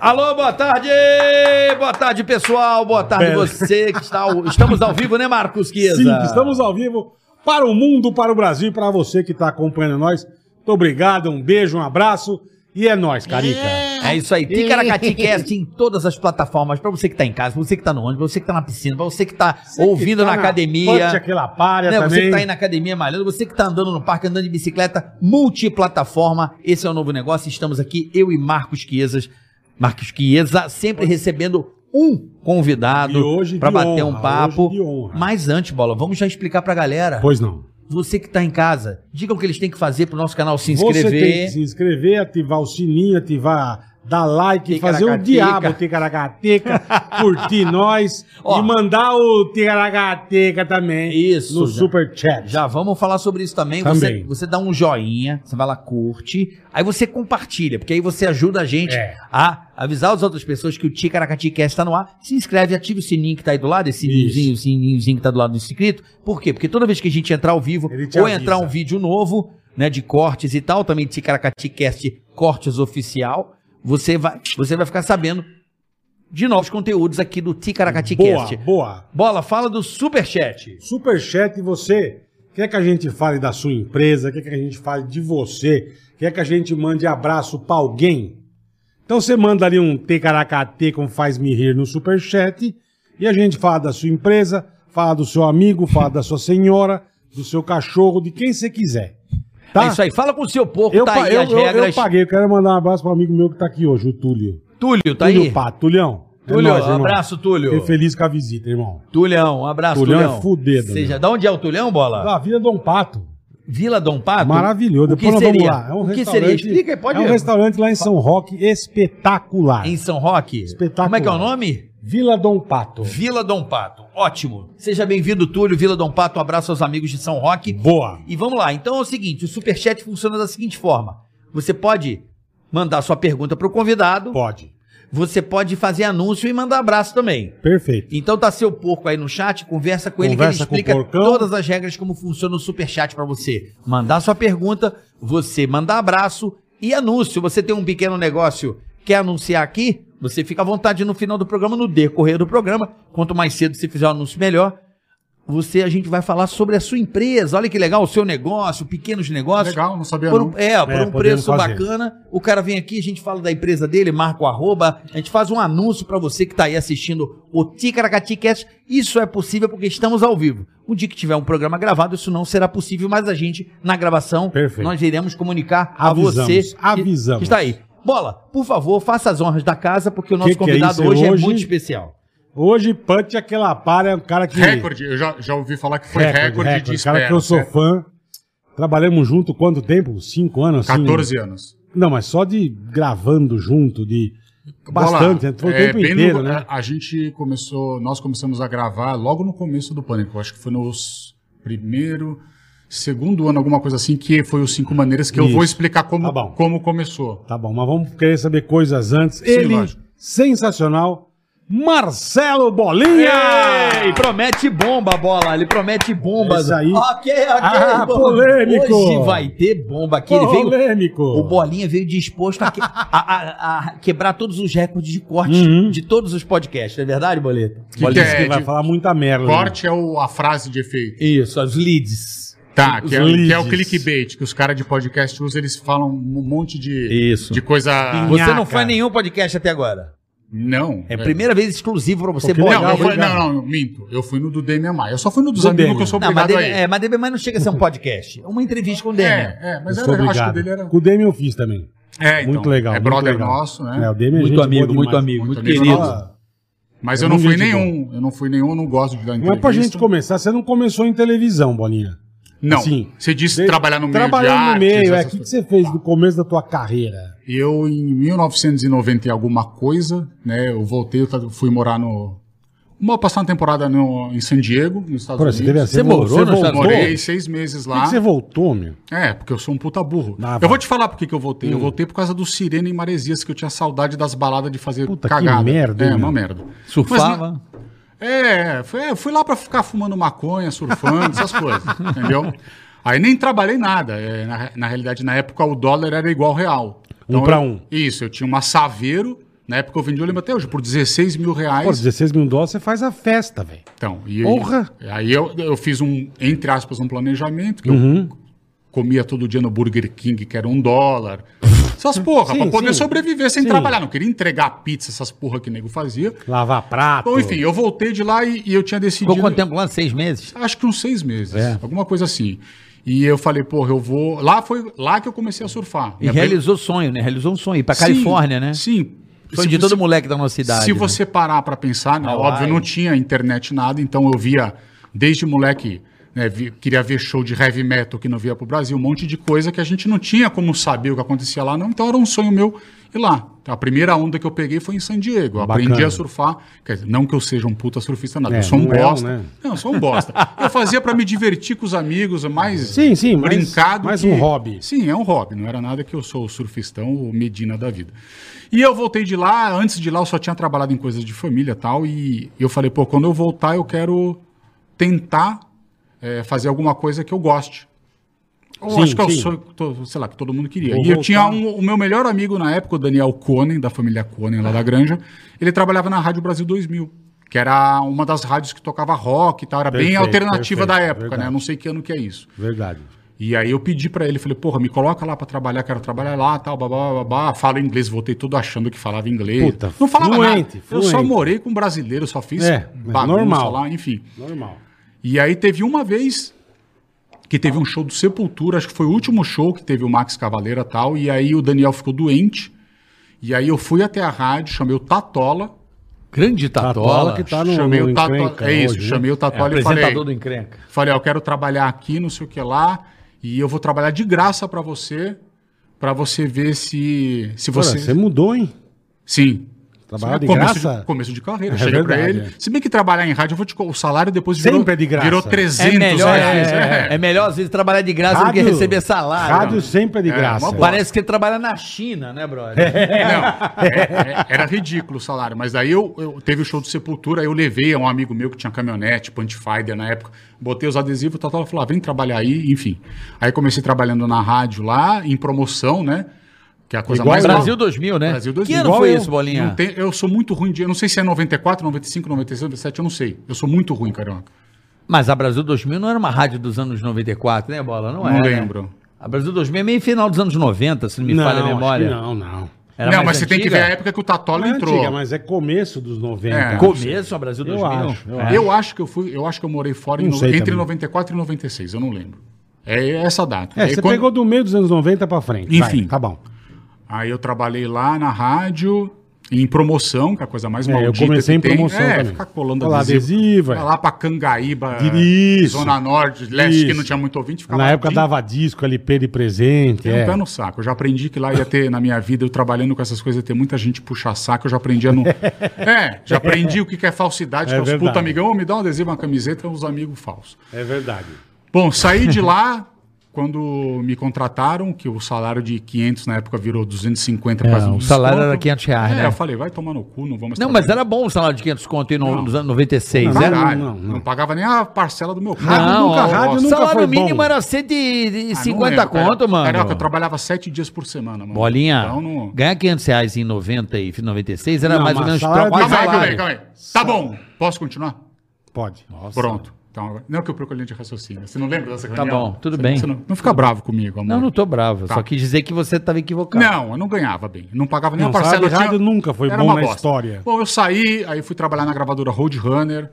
Alô, boa tarde! Boa tarde, pessoal. Boa tarde, você que está. ao- Estamos ao vivo, né, Marcos Chiesa? Sim, estamos ao vivo para o mundo, para o Brasil para você que está acompanhando nós. Muito obrigado, um beijo, um abraço e é nóis, Carica. É isso aí. Ticaracati Cast em todas as plataformas. Pra você que tá em casa, pra você que tá no ônibus, pra você que tá na piscina, pra você que tá Você que ouvindo tá na academia. Punch aquela palha Né, você também. que tá aí na academia malhando, você que tá andando no parque, andando de bicicleta, multiplataforma. Esse é o novo negócio. Estamos aqui, eu e Marcos Chiesas. Marcos Chiesa, sempre recebendo um convidado de bater honra, um papo. Mas antes, Bola, vamos já explicar pra galera. Pois não. Você que tá em casa, diga o que eles têm que fazer pro nosso canal se Você tem inscrever. que se inscrever, ativar o sininho, ativar, dar like, fazer o diabo, ticaracateca, curtir nós Ó. e mandar o ticaracateca também Isso, no já. super chat. Já vamos falar sobre isso também. Também. Você, você dá um joinha, você vai lá, curte, aí você compartilha, porque aí você ajuda a gente É. a avisar as outras pessoas que o Ticaracati Cast está no ar. Se inscreve, ative o sininho que tá aí do lado, esse sininhozinho, sininhozinho que tá do lado do inscrito. Por quê? Porque toda vez que a gente entrar ao vivo ou avisa. entrar um vídeo novo, né, de cortes e tal, também Ticaracati Cast Cortes Oficial, você vai, você vai ficar sabendo de novos conteúdos aqui do Ticaracati Boa, Cast. boa. Bola, fala do Superchat. Superchat, você quer que a gente fale da sua empresa, quer que a gente fale de você, quer que a gente mande abraço pra alguém? Então você manda ali um TKRKT como faz me rir no Superchat e a gente fala da sua empresa, fala do seu amigo, fala da sua senhora, do seu cachorro, de quem você quiser. Tá? É isso aí. Fala com o seu porco, Eu, tá aí eu, as eu- eu regras. paguei, eu quero mandar um abraço para um amigo meu que tá aqui hoje, o Túlio. Túlio, tá Túlio aí? Pato, Tulhão. É Túlio, nóis, irmão. abraço, Túlio. Fiquei feliz com a visita, irmão. Tulhão, um abraço, Tulhão Tulhão. é fudido, Seja, da onde é o Tulhão, Bola? Da Vila Dom Pato. Vila Dom Pato? Maravilhoso. O que Depois nós seria? vamos lá. É um o que seria? Explica aí, pode É um ir. restaurante lá em São Roque espetacular. Em São Roque? Espetacular. Como é que é o nome? Vila Dom Pato. Vila Dom Pato. Ótimo. Seja bem-vindo, Túlio. Vila Dom Pato, um abraço aos amigos de São Roque. Boa. E vamos lá. Então é o seguinte, o Superchat funciona da seguinte forma. Você pode mandar sua pergunta pro convidado, Pode. você pode fazer anúncio e mandar abraço também. Perfeito. Então tá seu porco aí no chat, conversa com ele Conversa que ele o explica todas as regras como funciona o superchat pra você. Mandar sua pergunta, você mandar abraço e anúncio. Você tem um pequeno negócio, quer anunciar aqui? Você fica à vontade no final do programa, no decorrer do programa. Quanto mais cedo você fizer o anúncio, melhor. Você, a gente vai falar sobre a sua empresa. Olha que legal, o seu negócio, pequenos negócios. Legal, não sabia Por não. um, é, por É, um preço fazer. bacana. O cara vem aqui, a gente fala da empresa dele, marca o arroba, a gente faz um anúncio pra você que tá aí assistindo o Ticaracati Cast. Isso é possível porque estamos ao vivo. O dia que tiver um programa gravado, isso não será possível, mas a gente, na gravação, Perfeito. nós iremos comunicar Avisamos, a você que- avisamos. que está aí. Bola, por favor, faça as honras da casa, porque o nosso Que que é convidado isso? hoje, é Hoje- muito especial. Hoje, Punch aquela para é um cara que. Recorde, eu já, já ouvi falar que foi recorde, de espera. Cara que eu sou certo? fã. Trabalhamos junto quanto tempo? Cinco anos? assim? 14 anos. Não, mas só de gravando junto, de. Bola, Bastante, né? foi o é, tempo inteiro, no- né? A gente começou, nós começamos a gravar logo no começo do Pânico. Acho que foi nos primeiro, segundo ano, alguma coisa assim, que foi os Cinco Maneiras, que eu Isso. vou explicar como, Tá bom. como começou. Tá bom, mas vamos querer saber coisas antes. Sim, Ele, lógico. sensacional, Marcelo Bolinha! Ei, promete bomba, bola. Ele promete bombas. Esse aí. Ok, ok. Ah, bom. polêmico. Hoje vai ter bomba aqui. Ele veio, Polêmico! o Bolinha veio disposto a, que- a- a- a quebrar todos os recordes de corte Uhum. de todos os podcasts. Não é verdade, Boleto? Que Bolinha que disse é que vai de- falar muita merda. né? Corte é o- a frase de efeito. Isso, os leads. Tá, que é, que é o leads. clickbait, que os caras de podcast usam, eles falam um monte de, Isso. de coisa. Você não em nenhum podcast até agora. Não. É a primeira vez exclusivo pra você, Bolinha. Não, fui- obrigado. não, não, minto. Eu fui no do Demian Maia. Eu só fui no dos Do amigos Demian. que eu sou Não, mas, obrigado aí. é, mas DB mais não chega a ser um podcast. É uma entrevista com o Demian. É, é, mas Eu era, acho que o obrigado. dele era. Com o Demi eu fiz também. É, então, muito legal. É muito brother legal. nosso, né? É, o Demi é Muito gente amigo, muito amigo, muito, Muito amigo. querido. Fala- Mas É eu não fui muito nenhum. Eu não fui nenhum, não gosto de dar Não entrevista. é pra gente começar, você não começou em televisão, Bolinha. Não. Assim, você disse Você- trabalhar no meio de Trabalhando no artes, meio, é. O que, que você fez no começo da tua carreira? Eu, em 1990 e alguma coisa, né? Eu voltei, eu fui morar no... Uma, passar uma temporada no, em San Diego, nos Estados você Unidos. teve Você morou nos voltou? Estados Morei seis meses Por que lá. que você voltou, meu? É, porque eu sou um puta burro. Ah, eu vou te falar por que que eu voltei. Eu voltei por causa do Sirene em Maresias, que eu tinha saudade das baladas de fazer Puta, que cagada. merda, É, hein, uma meu? merda. Surfava. Foi, é, fui lá pra ficar fumando maconha, surfando, essas coisas, entendeu? Aí nem trabalhei nada. É, na, na realidade, na época, o dólar era igual ao real. Então, pra eu- um. Isso, eu tinha uma Saveiro, na época eu vendi, eu lembro até hoje, por 16 mil reais. Pô, 16 mil dólares você faz a festa, velho. Então, e Porra! aí eu, eu fiz um, entre aspas, um planejamento, que Uhum. eu comia todo dia no Burger King, que era um dólar. Essas porra, Sim, pra poder sim. sobreviver sem Sim. trabalhar. Não queria entregar pizza, essas porra que nego fazia. Lavar prato. Bom, enfim, eu voltei de lá e, e eu tinha decidido. Ficou quanto tempo lá? Seis meses? Acho que uns seis meses. É. Alguma coisa assim. E eu falei, porra, eu vou. Lá foi lá que eu comecei a surfar. E Minha realizou sonho, né? Realizou um sonho. Ir pra Sim, Califórnia, né? Sim. Sonho Se de todo você- moleque da nossa cidade. Se né? você parar pra pensar, né, óbvio, não tinha internet nada, então eu via desde moleque, né, vi- queria ver show de heavy metal que não via pro Brasil, um monte de coisa que a gente não tinha como saber o que acontecia lá, não. Então era um sonho meu ir lá. A primeira onda que eu peguei foi em San Diego. Aprendi a surfar. Quer dizer, não que eu seja um puta surfista, nada. É, eu sou um não é bosta. né? Não, eu sou um bosta. eu fazia pra me divertir com os amigos, mais Sim, sim, mais- brincado. mais que- um hobby. Sim, é um hobby. Não era nada que eu sou o surfistão, o Medina da vida. E eu voltei de lá, antes de lá eu só tinha trabalhado em coisas de família e tal, e eu falei, pô, quando eu voltar eu quero tentar é, fazer alguma coisa que eu goste. Eu Sim, acho que é o sim. sonho, que to- sei lá, que todo mundo queria. Vou e eu voltar. tinha um- o meu melhor amigo na época, o Daniel Conen, da família Conen lá da Granja, ele trabalhava na Rádio Brasil 2000, que era uma das rádios que tocava rock e tal, era bem Perfeito, alternativa da perfeito, época, né? verdade. Eu não sei que ano que é isso. Verdade. E aí eu pedi pra ele, falei, porra, me coloca lá pra trabalhar, quero trabalhar lá, tal, babá, babá. Falo inglês, voltei todo achando que falava inglês. Puta, não falava fluente, nada. Eu só fluente. morei com brasileiro, só fiz É, normal. lá, enfim. Normal. E aí teve uma vez que teve um show do Sepultura, acho que foi o último show que teve o Max Cavaleira e tal, e aí o Daniel ficou doente. E aí eu fui até a rádio, chamei o Tatola, Grande Tatola. Tatola que tá no, chamei no o Tatola, encrenca é isso, hoje, né? chamei o É, Tatola e apresentador falei, do Encrenca. Falei, ó, eu quero trabalhar aqui, não sei o que lá, e eu vou trabalhar de graça pra você, pra você ver se se Porra, você você mudou, hein? Sim. Trabalhar de começo graça? De, começo de carreira. É Cheguei pra verdade, ele. é. Se bem que trabalhar em rádio, eu vou te, o salário depois Sempre é de graça. virou É 300 É melhor, reais. é, é melhor às vezes trabalhar de graça do que receber salário. Rádio sempre é de É, graça. Parece que você trabalha na China, né, brother? Não, é- é- era ridículo o salário. Mas aí eu, eu- teve o show do Sepultura, aí eu levei a um amigo meu que tinha caminhonete, Punchfinder na época, botei os adesivos, o Tatola falou, ah, vem trabalhar aí, enfim. Aí comecei trabalhando na rádio lá, em promoção, né? Que é a coisa Igual mais... Brasil 2000, né? Brasil 2000. Que ano Igual foi eu. isso, Bolinha? Não tem- eu sou muito ruim de. Eu não sei se é 94, 95, 96, 97, eu não sei. Eu sou muito ruim, carioca. Mas a Brasil 2000 não era uma rádio dos anos 94, né, Bola? Não, Não é, né? lembro. A Brasil 2000 é meio final dos anos 90, se não me falha a acho memória. que Não, não. Era não, mas você tem que antiga? ver a época que o Tatola Não é entrou. antiga, mas é começo dos 90. É. Começo a Brasil Eu 2000? acho, eu É. Eu acho que eu fui, eu acho que eu morei fora em Não entre também. 94 e 96, eu não lembro. É essa data. É, Aí você quando- pegou do meio dos anos 90 pra frente. Enfim. Vai, tá bom. Aí eu trabalhei lá na rádio, em promoção, que é a coisa mais É, eu maldita comecei que em promoção É, também. ficar colando Colar adesivo, é. Vai lá pra Cangaíba, Isso. Zona Norte, Leste, que Isso. não tinha muito ouvinte. ficava Na época dava disco, LP de presente. É. pé no saco. Eu já aprendi que lá ia ter, na minha vida, eu trabalhando com essas coisas, ia ter muita gente puxar saco. Eu já aprendi a não. É, já aprendi o que que é falsidade, É que é os puta amigão, "Ô, me dá um adesivo, uma camiseta, os amigos falsos. É verdade. Bom, saí de lá quando me contrataram, que o salário de 500 na época virou 250 por É, causa do o salário desconto. era 500 reais, é, né? eu falei, vai tomar no cu, não vamos Não, mas era bom o salário de 500 conto aí no, Não. nos anos 96, Não, era? Caralho, não, não, não. pagava nem a parcela do meu carro. Rádio nunca- ó, rádio ó, nunca O salário foi mínimo bom. era Ah, não 150 lembro, cara. conto, mano. Carioca, eu trabalhava sete dias por semana, mano. Bolinha, Então, não... ganhar 500 reais em 90 e 96 era Não, mais ou menos Calma aí, calma aí, calma aí. Tá bom, posso continuar? Pode. Pronto. Então, não que eu procure linha de raciocínio. Você não lembra dessa Tá reunião? bom, tudo Você- bem. você não, não fica bravo comigo, amor. Não, não tô bravo. Tá. Só quis dizer que você estava equivocado. Não, eu não ganhava bem. Não pagava nem Não, a parcela. de eu tinha- rádio nunca foi Era bom uma na bosta. história. Bom, eu saí, aí fui trabalhar na gravadora Roadrunner.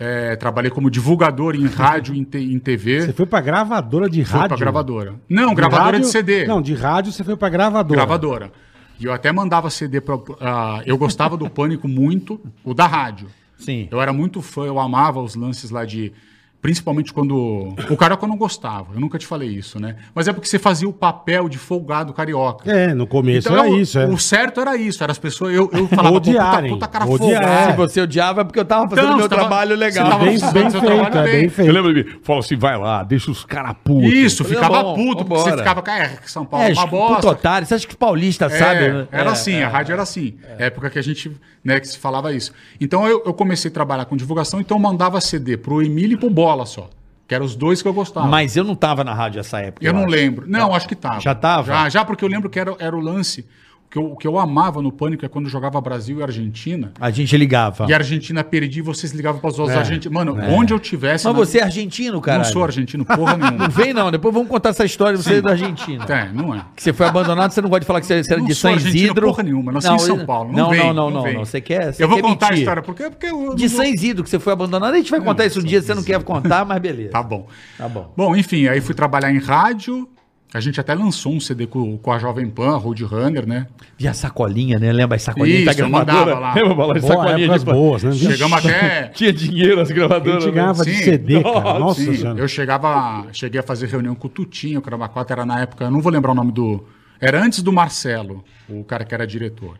é, trabalhei como divulgador em rádio e em, te- em TV. Você foi pra gravadora de Fui rádio? pra gravadora. Não, De gravadora rádio- de CD. Não, de rádio você foi pra gravadora. Gravadora. E eu até mandava CD pra. ah, eu gostava do Pânico muito, o da rádio. Sim. Eu era muito fã, eu amava os lances lá de. Principalmente quando. O carioca eu não gostava, eu nunca te falei isso, né? Mas é porque você fazia o papel de folgado carioca. É, no começo Então, era eu- isso, é. O certo era isso, era as pessoas. Eu, eu falava, pô, puta, Odiarem, puta cara odiar. folgado. Se você odiava é porque eu tava fazendo Então, meu tava- trabalho você legal. tava Bem, fazendo bem seu feito, trabalho é bem. bem Eu feito. lembro de mim, falou assim, vai lá, deixa os caras putos. Isso, Falei, ficava bom, puto, porque você ficava, cara, que São Paulo É, é uma puto bosta. otário. Você acha que os paulistas É, sabem? né? Era É, assim, é. a rádio era assim. Época que a gente, né, que se falava isso. Então eu, eu comecei a trabalhar com divulgação, então eu mandava CD pro Emílio e pro Bola só. Que eram os dois que eu gostava. Mas eu não tava na rádio nessa época. eu não acho. lembro. Não, acho que tava. Já tava? Já, já porque eu lembro que era, era o lance. O que eu, o que eu amava no Pânico é quando jogava Brasil e Argentina. A gente ligava. E a Argentina perdia e vocês ligavam para os outros É, argentinos. Mano, onde eu tivesse. Mas na- você é argentino, cara? Não sou argentino, porra nenhuma. Não vem não, depois vamos contar essa história de você Sim. da Argentina. É, não é. Que você foi abandonado, você não gosta de falar que você, você era Não de São Isidro. porra nenhuma, nasci em São Paulo, não Não, vem, não, não, não não, não. Você quer, você Eu vou quer contar a mentir. história, porque, porque eu. De não vou- São Isidro, que você foi abandonado, a gente vai contar isso um dia, você não quer contar, mas beleza. Tá bom. Tá bom. Bom, enfim, aí fui trabalhar em rádio. A gente até lançou um CD com, com a Jovem Pan, Roadrunner, né? E a sacolinha, né? Lembra as sacolinhas Isso, eu mandava lá. Lembra, Bola? Épocas de... boas, né? Chegamos até. Tinha dinheiro as A gravadoras. gente né? ganhava de Sim. CD, cara. Nossa Sim, senhora. eu chegava, cheguei a fazer reunião com o Tutinho, o Carabacota era na época, eu não vou lembrar o nome do. Era antes do Marcelo, o cara que era diretor.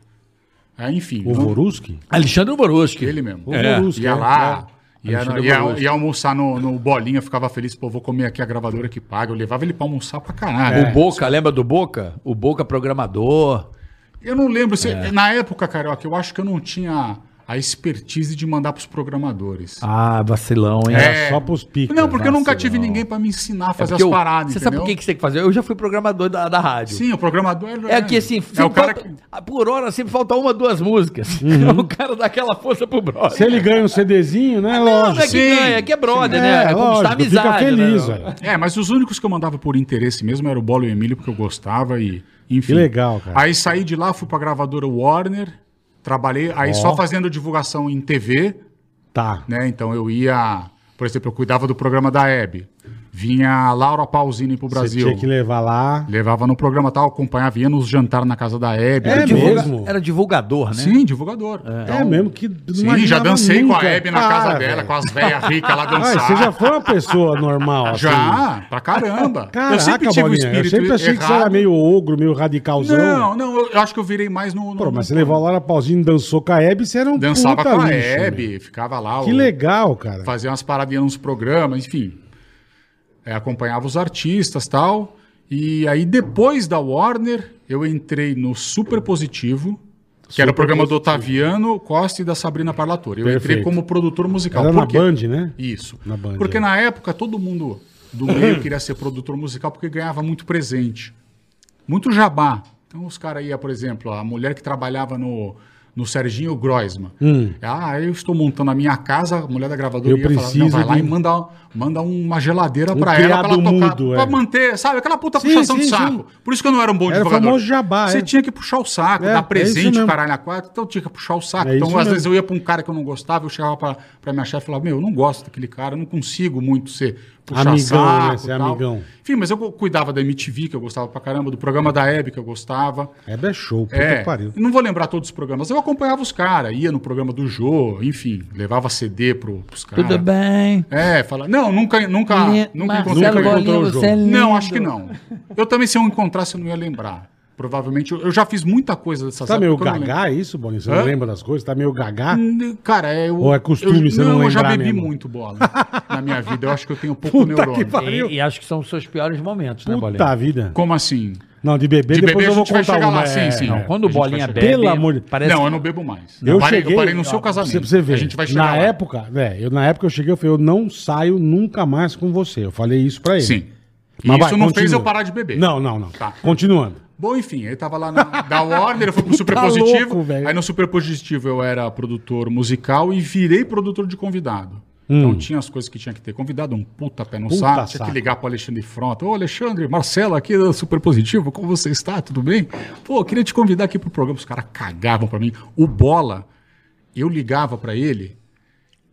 Aí, enfim. O não- Voruski? Alexandre Boruski. Ele mesmo. O É. Voruski, Ia é. Lá, ia, ia, almoçar no, no Bolinha, ficava feliz, pô, vou comer aqui a gravadora que paga. Eu levava ele pra almoçar pra caralho. O Boca, lembra do Boca? O Boca programador. Eu não lembro, se, É. na época, Carioca, eu acho que eu não tinha a expertise de mandar pros programadores. Ah, vacilão, hein? Era É. só pros picas. não, porque eu nunca vacilão. tive ninguém pra me ensinar a fazer Porque as eu- paradas, Você sabe por que que você tem que fazer? Eu já fui programador da, da rádio. Sim, o programador... É que assim, É o cara falta- que... ah, por hora sempre falta uma, duas músicas. o cara dá aquela força pro brother. Se ele ganha um CDzinho, né? Não, não é Lógico. que Sim, ganha, é que é brother, sim. né? É, É, conquistar lógico, amizade. fica feliz, né? velho. É, mas os únicos que eu mandava por interesse mesmo era o Bolo e o Emílio, porque eu gostava e... Enfim. Que legal, cara. Aí saí de lá, fui pra gravadora Warner, trabalhei, aí só fazendo divulgação em TV, Tá. né? Então eu ia, por exemplo, eu cuidava do programa da Hebe. Vinha a Laura Pausini pro Você Brasil. tinha que levar lá. Levava no programa tal, acompanhava, ia nos jantar na casa da Hebe. É Era mesmo? divulga- Era divulgador, né? Sim, divulgador. É mesmo que. Então, Sim, já dancei com a Hebe na casa dela, com as velhas ricas lá dançando. você já foi uma pessoa normal, assim. Já, pra caramba. Caraca, eu sempre tive o Bolinha, espírito Eu sempre achei que você errado. era meio ogro, meio radicalzão. Não, não, eu, eu acho que eu virei mais no... no Pô, mas você levou a Laura Pausini, dançou com a Hebe, você era um Dançava puta com a lixo, Hebe, ficava lá. Que o- legal, cara. fazia umas paradinhas nos programas, enfim. É, acompanhava os artistas tal. E aí, depois da Warner, eu entrei no Super Positivo, que era o Super programa do Positivo. Otaviano Costa e da Sabrina Parlatore. Eu entrei Perfeito. como produtor musical. Era na? Band, né? Isso. Na Band, porque é. na época todo mundo do meio queria ser produtor musical porque ganhava muito presente. Muito jabá. Então os caras iam, por exemplo, a mulher que trabalhava no, no Serginho Groisman. Hum. Ah, eu estou montando a minha casa, a mulher da gravadora Eu ia falar, vai lá e manda, manda uma geladeira Um pra ela pra ela tocar, mudo, pra é. manter, sabe, aquela puta Sim, puxação sim, de saco. sim. Por isso que eu não era um bom Era o divulgador. famoso jabá, Você é. tinha que puxar o saco, É, é dar isso presente, mesmo. caralho, a quatro, então eu tinha que puxar o saco. É então, às mesmo. vezes eu ia pra um cara que eu não gostava, eu chegava pra, pra minha chefe e falava, meu, eu não gosto daquele cara, eu não consigo muito ser puxar Amigão, né, saco ser e tal. amigão. Enfim, mas eu cuidava da MTV, que eu gostava pra caramba, do programa da Hebe, que eu gostava. Hebe é show, puta É, que pariu. não vou lembrar todos os programas. Eu acompanhava os caras, ia no programa do Jô, enfim, levava CD pro, pros caras. Tudo bem. É, fala. Não, nunca, nunca, nunca Marcelo encontrei com ele. Bolinha, encontrou o é jogo. lindo. Não, acho que não. Eu também, se eu encontrasse, eu não ia lembrar. Provavelmente, eu, eu já fiz muita coisa dessas Tá meio não gagá, é isso, Boninho? Você Hã? não lembra das coisas? Tá meio gagá? Cara, é. Eu, Ou é costume eu, você não eu já lembrar bebi mesmo? muito bola na minha vida. Eu acho que eu tenho pouco Puta neurônio. que pariu. E, e acho que são os seus piores momentos, né, Bolinha? Puta vida. Como assim? Não, de bebê, De depois eu vou gente vai contar chegar uma. lá, sim, é, sim. é. Não, quando o Bolinha bebe, Pelo amor de- parece não, que- eu não bebo mais. Eu parei, cheguei, eu parei no seu casamento. Pra você ver. A gente vai chegar Na lá. época, é, eu, na época eu cheguei, eu falei, eu não saio nunca mais com você. Eu falei isso pra ele. Sim. E Mas isso vai, não continua. fez eu parar de beber. Não, não, não. Tá. Continuando. Bom, enfim, ele tava lá na, da Warner, eu fui pro Super Tá Positivo. louco, velho. aí no Super Positivo eu era produtor musical e virei produtor de convidado. Hum. Então tinha as coisas que tinha que ter convidado, um puta pé no Puta saco, tinha saco. que ligar pro Alexandre Fronta. Ô Alexandre, Marcelo aqui do Super Positivo, como você está? Tudo bem? Pô, queria te convidar aqui pro programa. Os caras cagavam pra mim. O Bola, eu ligava pra ele,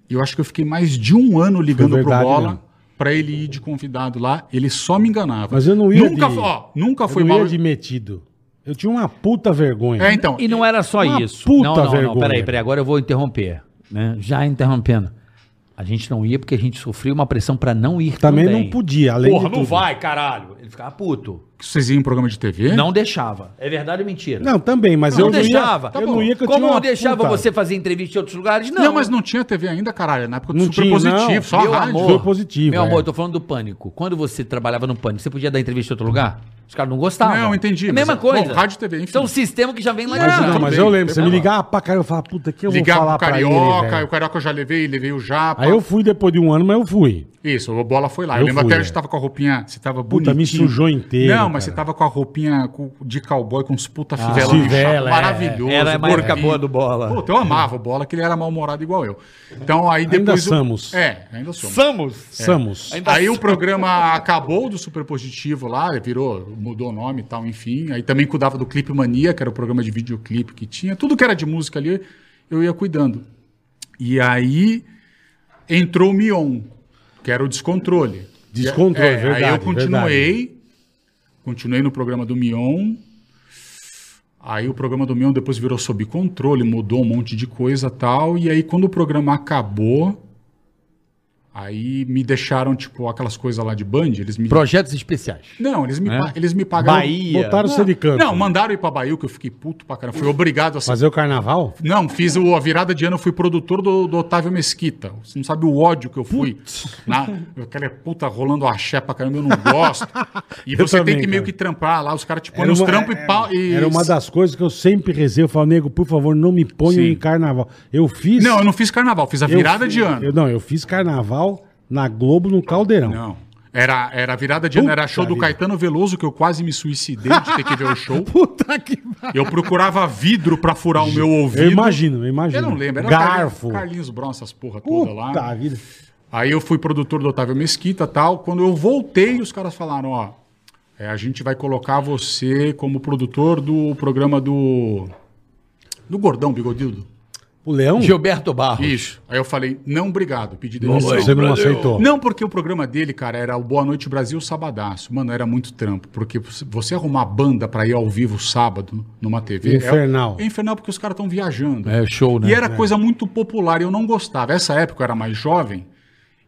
e eu acho que eu fiquei mais de um ano ligando verdade pro Bola mesmo. pra ele ir de convidado lá. Ele só me enganava. Mas eu não ia Nunca, de- ó, nunca Eu foi não mal. ia de metido. Eu tinha uma puta vergonha. É, então. E não era só Uma isso. puta não, não, não. vergonha. Peraí, peraí. Agora eu vou interromper. Né? Já interrompendo. A gente não ia porque a gente sofreu uma pressão pra não ir Também também. não podia, além Porra, de não vai, caralho. Ele ficava puto. Vocês iam em programa de TV? Não deixava. É verdade ou mentira? Não, também, mas não eu deixava. não ia. Eu não ia que eu Como tinha não uma deixava puta- você fazer entrevista em outros lugares? Não. Não, mas não tinha TV ainda, caralho. Na época do Não Super tinha, Positivo, não. só Meu a rádio. amor, Foi positivo, Meu é. amor, eu tô falando do pânico. Quando você trabalhava no pânico, você podia dar entrevista em outro lugar? Os caras não gostavam. Não, entendi, É a mesma mas, coisa. bom, rádio TV, enfim. Então o sistema que já vem lá Não, Mas, não, mas bem, eu lembro, você me ligava pra caralho, eu falava, puta, que eu vou Ligar falar pro pra ele, Carioca, o Carioca eu já levei, levei o Japa. Aí eu fui depois de um ano, mas eu fui. Isso, o Bola foi lá. Eu, Eu lembro fui, até é. que você tava com a roupinha, você tava Puta, me bonitinho. sujou inteiro, Não, mas cara. você tava com a roupinha de cowboy com os puta fivela, fivela, lixado, é. maravilhoso. Era época gordinho. boa do Bola. Puta, eu amava o Bola, que ele era mal-humorado igual eu. Então aí Ainda depois... o- somos. É, ainda somos. Samos. Samos. Aí o programa acabou do Super Positivo lá, virou, mudou o nome e tal, enfim. Aí também cuidava do Clipe Mania, que era o programa de videoclipe que tinha. Tudo que era de música ali, eu ia cuidando. E aí entrou o Mion, que era o Descontrole. Descontrole, É, verdade, Aí eu continuei, continuei no programa do Mion. Aí o programa do Mion depois virou sob controle, mudou um monte de coisa tal. E aí quando o programa acabou, aí me deixaram, tipo, aquelas coisas lá de Band, eles me... Projetos especiais. Não, eles me, É? eles me pagaram... Bahia. Botaram você de canto. Não, mandaram ir pra Bahia, que eu fiquei puto pra caramba. Fui obrigado a ser Fazer o carnaval? não, fiz o, a virada de ano, eu fui produtor do, do Otávio Mesquita. Você não sabe o ódio que eu fui. Na, aquela puta rolando axé pra caramba, eu não gosto. E você também, tem que meio cara. que trampar lá, os caras te põem nos uma, trampos e era- pau. E... era uma das coisas que eu sempre rezei. Eu falo, nego, por favor, não me ponham Sim. em carnaval. Eu fiz. Não, eu não fiz carnaval, fiz a virada de ano. Eu, não, eu fiz carnaval na Globo, no Caldeirão. Não. Era, era a virada de ano, era Puta show do vida. Caetano Veloso, que eu quase me suicidei de ter que ver o show. Puta que Eu procurava vidro pra furar o meu ouvido. Eu imagino, eu imagino. Eu não lembro, era Garfo. o Carlinhos, Carlinhos Bron, essas porra toda lá. Puta vida. Aí eu fui produtor do Otávio Mesquita tal. Quando eu voltei, os caras falaram, ó, é, a gente vai colocar você como produtor do programa do. Do Gordão Bigodildo. O Leão? Gilberto Barros. Isso. Aí eu falei, não, obrigado, pedi demissão. você não aceitou. Não, porque o programa dele, cara, era o Boa Noite Brasil Sabadaço. Mano, era muito trampo. Porque você arrumar banda pra ir ao vivo sábado numa TV. Infernal. É, é infernal porque os caras estão viajando. É show, né? E era coisa muito popular e eu não gostava. Essa época eu era mais jovem,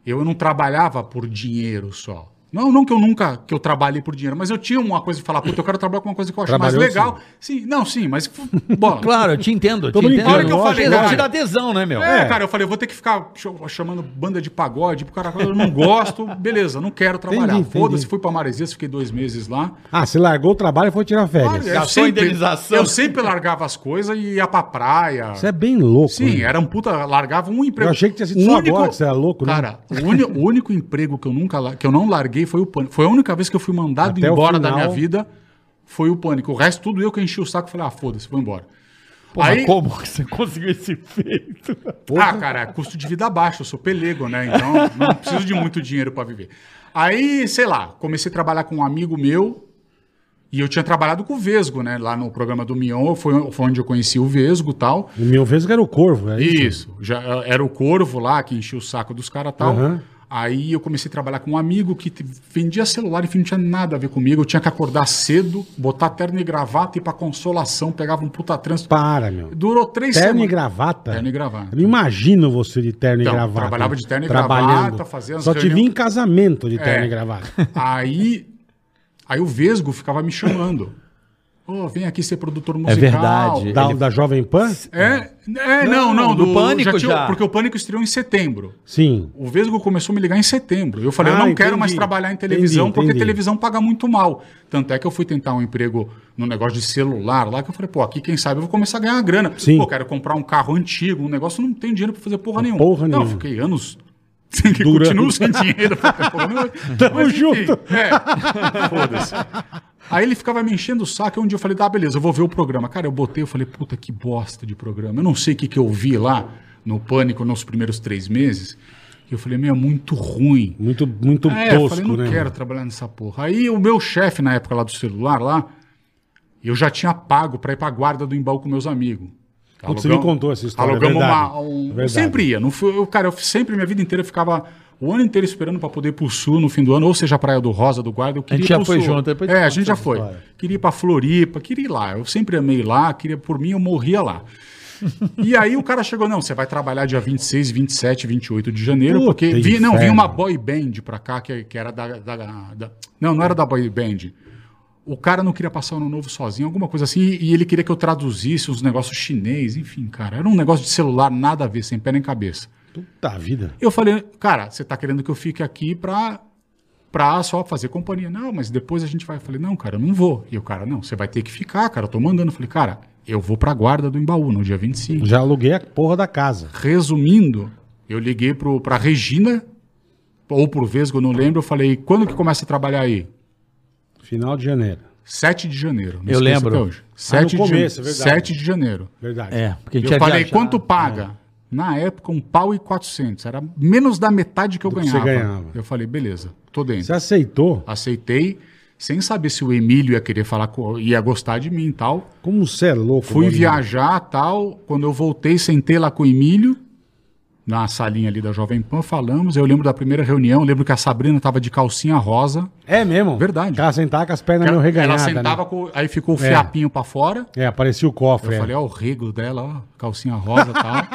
eu não trabalhava por dinheiro só. Não, não que eu nunca que eu trabalhei por dinheiro, mas eu tinha uma coisa de falar, puta, eu quero trabalhar com uma coisa que eu acho mais legal. Sim. não, sim, mas bola. Claro, eu te entendo. Eu te entendo. A hora que eu falei, cara- te dá tesão, né, meu? É, cara, eu falei, eu vou ter que ficar ch- chamando banda de pagode, pro cara, eu não gosto, beleza, não quero trabalhar. Foda-se, fui pra Maresias, fiquei dois meses lá. Ah, você largou o trabalho e foi tirar férias. Eu Gastou a indenização. eu sempre largava as coisas e ia pra praia. Você é bem louco. Sim, né? era um puta, largava um emprego. Eu achei que tinha sido O só agora que você era louco, né? Cara, o, único emprego que eu nunca que eu não larguei foi o pânico. Foi a única vez que eu fui mandado Até embora da minha vida, foi o pânico. O resto tudo eu que enchi o saco e falei: "Ah, foda-se, vou embora". Porra, Aí, como que você conseguiu esse feito? ah, cara, custo de vida baixo, eu sou pelego, né? Então não preciso de muito dinheiro pra viver. Aí, sei lá, comecei a trabalhar com um amigo meu e eu tinha trabalhado com o Vesgo, né? Lá no programa do Mion, foi, foi onde eu conheci o Vesgo e tal. O meu vez era o Corvo, é isso? Isso, já era o Corvo lá que enchia o saco dos caras e tal. Aham. Aí eu comecei a trabalhar com um amigo que vendia celular, enfim, não tinha nada a ver comigo. Eu tinha que acordar cedo, botar terno e gravata e ir pra consolação, pegava um puta trânsito. Para, meu. Durou três Terno e semanas. gravata? Terno e gravata. Eu não imagino você de terno Então, e gravata. trabalhava de terno e gravata, fazia Só te vi em casamento de terno É. e gravata. Aí, aí o Vesgo ficava me chamando. Ô, vem aqui ser produtor musical. verdade. Da, Ele- da Jovem Pan? É, é não, não, do Pânico já. Porque o Pânico estreou em setembro. Sim. O Vesgo começou a me ligar em setembro. Eu falei, Ah, eu não entendi. quero mais trabalhar em televisão, Entendi, porque entendi. televisão paga muito mal. Tanto é que eu fui tentar um emprego no negócio de celular lá, que eu falei, pô, aqui quem sabe eu vou começar a ganhar grana. Sim. Pô, quero comprar um carro antigo, um negócio, não tem dinheiro pra fazer porra nenhuma. Porra não, nenhuma. fiquei anos. que continuo sem dinheiro. Tamo Mas, enfim, junto. É, foda-se. Aí ele ficava me enchendo o saco, e um dia eu falei, tá, beleza, eu vou ver o programa. Cara, eu botei, eu falei, puta, que bosta de programa. Eu não sei o que, que eu vi lá no Pânico nos primeiros três meses. E eu falei, meu, é muito ruim. Muito, muito É, eu tosco, falei, não né? quero trabalhar nessa porra. Aí o meu chefe, na época lá do celular, lá, eu já tinha pago pra ir pra guarda do Embal com meus amigos. Putz, você me contou essa história, Alugamos é verdade. uma. Um, eu Verdade. sempre ia. Não fui, eu, cara, eu sempre, minha vida inteira, eu ficava o ano inteiro esperando pra poder ir pro sul no fim do ano, ou seja, a Praia do Rosa, do Guarda. Eu queria gente ir já foi sul. junto, depois É, a gente já foi. história. Queria ir pra Floripa, queria ir lá. Eu sempre amei lá, queria, por mim, eu morria lá. E aí o cara chegou, não, você vai trabalhar dia 26, 27, 28 de janeiro, Puta porque vi, não, vinha uma boy band pra cá, que, que era da, da- da- Não, não era da boy band. O cara não queria passar o ano novo sozinho, alguma coisa assim, e ele queria que eu traduzisse uns negócios chinês, enfim, cara. Era um negócio de celular, nada a ver, sem pé nem cabeça. Puta vida. Eu falei, cara, você tá querendo que eu fique aqui pra pra só fazer companhia. Não, mas depois a gente vai. Eu falei, não, cara, eu não vou. E o cara, não, você vai ter que ficar, cara, eu tô mandando. Eu falei, cara, eu vou pra guarda do Embaú no dia 25. Já aluguei a porra da casa. Resumindo, eu liguei pro, pra Regina, ou pro Vesgo, eu não lembro, eu falei, quando que começa a trabalhar aí? Final de janeiro. 7 de janeiro. não Eu lembro. até hoje. 7 de, começo, é jane- verdade. 7 de janeiro. Verdade. É, porque a gente Eu falei, viajar. quanto paga? Na época, um pau e 400. Era menos da metade que eu Do que ganhava. você ganhava. Eu falei, beleza, tô dentro. Você aceitou? Aceitei, sem saber se o Emílio ia querer falar, ia gostar de mim e tal. Como você é louco. Fui Bolinha. viajar tal. Quando eu voltei, sentei lá com o Emílio, na salinha ali da Jovem Pan, falamos. Eu lembro da primeira reunião, lembro que a Sabrina tava de calcinha rosa. É mesmo? Verdade. Ela sentava com as pernas meio reganhadas. ela sentava né? com. Aí ficou o fiapinho pra fora. É, aparecia o cofre. Eu é. falei, ó, o rego dela, ó, calcinha rosa e tal.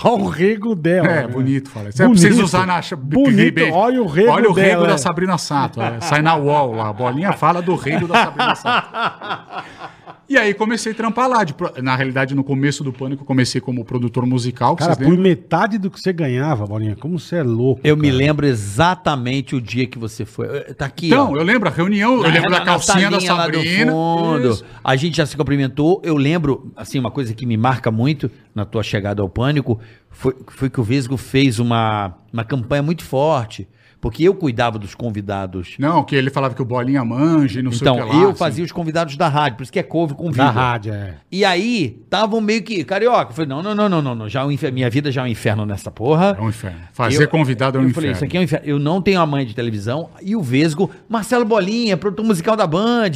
Olha o rego dela. É, né? bonito, fala. Você Bonito. precisa usar na Bonito, olha o rego Olha o rego da é. Sabrina Sato. é. Sai na UOL lá. A bolinha fala do rego da Sabrina Sato. E aí comecei a trampar lá. de na realidade, no começo do Pânico, eu comecei como produtor musical, Cara, por lembram? metade do que você ganhava, Bolinha. Como você é louco. Eu me cara. lembro exatamente o dia que você foi. Eh, Tá aqui, Então, ó. eu lembro a reunião, eu Na- lembro na- da calcinha da salinha lá do Sabrina. A gente já se cumprimentou. Eu lembro, assim, uma coisa que me marca muito na tua chegada ao pânico foi, foi que o Vesgo fez uma, uma campanha muito forte. Porque eu cuidava dos convidados. Não, que ele falava que o Bolinha manja e não Então, sei o que lá. eu assim. fazia os convidados da rádio, por isso que é couve convida. Da rádio, é. E aí, estavam meio que. Carioca, eu falei, não, não, não, não, não, não. Já é um infer- minha vida já é um inferno nessa porra. É um inferno. Fazer Eu- convidado é um eu inferno. falei, isso aqui é um inferno. Eu não tenho a mãe de televisão. E o Vesgo, Marcelo Bolinha, produtor musical da Band.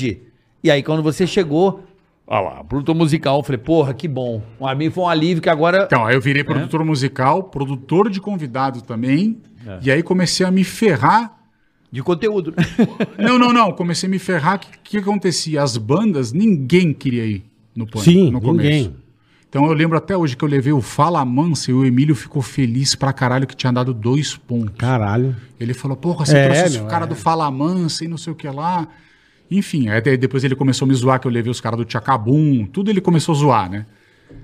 E aí, quando você chegou, olha lá, produtor musical, eu falei, porra, que bom. Um amigo foi um alívio que agora. Então, aí eu virei produtor musical, produtor de convidado também. É. E aí comecei a me ferrar De conteúdo. Não, não, não. Comecei a me ferrar. O que, que acontecia? As bandas, ninguém queria ir no Pânico, Sim, no ninguém. Então eu lembro até hoje que eu levei o Fala Mansa e o Emílio ficou feliz pra caralho que tinha dado dois pontos. Caralho. Ele falou, porra, você É, trouxe meu, o cara é. do Fala Mansa e não sei o que lá. Enfim, aí até depois ele começou a me zoar que eu levei os caras do Tchacabum. Tudo ele começou a zoar, né?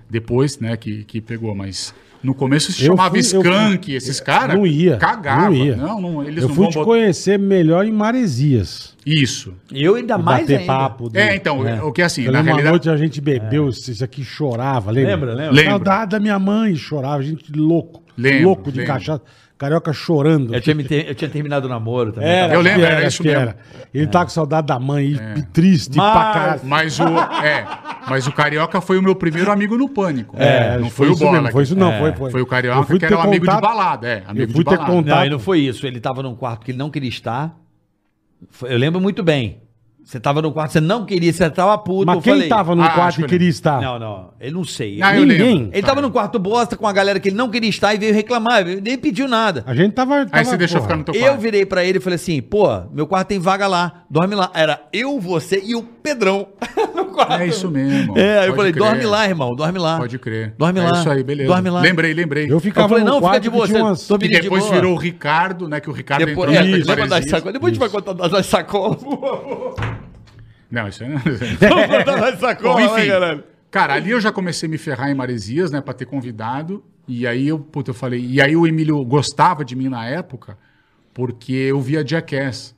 Depois, né, que, que pegou, mas... No começo se Eu chamava fui- fui- esses caras. Não ia. Cagava. Não ia. Não, não, eles eu não fui vão te botar- conhecer melhor em Maresias. Isso. Eu ainda mais bater ainda. papo. de- É, então, o que é assim, Eu na lembro uma realidade... noite a gente bebeu, isso aqui chorava, lembra? Lembra, lembra? Saudade da minha mãe, chorava, a gente louco. Lembro, louco de lembro. cachaça. Carioca chorando. Eu tinha, me ter- eu tinha terminado o namoro também. Era, Eu lembro, era era, isso mesmo. era. Ele tá com saudade da mãe, e triste Mas- pra caralho. Mas o, é, mas o Carioca foi o meu primeiro amigo no Pânico. É, não foi, o isso Bola. mesmo, foi isso não, É. foi, foi. Foi o Carioca fui que era ter um amigo contato- de balada. É, amigo Eu de fui ter balada. contato- Não, e não foi isso. Ele tava num quarto que ele não queria estar. Foi- Eu lembro muito bem. Você tava no quarto, você não queria, você tava puto. Mas eu quem falei, tava no Ah, quarto acho e que queria estar? Não, não. Eu não sei. Ah, eu Ninguém. lembro. Ele tava no quarto bosta com a galera que ele não queria estar e veio reclamar. ele Nem pediu nada. A gente tava. Aí tava, você deixou porra. ficar no teu Eu quarto. virei pra ele e falei assim: pô, meu quarto tem vaga lá, dorme lá. Era eu, você e o Pedrão no quarto. É isso mesmo. É, aí eu Pode falei: crer. dorme lá, irmão, dorme lá. Pode crer. Dorme é lá. isso aí, beleza. Dorme lá. Lembrei, lembrei. Eu ficava Eu falei, no não, fica quarto de que boa, você- umas... E de depois boa. virou o Ricardo, né? Que o Ricardo Depois, entrou é, sacolas? Depois a gente vai contar das sacolas. por favor. Não, isso aí não. Vamos contar das Bom, sacolas, né, enfim. caralho? Cara, ali eu já comecei a me ferrar em Maresias, né, pra ter convidado. E aí eu, puta, eu falei. E aí o Emílio gostava de mim na época, porque eu via Jackass.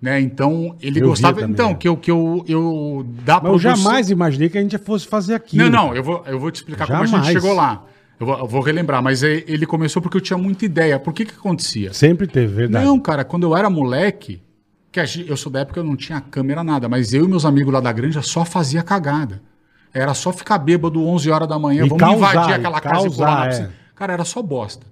Né? Então, ele Eu gostava. então, é. que eu, que eu, eu dá Mas eu jamais imaginei que a gente fosse fazer aquilo. Não, não, eu vou, eu vou te explicar como a Jamais. gente chegou lá. Eu vou, eu vou relembrar, mas é- ele começou porque eu tinha muita ideia. Por que que acontecia? Sempre teve, verdade. Não, cara, quando eu era moleque, que eu sou da época que eu não tinha câmera, nada, mas eu e meus amigos lá da granja só fazia cagada. Era só ficar bêbado 11 horas da manhã, E vamos causar, invadir aquela casa e causar, pular na é. piscina. Cara, era só bosta.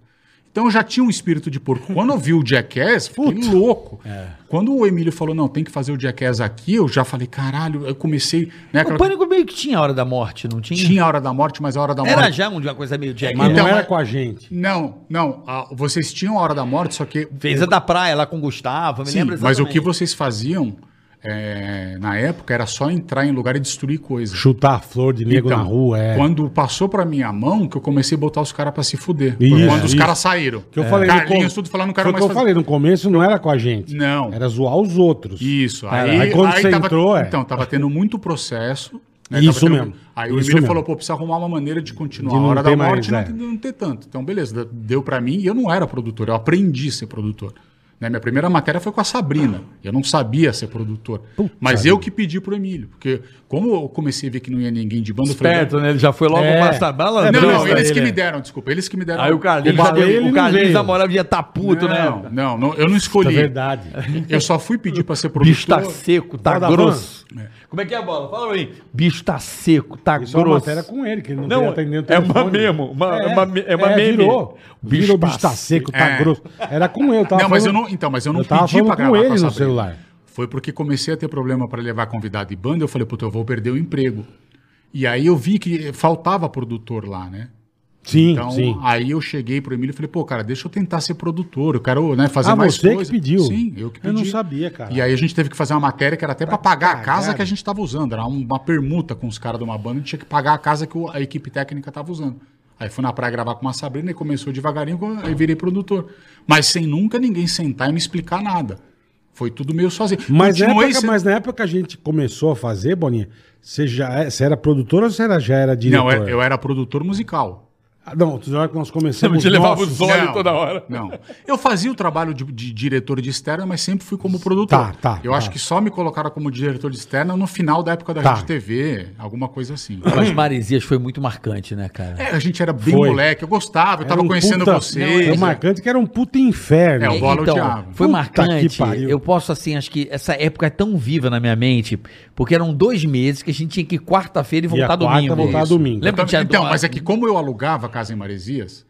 Então eu já tinha um espírito de porco. Quando eu vi o Jackass, fiquei louco. É. Quando o Emílio falou, não, tem que fazer o Jackass aqui, eu já falei, caralho, eu comecei... Né, O aquela- pânico meio que tinha a hora da morte, não tinha? Tinha a hora da morte, mas a hora da morte... Era já um- uma coisa meio Jack. Mas Então, não era é- com a gente. Não, não. a- vocês tinham a hora da morte, só que. Fez a da praia lá com o Gustavo, me Sim, lembro mas o que exatamente. vocês faziam é, na época era só entrar em lugar e destruir coisas. Chutar flor de nego Então, na rua, é. Quando passou pra minha mão, que eu comecei a botar os caras pra se fuder. Isso, quando os caras saíram. Que eu falei no Carlinhos, com- tudo falando, não quero o que mais eu falei, no começo não era com a gente. Não. Era zoar os outros. Isso. Aí, Aí, aí quando você tava, entrou, é. Então, tava tendo muito processo. né, Isso tendo- mesmo, Aí o isso Emílio mesmo. falou, pô, precisa arrumar uma maneira de continuar. De a hora da mais, morte é. não, não ter tanto. Então, beleza, deu pra mim e eu não era produtor, eu aprendi a ser produtor. Né? Minha primeira matéria foi com a Sabrina. Eu não sabia ser produtor. mas eu que pedi pro Emílio. Porque como eu comecei a ver que não ia ninguém de banda, eu falei, Esperto, né? Ele já foi logo É. passar bala. Não, não, Besta eles que me é. deram, desculpa. Eles que me deram. Aí o Carlinhos, O Carlinhos da moral devia tá puto, não, né? não, não, eu não Isso é escolhi. verdade. Eu só fui pedir pra ser Bicho tá produtor. seco, tá grosso. Como é que é a bola? Fala pra mim. Bicho tá seco, tá Isso é uma grosso. matéria com ele, que ele não, Não, atendendo o é uma memo, uma- é uma é uma meme. Virou. O bicho Virou, o tá bicho tá seco, tá É. grosso. Era com ele, eu tava Não, mas eu não, então, mas eu não Eu tava pedi pra com gravar ele com a no celular. Foi porque comecei a ter problema para levar convidado de banda, eu falei, puta, eu vou perder o emprego. E aí eu vi que faltava produtor lá, né? Sim, Então, sim. aí eu cheguei pro Emílio e falei, pô, cara, deixa eu tentar ser produtor, eu quero né, fazer Ah, mais você que coisa. pediu? Sim, eu que Eu pedi. não sabia, cara. E aí a gente teve que fazer uma matéria que era até para pagar a casa caralho. que a gente tava usando. Era uma permuta com os caras de uma banda, a gente tinha que pagar a casa que a equipe técnica tava usando. Aí fui na praia gravar com uma Sabrina e começou devagarinho, aí virei produtor. Mas sem nunca ninguém sentar e me explicar nada. Foi tudo meio sozinho. Mas na, época, sendo- mas na época que a gente começou a fazer, Boninha, você, já, é- você era produtor ou você era, já era diretor? Não, eu, eu era produtor musical. Ah, Não, na hora que nós começamos. Te levava os olhos Não, toda hora. Não. Eu fazia o trabalho de, de diretor de externa, mas sempre fui como produtor. Tá, tá, Eu tá. acho que só me colocaram como diretor de externa no final da época da Tá. Rede TV, alguma coisa assim. As Maresias foi muito marcante, né, cara? É, a gente era bem Foi. moleque, eu gostava, eu Era tava um conhecendo puta- vocês. Foi marcante que era um puta inferno. É, o Bola então, odiava. foi Puta marcante. que pariu. Eu posso, assim, acho que essa época é tão viva na minha mente, porque eram dois meses que a gente tinha que ir quarta-feira e voltar quarta, domingo. voltar domingo. Lembra Então, que tinha então, do- mas é que como eu alugava a casa em Maresias,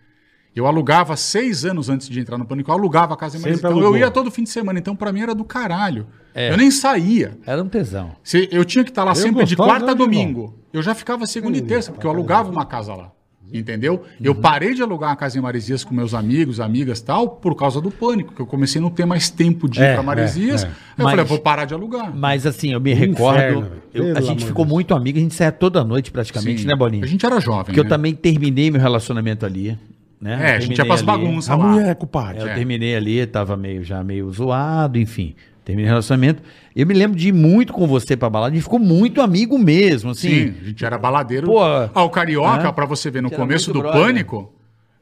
eu alugava seis anos antes de entrar no Pânico, eu alugava a casa em Sempre Maresias. Então alugou. eu ia todo fim de semana, então pra mim era do caralho. É. Eu nem saía. Era um tesão. Se- Eu tinha que estar lá Eu sempre de gostava quarta a domingo. Eu já ficava segunda e terça, porque eu alugava uma casa lá. Entendeu? Eu Uhum. parei de alugar uma casa em Maresias com meus amigos, amigas e tal, por causa do pânico, que eu comecei a não ter mais tempo de ir É, pra Maresias. é, é. Aí Eu Mas- falei, eu vou parar de alugar. Mas assim, eu me recordo. inferno, velho. eu- a gente ficou de muito amigo, a gente saía toda noite praticamente, Sim. né, Boninho? A gente era jovem. Porque eu né? também terminei meu relacionamento ali. Né? É, a gente ia pras bagunças A lá. mulher é culpada. Eu É. terminei ali, tava meio, já meio zoado, enfim. Terminei o relacionamento. Eu me lembro de ir muito com você pra balada. A gente ficou muito amigo mesmo, assim. Sim, a gente era baladeiro. Pô, ah, o Carioca, é. pra você ver, no começo do brother. Pânico,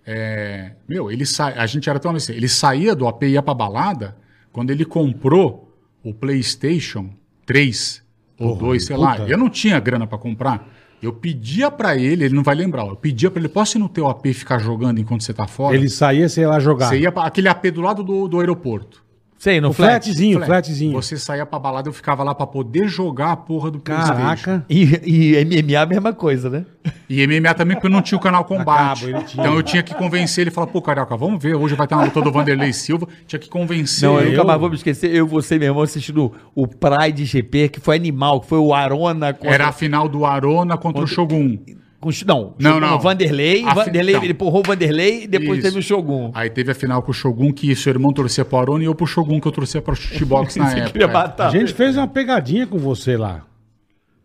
é, meu, ele sa... a gente era tão assim, ele saía do AP e ia pra balada, quando ele comprou o PlayStation 3 ou Porra, 2, sei puta. lá, eu não tinha grana pra comprar. Eu pedia pra ele, ele não vai lembrar, eu pedia pra ele, posso ir no teu AP e ficar jogando enquanto você tá fora? Ele saía, sei lá, jogar. Você ia pra aquele AP do lado do, do aeroporto. Sei, no O flat. flatzinho, Flat. flatzinho. Você saía pra balada, eu ficava lá pra poder jogar a porra do. Caraca. E, e MMA a mesma coisa, né? E MMA também, porque eu não tinha o canal Combate. Cabo, ele tinha. Então eu tinha que convencer ele e falar, pô, Carioca, vamos ver, hoje vai ter uma luta do Vanderlei Silva. Tinha que convencer Não, eu nunca mais vou me esquecer. Eu, você e meu irmão assistindo o Pride GP, que foi animal, que foi o Arona contra. Era a final do Arona contra o Shogun. Com- não, Não, não. o Vanderlei. A Vanderlei então. ele empurrou o Vanderlei e depois Isso. teve o Shogun. Aí teve a final com o Shogun, que seu irmão torcia pro Arona e eu pro Shogun, que eu torcia pro Chutibox na época. é. A gente fez uma pegadinha com você lá.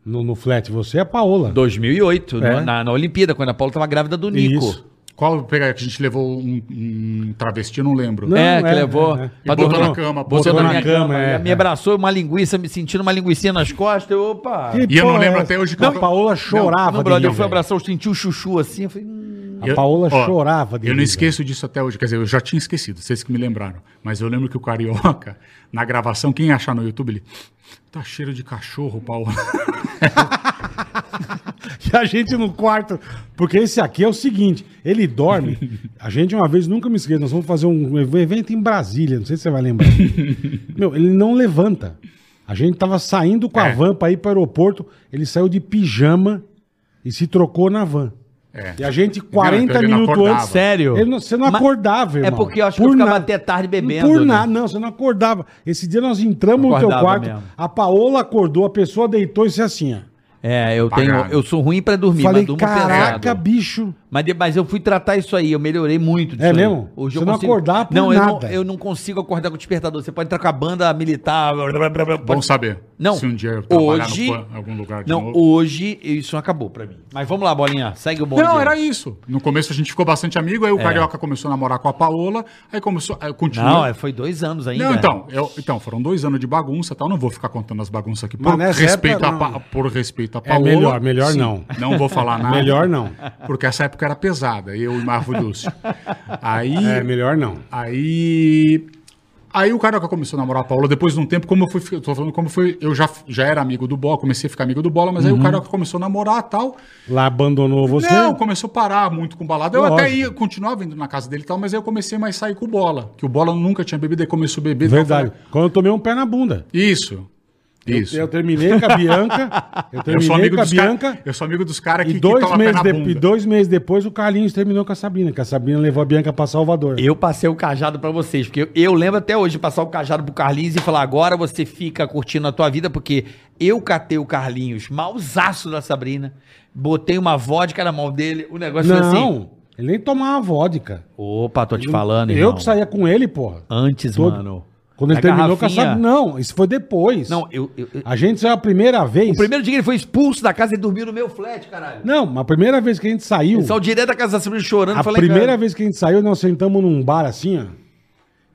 No, no flat. Você e a Paola. 2008, É. no- na, na Olimpíada, quando a Paula tava grávida do Nico. Isso. Qual pegar que a gente levou um, um travesti, eu não lembro. Não, é, que é, levou. é, é. pra E botou dormir. na cama, Botou, botou na na minha cama, cama. é, me é. abraçou uma linguiça, me sentindo uma linguiça nas costas. Eu, opa. Que E eu não lembro é até hoje Não, qual- a Paola chorava Não, brother, eu fui abraçar, eu senti o chuchu assim. Eu falei, hum. A Paola ó, chorava de Eu não esqueço disso até hoje. Quer dizer, eu já tinha esquecido, vocês que me lembraram. Mas eu lembro que o Carioca, na gravação, quem achar no YouTube, ele. Tá cheiro de cachorro, Paulo. E a gente no quarto. Porque esse aqui é o seguinte: ele dorme. A gente, uma vez, nunca me esqueço, nós vamos fazer um evento em Brasília, não sei se você vai lembrar. Meu, ele não levanta. A gente tava saindo com a É. van pra ir pro aeroporto, ele saiu de pijama e se trocou na van. É. E a gente, 40 então ele não minutos antes. Sério? ele não- você não Mas- acordava, irmão. É porque eu acho que eu ficava até tarde bebendo, Por né? nada, não, você não acordava. Esse dia nós entramos no teu quarto, mesmo. a Paola acordou, a pessoa deitou e disse assim, ó. É, eu tenho. Pagado. Eu sou ruim pra dormir, Falei, mas durmo caraca, pesado. bicho. Mas, mas eu fui tratar isso aí, eu melhorei muito disso É aí. mesmo? Hoje Você eu não consigo... acordar por não, eu nada. não, eu não consigo acordar com o despertador. Você pode entrar com a banda militar. Bom saber. Não. Se um dia eu trabalhar Hoje. no, em algum lugar de não, novo. hoje isso acabou pra mim. Mas vamos lá, bolinha. Segue o bonde. Não, era isso. No começo a gente ficou bastante amigo, aí o É. Carioca começou a namorar com a Paola, aí começou. Aí continuou. Não, é, foi dois anos ainda. Não, então, eu- então, foram dois anos de bagunça e tal. Não vou ficar contando as bagunças aqui por respeito, época, a, Pa- por respeito a É Paola. melhor, melhor Sim, não. Não vou falar nada. Melhor não. Porque essa época era pesada, eu e Marvo Lúcio. Aí. É, melhor não. Aí Aí o Carioca começou a namorar a Paula depois de um tempo, como eu fui, eu tô falando como foi, eu já, já era amigo do Bola, comecei a ficar amigo do Bola, mas aí o Carioca começou a namorar e tal. Lá abandonou você? Não, começou a parar muito com balada. Eu até Lógico. ia, continuava indo na casa dele e tal, mas aí eu comecei mais a sair com o Bola, que o Bola nunca tinha bebido, aí começou a beber. Verdade. Quando eu tomei um pé na bunda. Isso. Isso. Eu, eu terminei com a Bianca. Eu Eu, terminei sou amigo com a dos caras. Bianca. Eu sou amigo dos caras que, E que dois, pé meses de- e dois meses depois o Carlinhos terminou com a Sabrina, que a Sabrina levou a Bianca pra Salvador. Eu passei o cajado pra vocês, porque eu, eu lembro até hoje de passar o cajado pro Carlinhos e falar: agora você fica curtindo a tua vida, porque eu catei o Carlinhos, mausaço da Sabrina, botei uma vodka na mão dele, o negócio foi assim. Não, ele nem tomava vodka. Opa, tô te falando, eu irmão. que saía com ele, porra. Antes, Todo- mano. Quando ele terminou com a garrafinha. Sabrina. Não, isso foi depois. Não, eu. eu- eu- A gente saiu a primeira vez. O primeiro dia que ele foi expulso da casa, ele dormiu no meu flat, caralho. Não, mas a primeira vez que a gente saiu. Ele saiu direto da casa da Sabrina chorando. A falei, primeira cara, vez que a gente saiu, nós sentamos num bar assim, ó.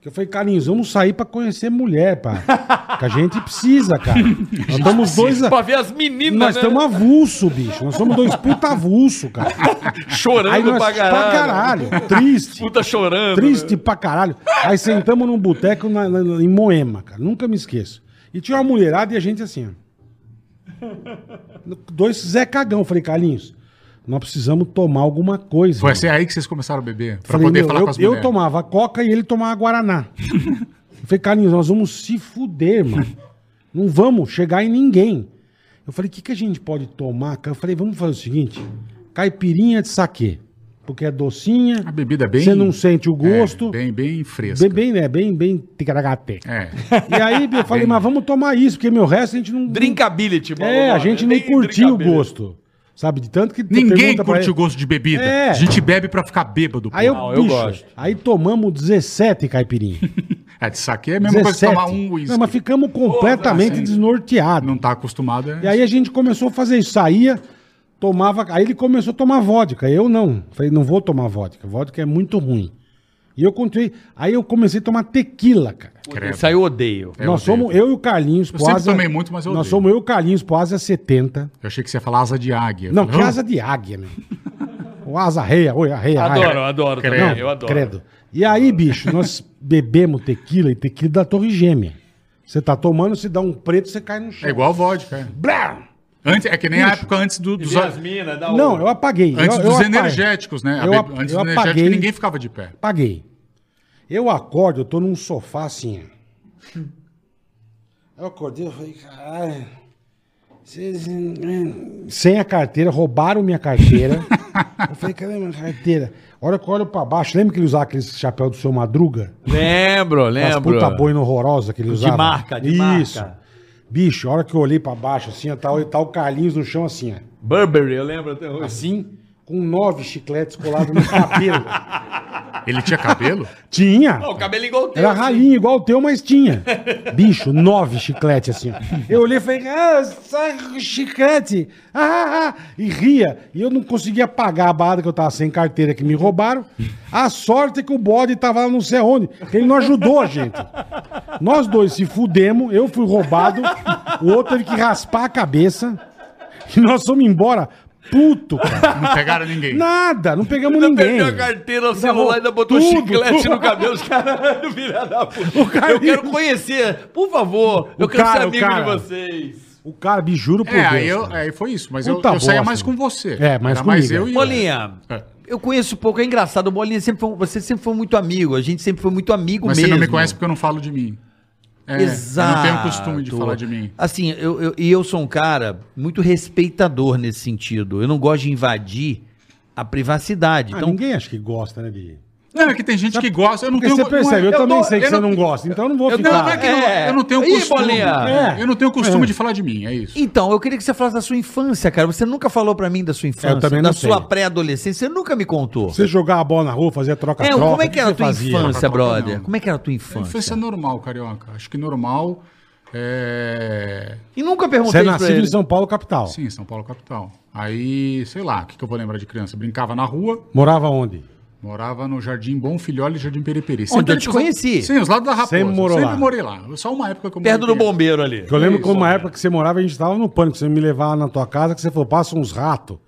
Que eu falei, Carlinhos, vamos sair pra conhecer mulher, pá. que a gente precisa, cara. Nós estamos dois. Pra ver as meninas, Nós né? estamos avulso, bicho. Nós somos dois puta avulso, cara. chorando Aí nós, pra caralho. Triste. Puta chorando. Triste pra caralho. Aí sentamos num boteco na- na- em Moema, cara. Nunca me esqueço. E tinha uma mulherada e a gente assim, ó. Dois Zé Cagão. Falei, Carlinhos, nós precisamos tomar alguma coisa. Foi assim aí que vocês começaram a beber? Pra Falei, poder meu, falar eu, com as eu mulheres. tomava coca e ele tomava guaraná. eu falei, Carlinhos, nós vamos se fuder, mano. Não vamos chegar em ninguém. Eu falei, o que, que a gente pode tomar? cara? Eu falei, vamos fazer o seguinte: caipirinha de saquê. Porque é docinha. A bebida é bem... Você não sente o gosto. É, bem, bem fresca. bem, bem, né? Bem, bem ticaracaté. É. E aí eu falei, mas vamos tomar isso, porque meu resto a gente não. Drinkability, mano. É, a gente não Nem curtiu o gosto. Sabe? De tanto que. Ninguém curte ele- o gosto de bebida. É. A gente bebe pra ficar bêbado. Aí eu. Não, eu bicho, gosto. aí tomamos 17 caipirinha. É, de saque é a mesma coisa que 17. tomar um uísque. Não, mas ficamos completamente assim, desnorteados. Não tá acostumado. É... E aí a gente começou a fazer isso. Saía, tomava. Aí ele começou a tomar vodka. Eu não. Falei, não vou tomar vodka. Vodka é muito ruim. E eu continuei. Aí eu comecei a tomar tequila, cara. Credo. Isso aí eu odeio. Eu nós odeio. somos eu e o Carlinhos. Eu sempre tomei muito, mas eu Nós odeio. somos eu e o Carlinhos pro Asa 70. Eu achei que você ia falar asa de águia. Não, que asa de águia, meu. O asa reia, oi, a reia. Adoro, raia. adoro Credo. também. Eu adoro. credo. E aí, bicho, nós bebemos tequila e tequila da Torre Gêmea. Você tá tomando, se dá um preto, você cai no chão. É igual vodka. É, Blá! antes, é que nem a época antes do- dos, Minas, dá Não, eu apaguei. antes eu, dos eu apaguei. energéticos, né? Eu antes eu dos energéticos apaguei. ninguém ficava de pé. Paguei. Eu acordo, eu tô num sofá assim. Eu acordei, eu falei, caralho. vocês- Sem a carteira, roubaram minha carteira. eu falei, cadê minha carteira? A hora que eu olho pra baixo, lembra que ele usava aquele chapéu do seu Madruga? Lembro, As lembro. puta boina horrorosa que ele De usava. marca, de Isso. marca. Bicho, a hora que eu olhei pra baixo, assim, ó, tá, o- tá o Carlinhos no chão, assim, ó. Burberry, eu lembro até hoje. Assim, com nove chicletes colados no cabelo. Ele tinha cabelo? Tinha. Não, o cabelo igual o teu. Era assim. ralinho igual o teu, mas tinha. Bicho, nove chicletes assim. ó. Eu olhei e falei, ah, sai chiclete. Ah, ah, ah, e ria. E eu não conseguia pagar a barra que eu tava sem carteira que me roubaram. A sorte é que o bode tava lá não sei aonde. que Ele não ajudou a gente. Nós dois se fudemos, eu fui roubado, o outro teve que raspar a cabeça. E nós fomos embora. Puto, cara. Não pegaram ninguém. Nada, não pegamos Ainda ninguém. perdeu a carteira, o celular, ainda botou Tudo, chiclete tudo. no cabelo. Os caras, filha da puta. Eu quero conhecer, por favor. Eu O quero cara, ser amigo cara. de vocês. O cara, me juro por É, Deus. aí, eu, aí foi isso. Mas eu, Puta eu saía bosta, mais com você. É, mais mais comigo, eu e Bolinha, É. eu conheço pouco, é engraçado. O Bolinha sempre foi, você sempre foi muito amigo. A gente sempre foi muito amigo Mas mesmo. você não me conhece porque eu não falo de mim. É, Exato. Eu não tenho costume de falar de mim. Assim, eu, eu- e eu sou um cara muito respeitador nesse sentido. Eu não gosto de invadir a privacidade. Ah, então, ninguém acha que gosta, né, de... Não, é que tem gente que gosta. Eu não tenho você percebe, eu, não é- também não- sei que eu você não gosta, então eu não vou Eu, ficar... não, não é que não- É. eu não tenho Ih, costume. É. Eu não tenho costume É. de falar de mim, é isso. Então, eu queria que você falasse da sua infância, cara. Você nunca falou pra mim da sua infância, Eu também da não sua sei. pré-adolescência. Você nunca me contou. Você jogar a bola na rua, fazer troca-troca... É, como é o que era a você tua fazia? infância, brother? não. Como é que era a tua infância? infância é normal, carioca. Acho que normal. É... E nunca Você perguntei é isso pra nascido ele. em São Paulo, capital. Sim, São Paulo capital. Aí, sei lá, o que, que eu vou lembrar de criança? Brincava na rua, Morava onde? Morava no Jardim Bom Filhole e Jardim Periperi. Onde eu Sempre te conheci. Sim, os lados da Raposa. Sempre morou Sempre lá. morei lá. Só uma época que eu Perto do bombeiro ali. Eu lembro Isso, que uma é. época que você morava, a gente tava no pânico. Você me levava na tua casa, que você falou, passa uns ratos.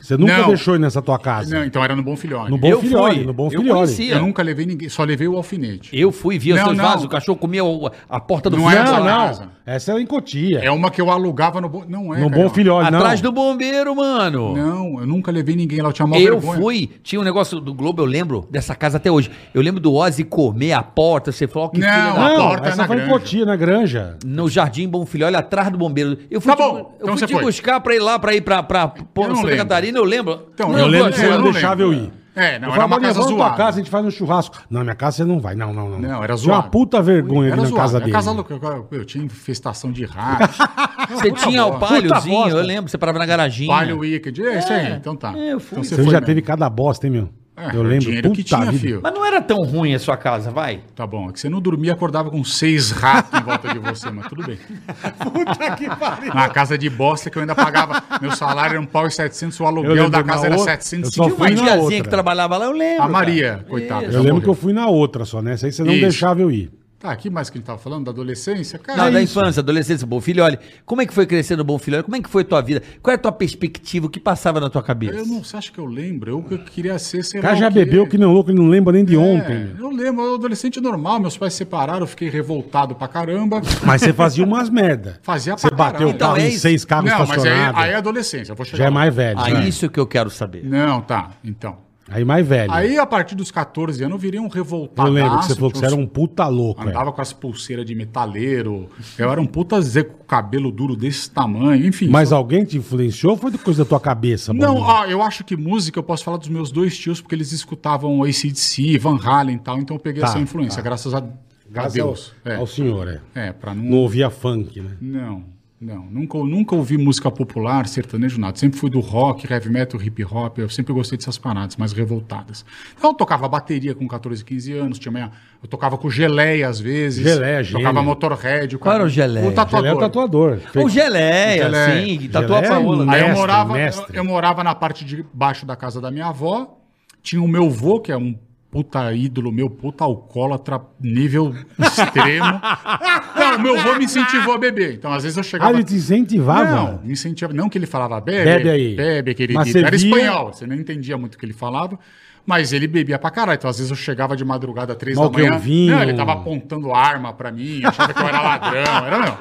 Você nunca Não. deixou ir nessa tua casa. Não, então era no Bom Filhole. No Bom Eu Filhole, fui, no Bom eu Filhole. conhecia. Eu nunca levei ninguém, só levei o alfinete. Eu fui, via os Não, não. vasos, o cachorro comia o- a porta do Não é não. casa. Essa é em Cotia. É uma que eu alugava no Bom... Não é, no Bom. Filhole, não. Atrás do bombeiro, mano. Não, eu nunca levei ninguém lá, eu tinha mó Eu vergonha. fui, tinha um negócio do Globo, eu lembro dessa casa até hoje. Eu lembro do Ozzy comer a porta, você falou que Não, filha da- a Não, porta é essa na foi em. Cotia, na granja. no Jardim Bom Filho, olha atrás do bombeiro. Eu fui Tá te, bom, eu então fui você te foi. buscar pra ir lá, pra ir pra, pra, pra Eu não Santa lembro. Catarina, eu lembro. Então, Eu lembro é, que você eu não não deixava eu ir. É, não, eu era uma casa vamos pra tua zoada. casa, a gente faz um churrasco. Não, minha casa você não vai. Não, não, não. Não, era Tinha uma zoado. puta vergonha Era ali na zoado. casa Era dele. casa louca. Eu, eu tinha infestação de ratos. Você tinha o palhozinho, eu lembro, você parava na garaginha. Palio Wicked. É isso aí, então tá. É, eu fui. Então Você, já mesmo. teve cada bosta, hein, meu? É, eu lembro. dinheiro que tinha, vida. filho. Mas não era tão ruim a sua casa, vai. Tá bom, é que você não dormia e acordava com seis ratos em volta de você, mas tudo bem. Puta que pariu. Na casa de bosta que eu ainda pagava, meu salário era um pau e setecentos, o aluguel da casa era outra, 750. eu só uma fui na tiazinha outra. que trabalhava lá, eu lembro. A Maria, cara. coitada. Eu lembro morreu. que eu fui na outra só, né? Essa aí você não Isso. deixava eu ir. Tá, aqui mais que a gente tava falando, da adolescência. Cara, Não, é da isso. infância, adolescência, Bom Filho, olha, como é que foi crescer no Bom Filho? Como é que foi a tua vida? Qual é a tua perspectiva? O que passava na tua cabeça? Eu não, você acha que eu lembro? Eu, eu queria ser, sei lá O cara já o quê. bebeu que nem louco, ele não lembra nem de É, ontem. eu lembro, eu era adolescente normal, meus pais se separaram, eu fiquei revoltado pra caramba. Mas você fazia umas merda. Fazia Você pra bateu o caralho. carro Então é em seis carros Não, mas aí, aí é adolescência, eu vou chegar Já é lá. mais velho. Ah, né? isso que eu quero saber. Não, tá, então. Aí mais velho. Aí, a partir dos 14 anos, eu virei um revoltado. eu lembro que você falou que você era um puta louco. é. Andava com as pulseiras de metaleiro. Eu era um puta Zé com cabelo duro desse tamanho, enfim. Mas só- alguém te influenciou ou foi coisa da tua cabeça? Não, ah, eu acho que música eu posso falar dos meus dois tios, porque eles escutavam ACDC, Van Halen e tal, então eu peguei Tá, essa influência, tá. graças a, a Graças Deus. Ao, É, ao senhor, é. é para não... Não ouvia funk, né? Não, não. Nunca, nunca ouvi música popular, sertanejo, nada. Sempre fui do rock, heavy metal, hip hop. Eu sempre gostei dessas paradas mais revoltadas. Então eu tocava bateria com 14, 15 anos. Tinha minha, eu tocava com geleia às vezes. Geleia, gênio. Tocava motorhead. o Qual era o Geleia? O tatuador. Ele é o tatuador. O Geleia, Geleia. sim, tatua Geleia, Paola. né? Aí eu Mestre, morava. Eu, eu morava na parte de baixo da casa da minha avó. Tinha o meu vô, que é um puta ídolo meu, puta alcoólatra, nível extremo. Não, o meu vô me incentivou a beber. Então, às vezes eu Ah, chegava... ele te incentivava? Não, me incentivava. Não que ele falava bebe, Bebe aí. bebe, querido. Mas Era via- espanhol, você não entendia muito o que ele falava. Mas ele bebia pra caralho. Então, às vezes, eu chegava de madrugada, três Mal da manhã. vinho. Não, ele tava apontando arma pra mim, achava que eu era ladrão. Era meu.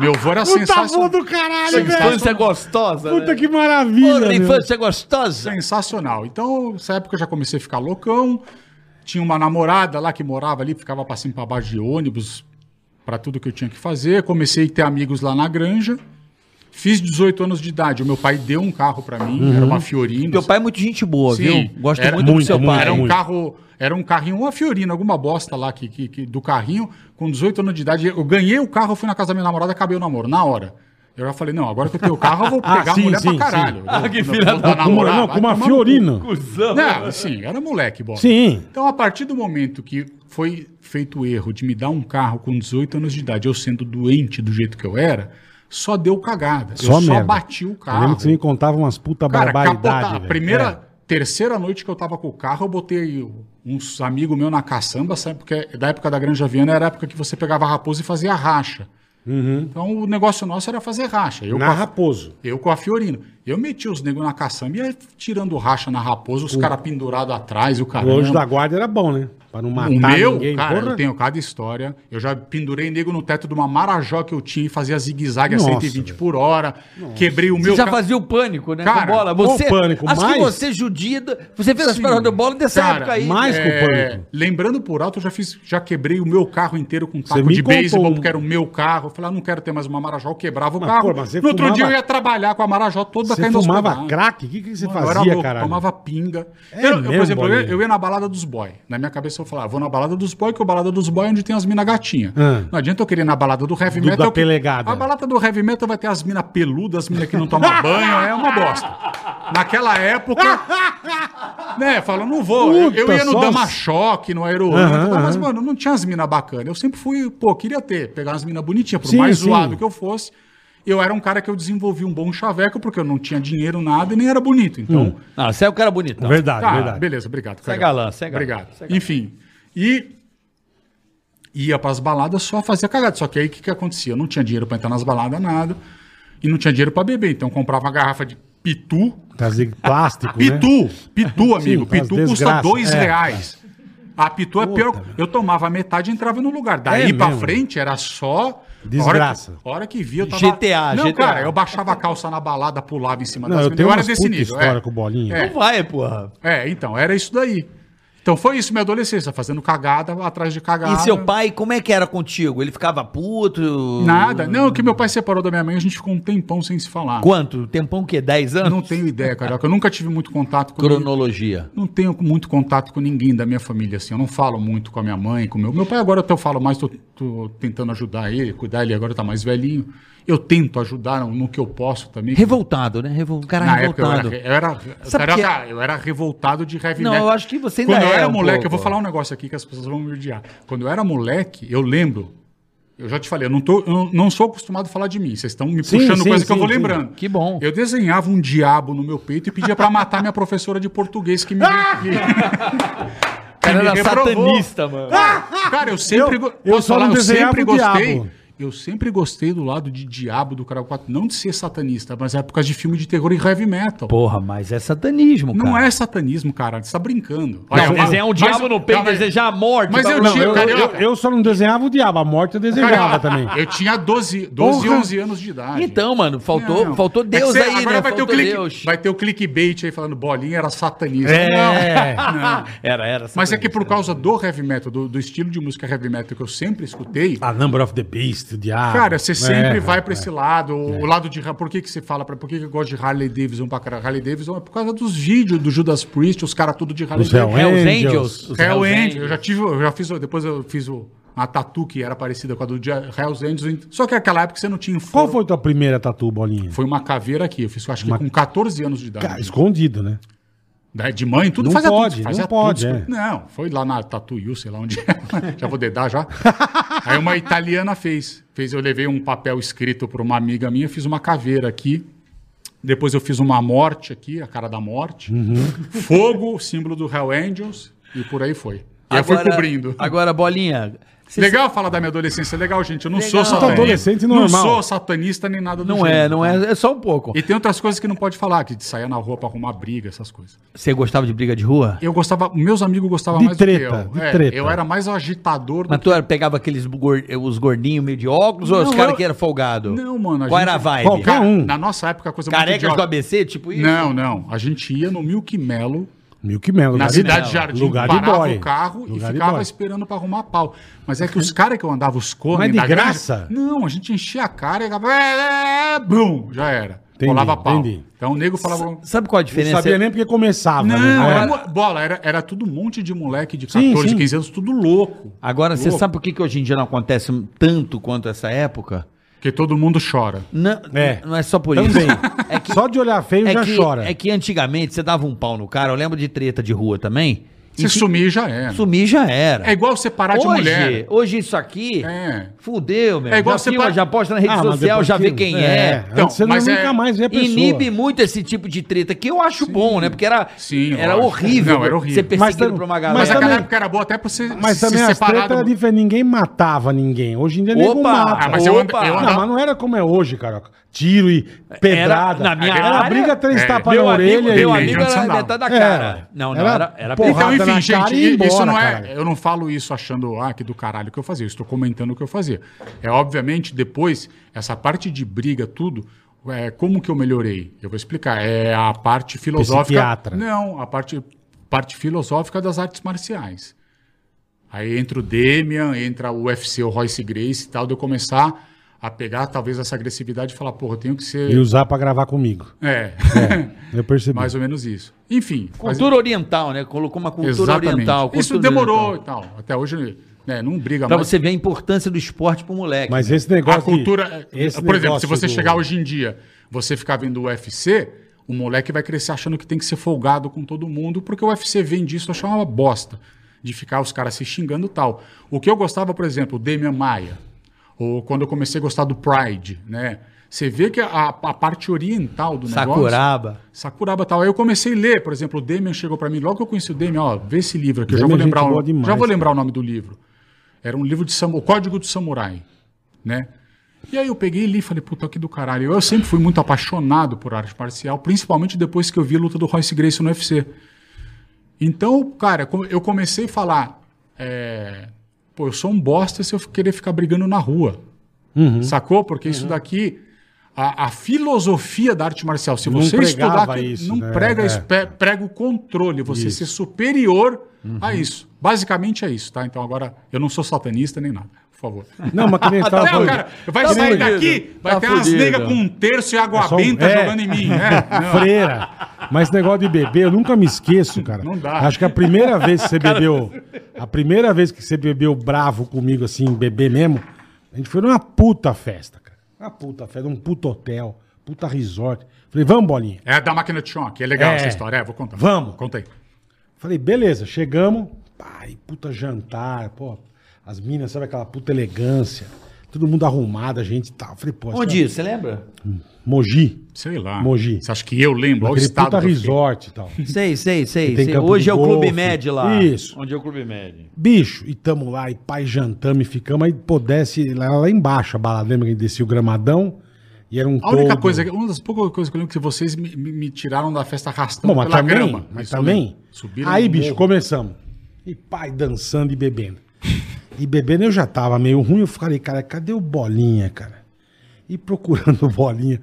Meu vô era Puta vô sensacional. do caralho, Sensacional. Infância gostosa. Puta né? que maravilha, Porra, meu. infância gostosa. Sensacional. Então, nessa época eu já comecei a ficar loucão. Tinha uma namorada lá que morava ali, ficava e pra baixo de ônibus pra tudo que eu tinha que fazer. Comecei a ter amigos lá na granja. Fiz 18 anos de idade. O meu pai deu um carro pra mim, era uma Fiorino. Teu pai é muito gente boa, Sim, viu? Gosto era- muito, do muito, seu muito, pai. Era um muito. carro, era um carrinho, uma Fiorino, alguma bosta lá que, que- que- do carrinho, com 18 anos de idade. Eu ganhei o carro, fui na casa da minha namorada, acabei o namoro, na hora. Eu já falei, não, agora que eu tenho o carro, eu vou Ah, pegar sim, a mulher sim, pra caralho. sim. Eu Ah, que eu filha da dar Com uma, namorar, não, com uma no Fiorino. não, sim, era moleque, bom. Sim. Então, a partir do momento que foi feito o erro de me dar um carro com 18 anos de idade, eu sendo doente do jeito que eu era, só deu cagada. Só eu só merda. bati o Eu carro. lembro que você me contava umas puta Cara, barbaridades. capotar. A primeira, É. terceira noite que eu tava com o carro, eu botei uns amigos meus na caçamba, sabe? Porque da época da Granja Viana era a época que você pegava a raposa e fazia racha. Então o negócio nosso era fazer racha. Eu, Uhum. Na com a, Raposo. eu com a Fiorino. Eu meti os negros na caçamba e ia tirando racha na raposa, os caras pendurados atrás e o O caramba. anjo da guarda era bom, né? Pra não matar O meu, ninguém. cara, porra. eu tenho cada história. Eu já pendurei nego no teto de uma Marajó que eu tinha e fazia zigue-zague a Nossa, 120 velho. por hora. Quebrei o Você meu já ca- fazia o pânico, né? Cara, com bola. Você, pânico? Acho que Mais? você, judida, você fez as paradas de bola dessa Cara, época aí. mais- com o É, pânico. lembrando por alto, eu já fiz, já quebrei o meu carro inteiro com taco de beisebol, um- porque era o meu carro. Eu falei, ah, não quero ter mais uma Marajó, eu quebrava o Mas, carro. pô, mas você no outro fumava- dia eu ia trabalhar com a Marajó toda Você caindo fumava crack? O que, que você eu fazia, louco, caralho? tomava pinga. É eu, eu, por exemplo, eu eu ia na balada dos boy. Na minha cabeça eu falava, vou na balada dos boy, que o balada dos boy é onde tem as minas gatinhas. Ah. Não adianta eu querer ir na balada do heavy Do- metal. da pelegada. A balada do heavy metal vai ter as minas peludas, as minas que não tomam banho, é uma bosta. Naquela época, né, fala, não vou. Eu, eu Puta, ia no só Dama Choque, no Aero Aham, mas, mano, não tinha as minas bacanas. Eu sempre fui, pô, queria ter, pegar as minas bonitinhas, por Sim, mais sim. zoado que eu fosse. Eu era um cara que eu desenvolvi um bom chaveco, porque eu não tinha dinheiro, nada, e nem era bonito. Então, Não, você é o cara bonito. não. Verdade, Tá, verdade. beleza, obrigado. Você é galã, você é galã. Obrigado. É galã. Enfim, e ia pras baladas só fazia cagada. Só que aí o que, que acontecia? Eu não tinha dinheiro pra entrar nas baladas, nada, e não tinha dinheiro pra beber. Então eu comprava uma garrafa de Pitu. Trazer plástico, né? Pitu, Pitu, amigo. aquelas Pitu custa dois É. reais. A Pitu é Puta, pior. velho. Eu tomava metade e entrava no lugar. Daí É pra mesmo? frente era só. Desgraça. A hora que, hora que via, eu tava. GTA, Não, GTA. cara, eu baixava a calça na balada, pulava em cima Não, das eu meninas. tenho Eu era desse nível. história É. com bolinha. É. Não vai, porra. é, então, era isso daí. Então foi isso, minha adolescência, fazendo cagada atrás de cagada. E seu pai, como é que era contigo? Ele ficava puto? Nada. Não, que meu pai separou da minha mãe, a gente ficou um tempão sem se falar. Quanto? Tempão o quê? 10 Eu anos? não tenho ideia, carioca. Eu nunca tive muito contato com Cronologia. Não tenho muito contato com ninguém da minha família, assim. Eu não falo muito com a minha mãe, com o meu. Meu pai agora até eu falo mais, tô, tô tentando ajudar ele, cuidar ele agora tá mais velhinho. Eu tento ajudar no, que eu posso também. Revoltado, né? Revol... Cara Na época eu revoltado. era, eu era, que eu era revoltado de heavy Não, metal. eu acho que você ainda Quando eu é era um moleque, pouco. eu vou falar um negócio aqui que as pessoas vão me odiar. Quando eu era moleque, eu lembro. Eu já te falei, eu não, tô, eu não- sou acostumado a falar de mim. Vocês estão me Sim, puxando sim, coisa que eu sim, vou sim. lembrando. Que bom. Eu desenhava um diabo no meu peito e pedia pra matar minha professora de português que me. que- cara que me era reprovou. satanista, mano. Cara, eu sempre. Eu- eu posso só não falar, eu sempre gostei. diabo. Eu sempre gostei do lado de diabo do Carol 4. Não de ser satanista, mas é por causa de filme de terror e heavy metal. Porra, mas é satanismo, cara. Não é satanismo, cara. Você tá brincando. Não, Olha, desenhar um mas- diabo no peito, calma aí. desejar a morte. Mas pra eu você. tinha- Eu, eu, Carioca. eu só não desenhava o diabo, a morte eu desejava Carioca, também. Eu tinha 12, 12 Porra. 11 anos de idade. Então, mano, faltou, Não. faltou É Deus você- aí, agora né? vai ter, o clique, Deus. vai ter o clickbait aí falando bolinha era satanista. É. Não, não. Era, era. Mas é que satanista. por causa do heavy metal, do, do estilo de música heavy metal que eu sempre escutei, A Number of the Beast, diabo. Cara, você sempre É, vai é. pra esse lado, o lado de. Por que, que você fala? Pra, por que, que eu gosto de Harley Davidson pra caralho? Harley Davidson é por causa dos vídeos do Judas Priest, os caras tudo de Harley Os Hell Hells Angels. Angels. os Hell Hells Angels. Eu já tive, eu já fiz, depois eu fiz o, uma tatu que era parecida com a do Dia- Hells Angels. Só que naquela época você não tinha Qual foro. foi tua primeira tatu, bolinha? Foi uma caveira aqui, eu fiz, eu acho que Uma- com 14 anos de idade. Cara, escondido, né? De mãe, tudo Não fazia pode, tudo. Fazia não pode, tudo. é. Não, foi lá na Tatu You, sei lá onde é. já vou dedar já. Aí uma italiana fez. fez. Eu levei um papel escrito para uma amiga minha, fiz uma caveira aqui. Depois eu fiz uma morte aqui, a cara da morte. Uhum. Fogo, símbolo do Hell Angels. E por aí foi. E eu fui cobrindo. Agora, bolinha. Você- Legal falar da minha adolescência, é legal, gente. Eu não sou Legal. satanista. Adolescente Não normal. sou satanista nem nada do Não é, gênero, não tá? é. É só um pouco. E tem outras coisas que não pode falar, que de sair na rua pra arrumar briga, essas coisas. Você gostava de briga de rua? Eu gostava, meus amigos gostavam De mais treta, do que eu. de treta. Eu era mais agitador do Mas tu pegava aqueles gor- os gordinhos meio de óculos ou os Não, caras eu- que eram folgado? Não, mano. a Qual gente- era a vibe? Qualquer um. Na nossa época, a coisa muito Carecas do. ABC, tipo isso? Não, não. A gente ia no Milk Melo, Milk na lugar de- cidade Jardim, lugar de parava boy. o carro Lugar e de ficava esperando pra arrumar pau. Mas é que os caras que eu andava, os cones Mas de grande- graça? Não, a gente enchia a cara e ficava... É, é, bum, já era. Entendi, Rolava pau. entendi. Então o nego falava... Sabe qual a Não diferença? sabia nem porque começava. Não, né? era, É. mo- bola, era, era tudo um monte de moleque de Sim, 14, sim. 15 anos, tudo louco. Agora, você Louco. sabe por que, que hoje em dia não acontece tanto quanto essa época? Porque todo mundo chora. Não É. não é só por Também. isso. É que, Só de olhar feio é já que, chora. é que antigamente você dava um pau no cara, eu lembro de treta de rua também. Se que sumir já era. sumir já era. É igual você parar de hoje, mulher. Hoje isso aqui, É. fudeu, meu. É igual já, você filma, já posta na rede Ah, mas social, já vê que- quem é. é. Então, Antes você mas não é- nunca mais vê a pessoa. Inibe muito esse tipo de treta, que eu acho bom, né? Porque era, Sim, era lógico. horrível, Não, era horrível. você Mas perseguido tam- por uma mas galera. Mas também- aquela época era boa até pra você Mas se também as separar tretas do... Ninguém matava ninguém. Hoje em dia Opa! mata. Ah, mas eu Opa! eu Não, andava- mas não era como é hoje, cara. Tiro e pedrada. na minha era área- briga três É. tapas Meu na orelha. meu e- amigo era metade da É. cara. Não, não, Era era, era porrada Então, na enfim, cara gente, e ir isso embora, não é. cara. Eu não falo isso achando, ah, que do caralho que eu fazia. Eu estou comentando o que eu fazia. É obviamente, depois, essa parte de briga, tudo. É, como que eu melhorei? Eu vou explicar. É a parte filosófica. Psiquiatra. Não, a parte, parte filosófica das artes marciais. Aí entra o Demian, entra o UFC, o Royce Grace e tal, de eu começar a pegar talvez essa agressividade e falar, porra, eu tenho que ser. E usar pra gravar comigo. É. Eu percebi. Mais ou menos isso. Enfim. mas- Cultura oriental, né? Colocou uma cultura oriental. Isso cultura demorou oriental. e tal. Até hoje, né, não briga Pra mais. você ver a importância do esporte pro moleque. Mas né? esse negócio. A cultura. de- esse por exemplo, se você do- chegar hoje em dia, você ficar vendo o UFC, o moleque vai crescer achando que tem que ser folgado com todo mundo, porque o UFC vem disso achar uma bosta. De ficar os caras se xingando e tal. O que eu gostava, por exemplo, o Damian Maia. Ou quando eu comecei a gostar do Pride, né? Você vê que a, a parte oriental do negócio. Sakuraba. Sakuraba tal. Aí eu comecei a ler, por exemplo, o Demian chegou pra mim, logo que eu conheci o Demian, ó, vê esse livro aqui, eu já vou é lembrar, o, demais, já vou cara. lembrar o nome do livro. Era um livro de samu, o Código do Samurai, né? E aí eu peguei e li e falei, puta que do caralho. Eu sempre fui muito apaixonado por arte marcial, principalmente depois que eu vi a luta do Royce Gracie no UFC. Então, cara, eu comecei a falar, é, pô, eu sou um bosta se eu querer ficar brigando na rua. Uhum. Sacou? Porque isso daqui, a, a filosofia da arte marcial, se Não você estudar, isso, não né? prega É. isso, prega o controle, você ser superior Uhum. a isso. Basicamente é isso, tá? Então agora, eu não sou satanista nem nada, por favor. Não, mas que nem tava Não, cara, vai Tá sair fudido. daqui, vai Tá ter umas fudido. negas com um terço e água É um- benta é. jogando em mim. Não. Freira. Mas esse negócio de beber, eu nunca me esqueço, cara. Não dá. Acho que a primeira vez que você bebeu. A primeira vez que você bebeu bravo comigo, assim, beber mesmo, a gente foi numa puta festa, cara. Uma puta festa, um puta hotel, puta resort. Falei, vamos, bolinha. É da máquina de choque, é legal É. essa história. É, vou contar. Vamos. Conta aí. Falei, beleza, chegamos. Pai, puta jantar, pô. As minas, sabe aquela puta elegância. Todo mundo arrumado, a gente e tal. Falei, pô. Onde isso? Você lembra? Mogi. Sei lá. Mogi. Você acha que eu lembro? Olha o Aquele estado puta resort e tal. Sei, sei, sei. Sei. Hoje é o Clube. Med lá. Isso. Onde é o Clube Med. Bicho, e tamo lá, e pai jantamos e ficamos, aí pô, desce lá, lá embaixo a balada, lembra que a gente descia o gramadão? E era um A única toldo. coisa, que- uma das poucas coisas que eu lembro que vocês me, me- me tiraram da festa arrastando Bom, mas pela também, grama. mas Isso também. Subiram Aí, bicho, morro. começamos. E pai dançando e bebendo. E bebendo eu já tava meio ruim, eu falei, cara, cadê o Bolinha, cara? E procurando o Bolinha.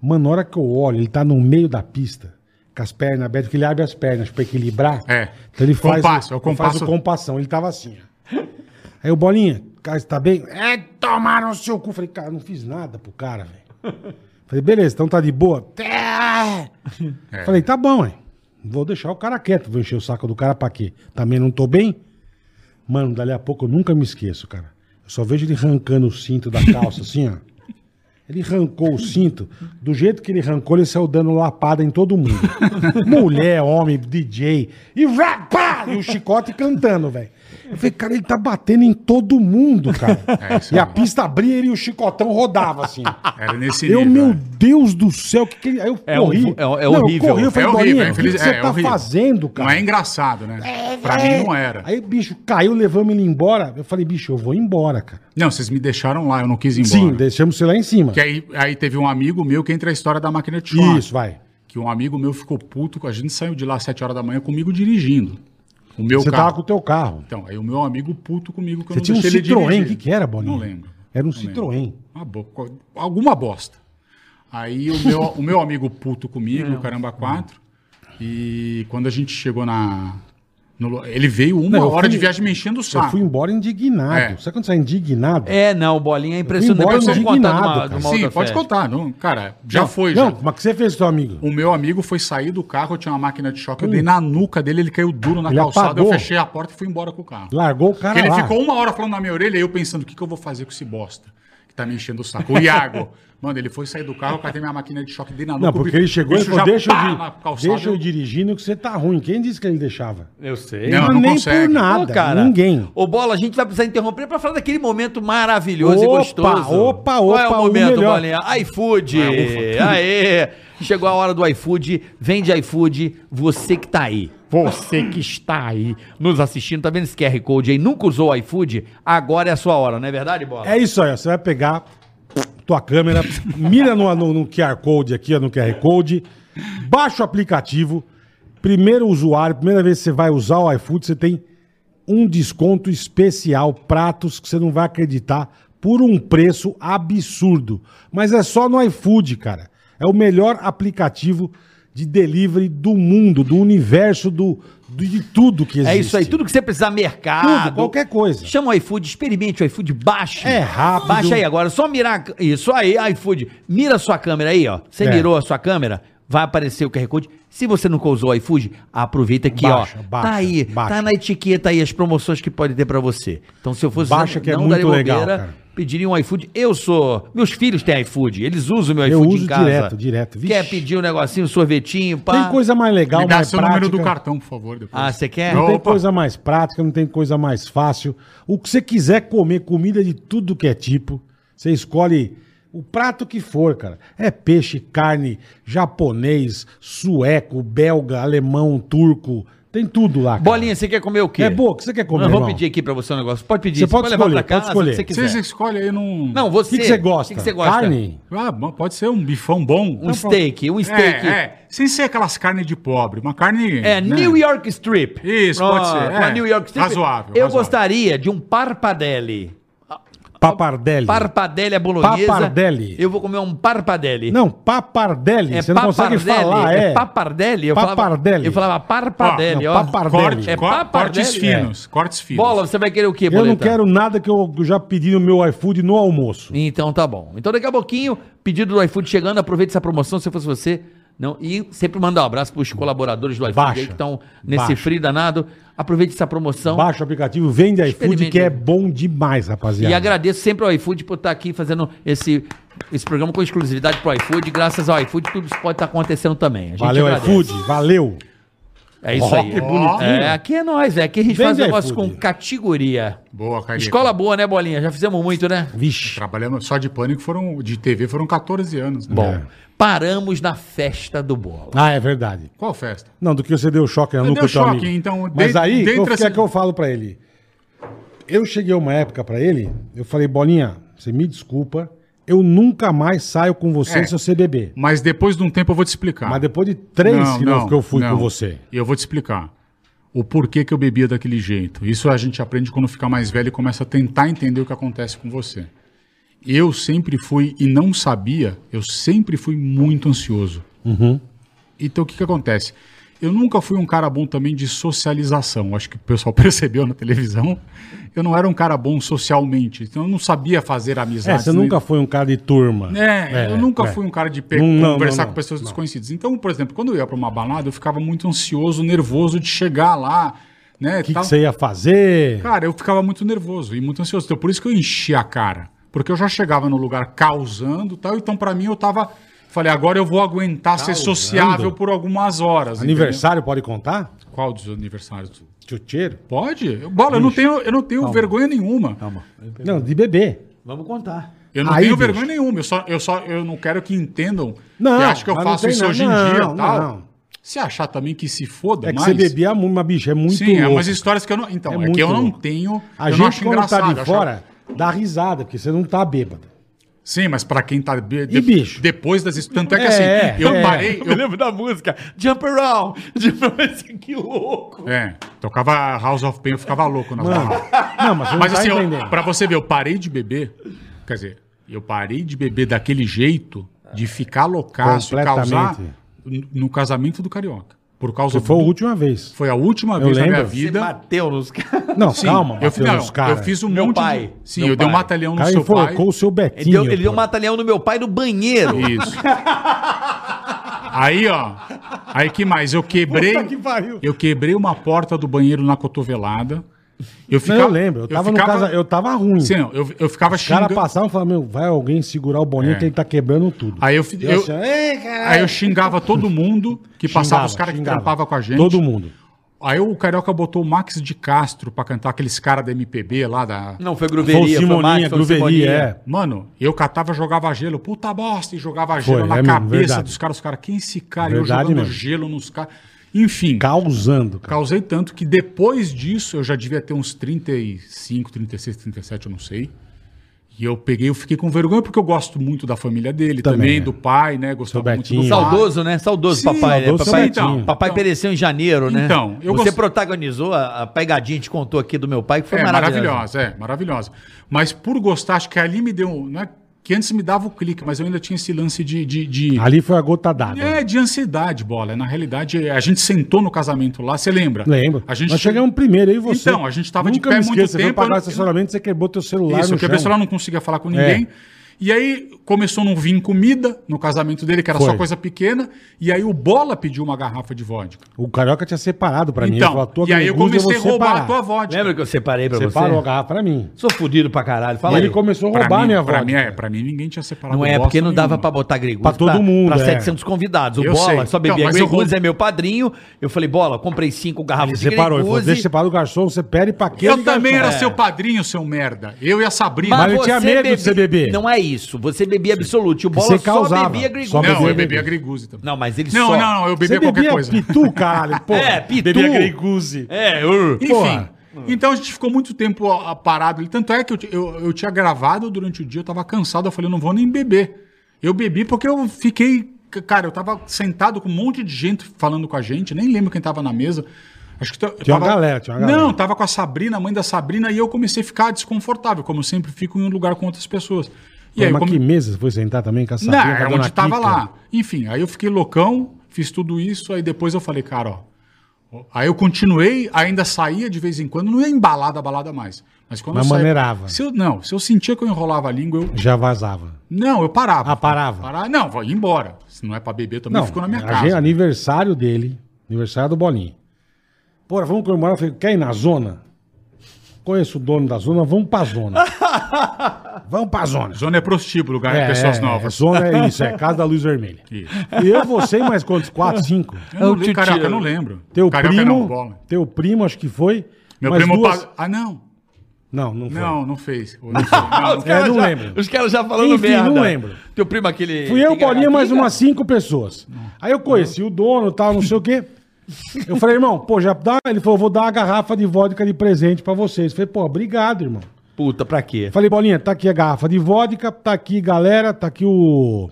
Mano, na hora que eu olho, ele tá no meio da pista, com as pernas abertas, que ele abre as pernas pra equilibrar. É. Então ele faz, Compasso, é o ele faz compasso. o compassão. Ele tava assim, ó. Aí o Bolinha, cara, você tá bem? É, tomaram o seu cu. Falei, cara, não fiz nada pro cara, velho. Falei, beleza, então tá de boa? É. Falei, tá bom, hein. Vou deixar o cara quieto, vou encher o saco do cara pra quê? Também não tô bem? Mano, dali a pouco eu nunca me esqueço, cara. Eu só vejo ele arrancando o cinto da calça, assim, ó. Ele arrancou o cinto. Do jeito que ele arrancou, ele saiu dando lapada em todo mundo. Mulher, homem, DJ. E, vá, pá, e o chicote cantando, velho. Eu falei, cara, ele tá batendo em todo mundo, cara. É, isso e a pista abria ele e o chicotão rodava, assim. Era nesse Eu, nível. meu é. Deus do céu, que que ele... Aí eu É corri. um- é- é Não, eu horrível. corri, eu falei, É horrível, é o que, que você é tá horrível. fazendo, cara? Não é engraçado, né? pra É. mim não era. Aí, bicho, caiu, levamos ele embora. Eu falei, bicho, eu vou embora, cara. Não, vocês me deixaram lá, eu não quis ir embora. Sim, deixamos você lá em cima. Que aí, aí teve um amigo meu que entra a história da máquina de choque. Isso, vai. Que um amigo meu ficou puto com a gente, saiu de lá às 7 horas da manhã comigo dirigindo. O meu Você carro. tava com o teu carro. Então, aí o meu amigo puto comigo que eu Você não tinha um deixei ele Citroën, o dirigir. que que era, Boninho? Não lembro. Era um Não lembro. Citroën. Uma bo- co- Alguma bosta. Aí o meu, o meu amigo puto comigo, o Caramba 4, e quando a gente chegou na. No- ele veio uma Não, eu hora fui- de viagem me enchendo o Eu saco. fui embora indignado. É. Sabe quando você é indignado? É, não, Bolinha é impressionante. embora Depois eu contar de indignado, uma, cara. uma Sim, pode festa. contar. Não, cara, já Não, foi. Não, já. mas o que você fez, seu amigo? O meu amigo foi sair do carro, eu tinha uma máquina de choque, eu dei na nuca dele, ele caiu duro na Ele calçada, apagou. eu fechei a porta e fui embora com o carro. Largou o cara Porque ele lá. ficou uma hora falando na minha orelha e eu pensando, o que, que eu vou fazer com esse bosta? Que tá me enchendo o saco. O Iago. Mano, ele foi sair do carro, eu catei minha máquina de choque, dei na nuca. Não, o porque ele chegou e falou, já deixa eu, pá, calçada, deixa eu dirigindo que você tá ruim. Quem disse que ele deixava? Eu sei. Não, não nem consegue. por nada, Ô, cara, ninguém. Ô, Bola, a gente vai precisar interromper pra falar daquele momento maravilhoso Opa, e gostoso. opa, Qual é opa, o o momento, melhor. Bolinha? iFood. É, Aê! Chegou a hora do iFood. Vende iFood, você que tá aí. Você que está aí nos assistindo, tá vendo esse QR Code aí? Nunca usou o iFood? Agora é a sua hora, não é verdade, Bola? É isso aí. Você vai pegar tua câmera, mira no, no, no QR Code aqui, no QR Code, baixa o aplicativo, primeiro usuário, primeira vez que você vai usar o iFood, você tem um desconto especial, pratos que você não vai acreditar, por um preço absurdo. Mas é só no iFood, cara. É o melhor aplicativo de delivery do mundo, do universo, do, de tudo que existe. É isso aí, tudo que você precisar, mercado. Tudo, qualquer coisa. Chama o iFood, experimente o iFood, baixe. É rápido. Baixa aí agora, só mirar. Isso aí, iFood. Mira a sua câmera aí, ó. Você É. mirou a sua câmera, vai aparecer o QR Code. Se você nunca usou o iFood, aproveita aqui, Baixa, ó. baixa, tá aí, baixa. tá na etiqueta aí as promoções que pode ter pra você. Então, se eu fosse Baixa que é muito legal, cara. pediria um iFood. Eu sou. Meus filhos têm iFood, eles usam o meu Eu iFood uso em casa. direto, direto. Vixe. Quer pedir um negocinho, um sorvetinho, pá. Tem coisa mais legal, Me dá mais seu prática. número do cartão, por favor. Depois. Ah, você quer? Não tem Opa. coisa mais prática, não tem coisa mais fácil. O que você quiser comer, comida de tudo que é tipo, você escolhe o prato que for, cara. É peixe, carne, japonês, sueco, belga, alemão, turco. Tem tudo lá. cara. Bolinha, você quer comer o quê? É boa, o que você quer comer, vamos irmão? pedir aqui pra você um negócio. Pode pedir. Você pode levar escolher, pra casa, pode escolher. você quiser. Vocês escolhem aí num. Não, O você. que, que você gosta? O que, que você gosta? Carne? Ah, bom, pode ser um bifão bom. Um steak, um steak. É, é, sem ser aquelas carnes de pobre, uma carne. É, né? New York Strip. Isso, pode ser, Uma é. New York Strip. Razoável, Eu razoável. gostaria de um parpadelli. Papardelli. Parpadelli é bolonhesa. Papardelli. Eu vou comer um parpadelli. Não, papardelli. É você não consegue papardelli, falar, é. É papardelli. Eu Papardelli. Falava, eu falava parpadelli, não, papardelli. Corte, É papardelli? cortes finos. Cortes finos. Bola, você vai querer o quê, Eu Boleta? não quero nada que eu já pedi no meu iFood no almoço. Então tá bom. Então daqui a pouquinho, pedido do iFood chegando, aproveite essa promoção se fosse você. Não, e sempre mandar um abraço para os colaboradores do iFood aí que estão nesse Baixa. frio danado. Aproveite essa promoção. Baixa o aplicativo, vende iFood, que é bom demais, rapaziada. E agradeço sempre ao iFood por estar aqui fazendo esse, esse programa com exclusividade pro iFood. Graças ao iFood, tudo isso pode estar acontecendo também. Valeu, agradece. iFood. Valeu. É isso aí. que bonitinho. É, aqui é nós, é. Aqui a gente Vende faz negócio iFood. com categoria. Boa, Carica. Escola boa, né, Bolinha? Já fizemos muito, né? Vixe. Trabalhamos só de pânico, foram, de TV foram 14 anos. né? Bom, paramos na festa do bola. Ah, é verdade. Qual festa? Não, do que você deu choque na Eu nuca dei do teu choque, amigo. então, Mas de- aí, dentre o que é que eu falo pra ele? Eu cheguei uma época pra ele, eu falei, Bolinha, você me desculpa, eu nunca mais saio com você É. se você beber. Mas depois de um tempo eu vou te explicar. Mas depois de três Não, que, não, que eu fui não. com você. Eu vou te explicar. O porquê que eu bebia daquele jeito. Isso a gente aprende quando fica mais velho e começa a tentar entender o que acontece com você. Eu sempre fui, e não sabia, eu sempre fui muito ansioso. Então o que, que acontece? Eu nunca fui um cara bom também de socialização. Acho que o pessoal percebeu na televisão. Eu não era um cara bom socialmente. Então eu não sabia fazer É, amizades. você nem- nunca foi um cara de turma. é, eu nunca é. fui um cara de pe- Não, não, conversar não, com pessoas não. desconhecidas. Então, por exemplo, quando eu ia pra uma balada, eu ficava muito ansioso, nervoso de chegar lá, né? O que, que tal. você ia fazer? Cara, eu ficava muito nervoso e muito ansioso. Então, por isso que eu enchia a cara. Porque eu já chegava no lugar causando e tal. Então, pra mim, eu tava. Falei, agora eu vou aguentar ser Causando? sociável por algumas horas. Aniversário pode contar? entendeu? Qual dos aniversários? Tchutcheiro? Pode? Bola, eu não tenho, eu não tenho vergonha nenhuma. Não, de beber. Vamos contar. Eu não Aí, tenho bicho. vergonha nenhuma. Eu só, eu só eu não quero que entendam Não, que acho que eu mas não faço isso não. hoje em Não, dia não, tal. não. Se achar também que se foda É que mais... você bebia muito, mas, bicho, é muito Sim, é louco. umas histórias que eu não... Então, É é, que eu não louco. tenho... A eu não gente, acho quando tá engraçado. de eu acho- fora, dá risada, porque você não tá bêbado. Sim, mas pra quem tá... Be... E, bicho? Depois das... Tanto é que É, assim, eu é. parei... Eu Eu... lembro da música Jump Around. Jump Around. Que louco. É, tocava House of Pain, eu ficava louco nas Mano, não, mas Mas tá assim, pra você ver, eu parei de beber... Quer dizer, eu parei de beber daquele jeito, de ficar loucaço causar... No casamento do Carioca. Por causa foi a do- última vez. Foi a última Eu vez na minha lembro. Você vida. bateu nos caras. Não, Sim, calma, eu, bateu fiz, nos não, caras. eu fiz um Meu monte pai, de... Sim, meu eu dei um pai. batalhão O no cara seu pai. o seu Ele Betinho. deu, ele deu um pô. batalhão no meu pai no banheiro. Isso. Aí, ó. Aí que mais? Eu quebrei. Puta que pariu. Eu quebrei uma porta do banheiro na cotovelada. Eu Não, ficava, eu lembro. Eu tava no casa, eu tava ruim. Sim, não, eu, eu ficava Os caras xingando. passavam e falavam, meu, vai alguém segurar o Boninho É. que ele tá quebrando tudo. Aí eu, Eu eu, assim, aí eu xingava todo mundo que passava, os caras que xingava. trampavam com a gente. Todo mundo. Aí o Carioca botou o Max de Castro pra cantar aqueles caras da MPB lá da. Não, foi Foi gruveria. o foi Simoninha, Max, foi o Gruveria, Simoninha. é. Mano, eu catava, jogava gelo, puta bosta, e jogava gelo Foi, na é mesmo, cabeça verdade. dos caras. Os caras, quem é esse cara? Verdade eu jogando mesmo. gelo nos caras. Enfim, Causando, cara. causei tanto que depois disso eu já devia ter uns 35, 36, 37, eu não sei. E eu peguei, eu fiquei com vergonha porque eu gosto muito da família dele Também, também, é. do pai, né? Gostava Seu muito Betinho. do pai. Saudoso, né? Saudoso Sim, papai. né? saudoso Papai, seu Betinho. papai Então. pereceu em janeiro, né? Então, eu Você gost- protagonizou a, a pegadinha, te contou aqui do meu pai, que foi É, maravilhosa. maravilhosa, é, maravilhosa. Mas por gostar, acho que ali me deu. Não é, que antes me dava o clique, mas eu ainda tinha esse lance de. de, de- Ali foi a gota d'água. é, de ansiedade, bola. Na realidade, a gente sentou no casamento lá, você lembra? Lembro. A gente Nós chegamos primeiro, aí você. Então, a gente tava de Nunca pé me muito esqueço, Você tempo, pagar o eu- estacionamento, você quebrou teu celular Isso, no eu quebrei o chão. celular, não conseguia falar com ninguém. E aí começou a não vir comida no casamento dele, que era Foi. só coisa pequena. E aí o Bola pediu uma garrafa de vodka. O Carioca tinha separado pra mim. Ele Então, falou, "Tua e aí eu comecei a roubar separar." a tua vodka. Lembra que eu separei pra você? Separou a garrafa pra mim. Sou fudido pra caralho. Fala e aí. ele começou a Pra roubar mim, minha pra vodka. mim, é, pra mim ninguém tinha separado Não é porque não dava nenhuma. pra botar Gregus Pra todo mundo, Pra é. 700 convidados. O Eu Bola sei. só bebia Então, eu vou- é meu padrinho. Eu falei, Bola, comprei cinco garrafas Ele separou. Ele falou, Gregus. deixa eu separar o garçom, você pede pra quê? Eu também era seu padrinho, seu merda. Eu e a Sabrina. Mas ele tinha medo de você beber. Não é isso. Você bebia absolute. O Bola Você só causava. bebia Grigol. Só Não, eu bebia Griguzzi. Griguzzi também. Não, mas ele Não, só... não, eu Você bebia qualquer bebia coisa. pitu, caralho. Pô, É, pitu. Bebia Griguzzi. É, uh. Enfim. Porra. Então a gente ficou muito tempo parado ali. Tanto é que eu, eu, eu tinha gravado durante o dia, eu tava cansado. Eu falei, eu não vou nem beber. Eu bebi porque eu fiquei. Cara, eu tava sentado com um monte de gente falando com a gente, nem lembro quem tava na mesa. Acho que eu Tinha uma tava- galera, tinha uma galera. Não, tava com a Sabrina, a mãe da Sabrina, e eu comecei a ficar desconfortável, como eu sempre fico em um lugar com outras pessoas. E Pô, aí, mas come- que mesa você foi sentar também com a não, dona onde tava Kika? lá. Enfim, aí eu fiquei loucão, fiz tudo isso, aí depois eu falei, cara, ó. Aí eu continuei, ainda saía de vez em quando, não ia embalada, balada mais. Mas quando Mas eu saía- maneirava. Se eu, não, se eu sentia que eu enrolava a língua, eu. Já vazava. Não, eu parava. Ah, parava? Parava, não, vou ir embora. Se não é pra beber, também Não, fico na minha casa. gente- aniversário dele, aniversário do Bolinha. Porra, vamos comemorar. Eu falei, quer ir na zona? Conheço o dono da zona, vamos pra zona. vamos pra zona. Zona é prostíbulo, lugar de pessoas novas. Zona é isso, é casa da luz vermelha. Isso. E eu, você, e mais quantos? Quatro, cinco? Eu não, É lembro, caraca, eu não lembro. Teu Caraca, primo, não, bola. teu primo, acho que foi. Meu primo. duas- Ah, não. Não, não foi. Não, não fez. Não. Não, Os fez. É, não já, lembro. Os caras já falando Enfim, merda. não lembro. Teu primo aquele... Fui eu? Bolinha, mais umas cinco pessoas. Aí eu conheci o dono e tal, não sei o quê. Eu falei, irmão, pô, já dá. Ele falou, vou dar uma garrafa de vodka de presente pra vocês. Eu falei, pô, obrigado, irmão. Puta, pra quê? Falei, Bolinha, tá aqui a garrafa de vodka, tá aqui, galera, tá aqui o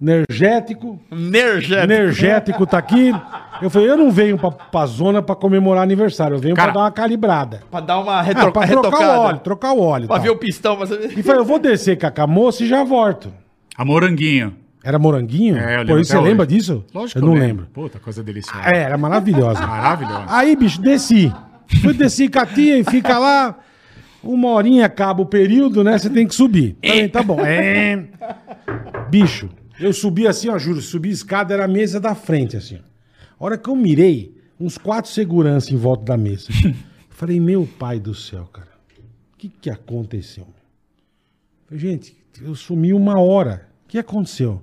energético. Energético. Energético tá aqui. Eu falei, eu não venho pra, pra zona pra comemorar aniversário, eu venho Cara, pra dar uma calibrada. Pra dar uma Ah, retro... pra retocada. trocar o óleo, trocar o óleo. Pra tal. ver o pistão. Saber... E falei, eu vou descer com a com a moça e já volto. A moranguinho. Era moranguinho? É, eu Pô, lembro isso você até lembra hoje. disso? Lógico eu não lembro. Puta, coisa deliciosa. É, era maravilhosa. Maravilhosa. Aí, bicho, desci. Fui desci com a tia e fica lá. Uma horinha acaba o período, né? Você tem que subir. Falei, tá bom. É. Bicho, eu subi assim, ó, juro, subi a escada, era a mesa da frente, assim. A hora que eu mirei, uns quatro seguranças em volta da mesa. Falei, meu pai do céu, cara. O que que aconteceu? Falei, gente, eu sumi uma hora. O que aconteceu?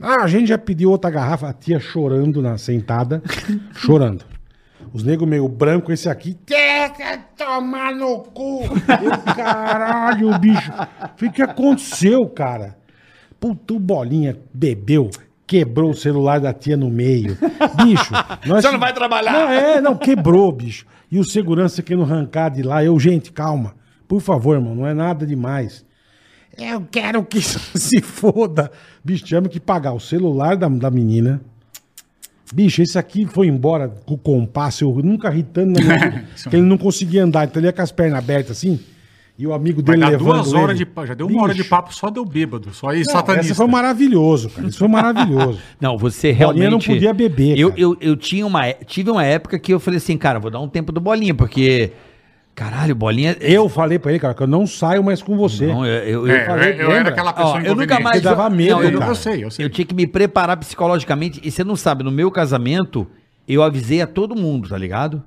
Ah, a gente já pediu outra garrafa, a tia chorando na sentada, chorando. Os negros meio branco, esse aqui. Quer tomar no cu! Eu, caralho, bicho. O que aconteceu, cara? Puta, o bolinha bebeu, quebrou o celular da tia no meio. Bicho, nós. Você não vai trabalhar. Não, é, não, quebrou, bicho. E o segurança querendo arrancar de lá. Eu, gente, calma. Por favor, irmão, não é nada demais. Eu quero que isso se foda. Bicho, tivemos que pagar o celular da, da menina. Bicho, esse aqui foi embora com o compasso. Eu nunca ri tanto na minha vida, que ele não conseguia andar. Então ele ia com as pernas abertas assim. E o amigo Vai dele dar levando duas horas ele. de papo. Já deu uma hora de papo só deu bêbado. Só aí, não, satanista. Essa foi maravilhoso, cara. Isso foi maravilhoso. Não, você Bolinha realmente... não podia beber, Eu, cara. eu, eu tinha uma, tive uma época que eu falei assim, cara, vou dar um tempo do Bolinha, porque... Caralho, Bolinha... Eu falei pra ele, cara, que eu não saio mais com você. Não, eu, eu, É, eu- falei, eu, era aquela pessoa Ó, eu nunca mais... Dava medo, Não, eu, cara. eu sei, eu sei. eu tinha que me preparar psicologicamente. E você não sabe, no meu casamento, eu avisei a todo mundo, tá ligado?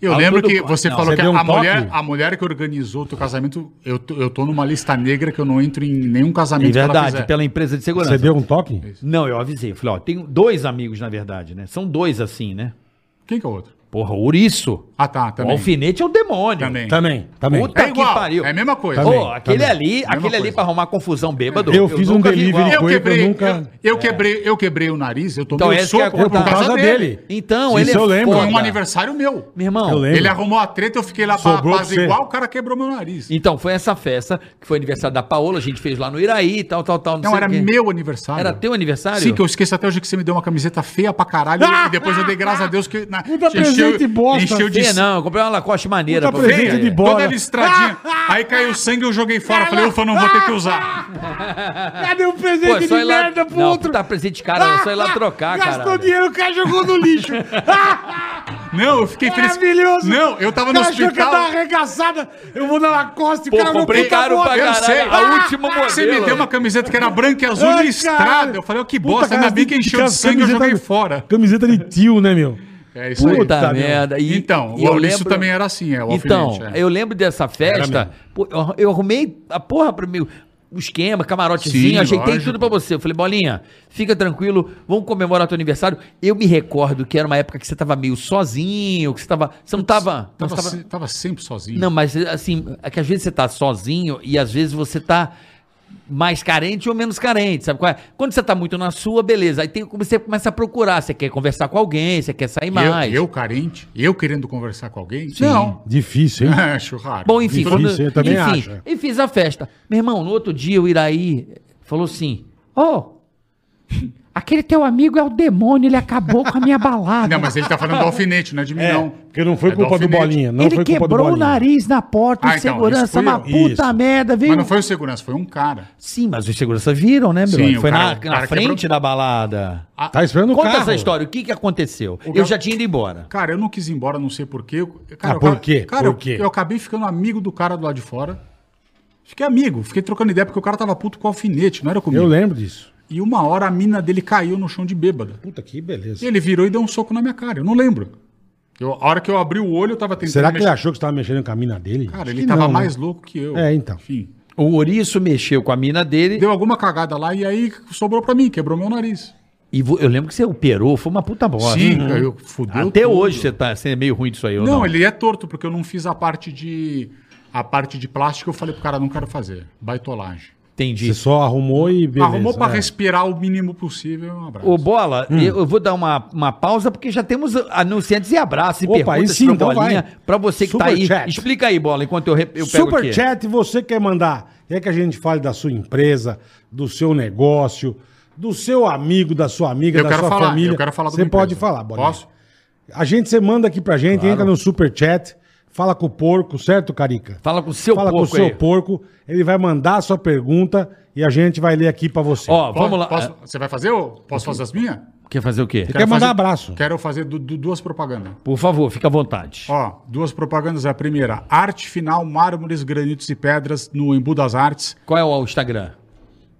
Eu lembro tudo- que você Não, falou você que um a, toque? mulher, a mulher que organizou o teu casamento, eu tô, eu tô numa lista negra que eu não entro em nenhum casamento É que ela verdade, pela empresa de segurança. Você deu um toque? Não, eu avisei. Falei, ó, tenho dois amigos, na verdade, né? São dois assim, né? Quem que é o outro? Porra, o Ouriço. Ah, tá, O também. alfinete é o demônio. Também. Também, também. Puta É que igual, pariu. é a mesma coisa. Pô, aquele também. ali, aquele ali coisa. pra arrumar confusão bêbado. Eu fiz um delivery Eu ele que eu quebrei, nunca- eu, eu quebrei, eu quebrei o nariz, eu tomei Então, um que é a soco por causa dele. Então, Isso ele é eu lembro. Foi um aniversário meu. Meu irmão, Eu lembro. Ele arrumou a treta, eu fiquei lá pra Sobrou pra você. igual, o cara quebrou meu nariz. Então, foi essa festa, que foi aniversário da Paola, a gente fez lá no Iraí, tal, tal, tal. Não, sei era o meu aniversário. Era teu aniversário? Sim, que eu esqueço até hoje que você me deu uma camiseta feia pra caralho. e depois eu dei graças a Deus que. Presente bosta. encheu de Feia, não, eu comprei uma Lacoste maneira. Puta presente de bola. Toda listradinha. Aí caiu sangue eu joguei fora. Falei, ufa, não vou ter que usar. Cadê o Pô, presente só de lá... merda pro Não, outro? tá presente cara, é só ir lá trocar, Gastou cara. dinheiro, o cara jogou no lixo. Não, eu fiquei feliz. Maravilhoso. Não, eu tava O no cara achou que ia hospital. dar uma arregaçada. Eu vou na Lacoste, Pô, cara, no comprei puta caro pra Eu caralho. sei. A última modelo. Você me deu uma camiseta que era branca e azul Ai, listrada. Eu falei, oh, que bosta. cara, Ainda bem que encheu de cara, sangue e eu joguei fora. Camiseta de tio, né, meu? É isso aí. Puta Puta merda. E, Então, e o eu Maurício lembro- também era assim, é o Então, é. eu lembro dessa festa. pô, eu, eu arrumei a porra pra mim. O esquema, camarotezinho, Sim, ajeitei lógico. tudo pra você. Eu falei, Bolinha, fica tranquilo, vamos comemorar teu aniversário. Eu me recordo que era uma época que você tava meio sozinho, que você tava. Você não tava. não, Tava, você tava- se- tava sempre sozinho. não, mas assim, é que às vezes você tá sozinho e às vezes você tá mais carente ou menos carente, sabe qual é? Quando você tá muito na sua, beleza. Aí tem, você começa a procurar, você quer conversar com alguém, você quer sair Eu, mais. eu carente? Eu querendo conversar com alguém? Sim. Não. Difícil, hein? Acho raro. Bom, enfim, Difícil, quando, eu também enfim, acho. e fiz a festa. Meu irmão, no outro dia o Iraí falou assim: Ô, aquele teu amigo é o demônio, ele acabou com a minha balada. Não, mas ele tá falando do alfinete, não é de mim, É, não. porque não foi É culpa do, alfinete. Bolinha. Não ele foi culpa do quebrou o nariz na porta, Ah, o então, segurança, uma eu. puta Isso. merda, veio. Mas não foi o segurança, foi um cara. Sim, mas os seguranças viram, né, meu? Sim? Foi o cara- na, o cara na frente quebrou- da balada. Tá esperando o Conta carro. essa história, o que que aconteceu? Eu cara- já tinha ido embora. Cara, eu não quis ir embora, não sei porquê. Cara, Ah, o por quê? Cara, Por eu- quê? Eu, acabei ficando amigo do cara do lado de fora. Fiquei amigo, fiquei trocando ideia, porque o cara tava puto com alfinete, não era comigo. Eu lembro disso. E uma hora a mina dele caiu no chão de bêbada. Puta que beleza. E ele virou e deu um soco na minha cara, eu não lembro. Eu- a hora que eu abri o olho, eu tava tentando Será que ele mexer- achou que você tava mexendo com a mina dele? Cara, Acho ele tava não, né? mais louco que eu. É, então. Enfim. O ouriço mexeu com a mina dele Deu alguma cagada lá e aí sobrou pra mim, quebrou meu nariz. e vo- eu lembro que você operou, foi uma puta bosta. Sim, Uhum. eu fudeu Até tudo. hoje você tá você é meio ruim disso aí, ou Não, não? ele é torto, porque eu não fiz a parte de. A parte de plástico, eu falei pro cara, não quero fazer. Baitolagem. Entendi. Você só arrumou e beleza. Arrumou pra é. respirar o mínimo possível. Um abraço. Ô, Bola, Hum. eu vou dar uma, uma pausa porque já temos anunciantes e abraços e Opa, perguntas sim, então Bolinha. vai. Pra você que tá Super aí. chat. Explica aí, Bola, enquanto eu, re- eu pego Super aqui. Chat, você quer mandar? Quer que a gente fale da sua empresa, do seu negócio, do seu amigo, da sua amiga, Eu da quero sua falar, família? eu quero falar Você pode empresa. falar, Bolinha. Posso? A gente, você manda aqui pra gente, entra no Super Chat, fala com o porco, certo, Carica? Fala com o seu fala porco com o seu aí. porco, ele vai mandar a sua pergunta e a gente vai ler aqui pra você. Ó, vamos lá. posso- você vai fazer ou posso fazer as minhas? Quer fazer o quê? Quer mandar fazer- abraço? Quero fazer du- du- duas propagandas. Por favor, fica à vontade. Ó, duas propagandas. A primeira, arte final, mármores, granitos e pedras no Embu das Artes. Qual é o Instagram?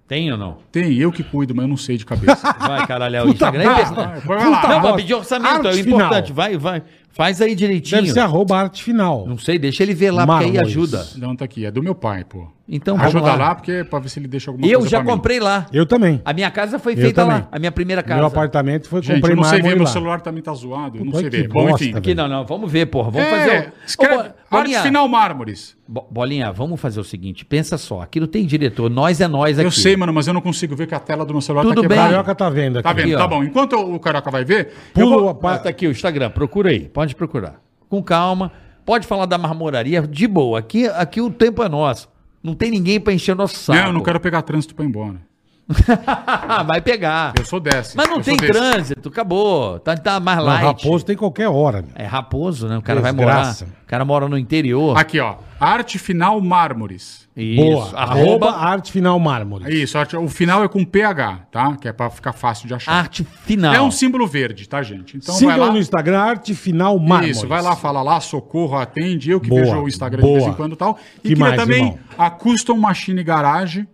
Tem ou não? Tem, eu que cuido, mas eu não sei de cabeça. Vai, caralho, é o Instagram. é importante. Vai lá. Não, vai pedir orçamento, é Arte importante. final. Vai, vai. Faz aí direitinho. Deve ser arroba arte final. Não sei, deixa ele ver lá, porque aí ajuda. Não, tá aqui. É do meu pai, pô. Então vamos Ajuda lá. lá, porque é pra ver se ele deixa alguma Eu coisa já pra mim. comprei lá. Eu também. A minha casa foi Eu feita também. lá. A minha primeira casa. Meu apartamento foi Gente, comprei eu não sei ver, meu lá. celular também tá zoado. Eu não sei ver. Bom, enfim. Aqui não, não. Vamos ver, porra. Vamos É, fazer o. escreve, Ô, Bo- arte Bolinha, final, mármores. Bo- Bolinha, vamos fazer o seguinte. Pensa só. Aqui não tem diretor. Nós é nós aqui. Eu sei, mano, mas eu não consigo ver que a tela do meu celular Tudo tá bem. quebrada. Carioca tá vendo aqui. Tá vendo? Aqui, tá bom. Enquanto o Carioca vai ver, eu Pula vou- a Ah, tá aqui o Instagram. Procura aí. Pode procurar. Com calma. Pode falar da marmoraria de boa. Aqui, aqui o tempo é nosso. Não tem ninguém pra encher o nosso saco. Não, eu não quero pegar trânsito pra ir embora. Vai pegar. Eu sou desse. Mas não tem trânsito. Acabou. Tá, tá mais Mas light. raposo tem qualquer hora, meu. É raposo, né? O cara vai morar. Desgraça. O cara mora no interior. Aqui, ó. Arte final mármores. Isso. Boa. Arroba, Arroba arte final mármore. Isso, arte- o final é com PH, tá? Que é pra ficar fácil de achar. arte final. É um símbolo verde, tá, gente? Então Sigam vai lá. no Instagram, arte final mármore. Isso, vai lá, fala lá, socorro, atende. Eu que Boa, vejo o Instagram boa. de vez em quando e tal. E Que queria mais, também irmão? a Custom Machine Garage,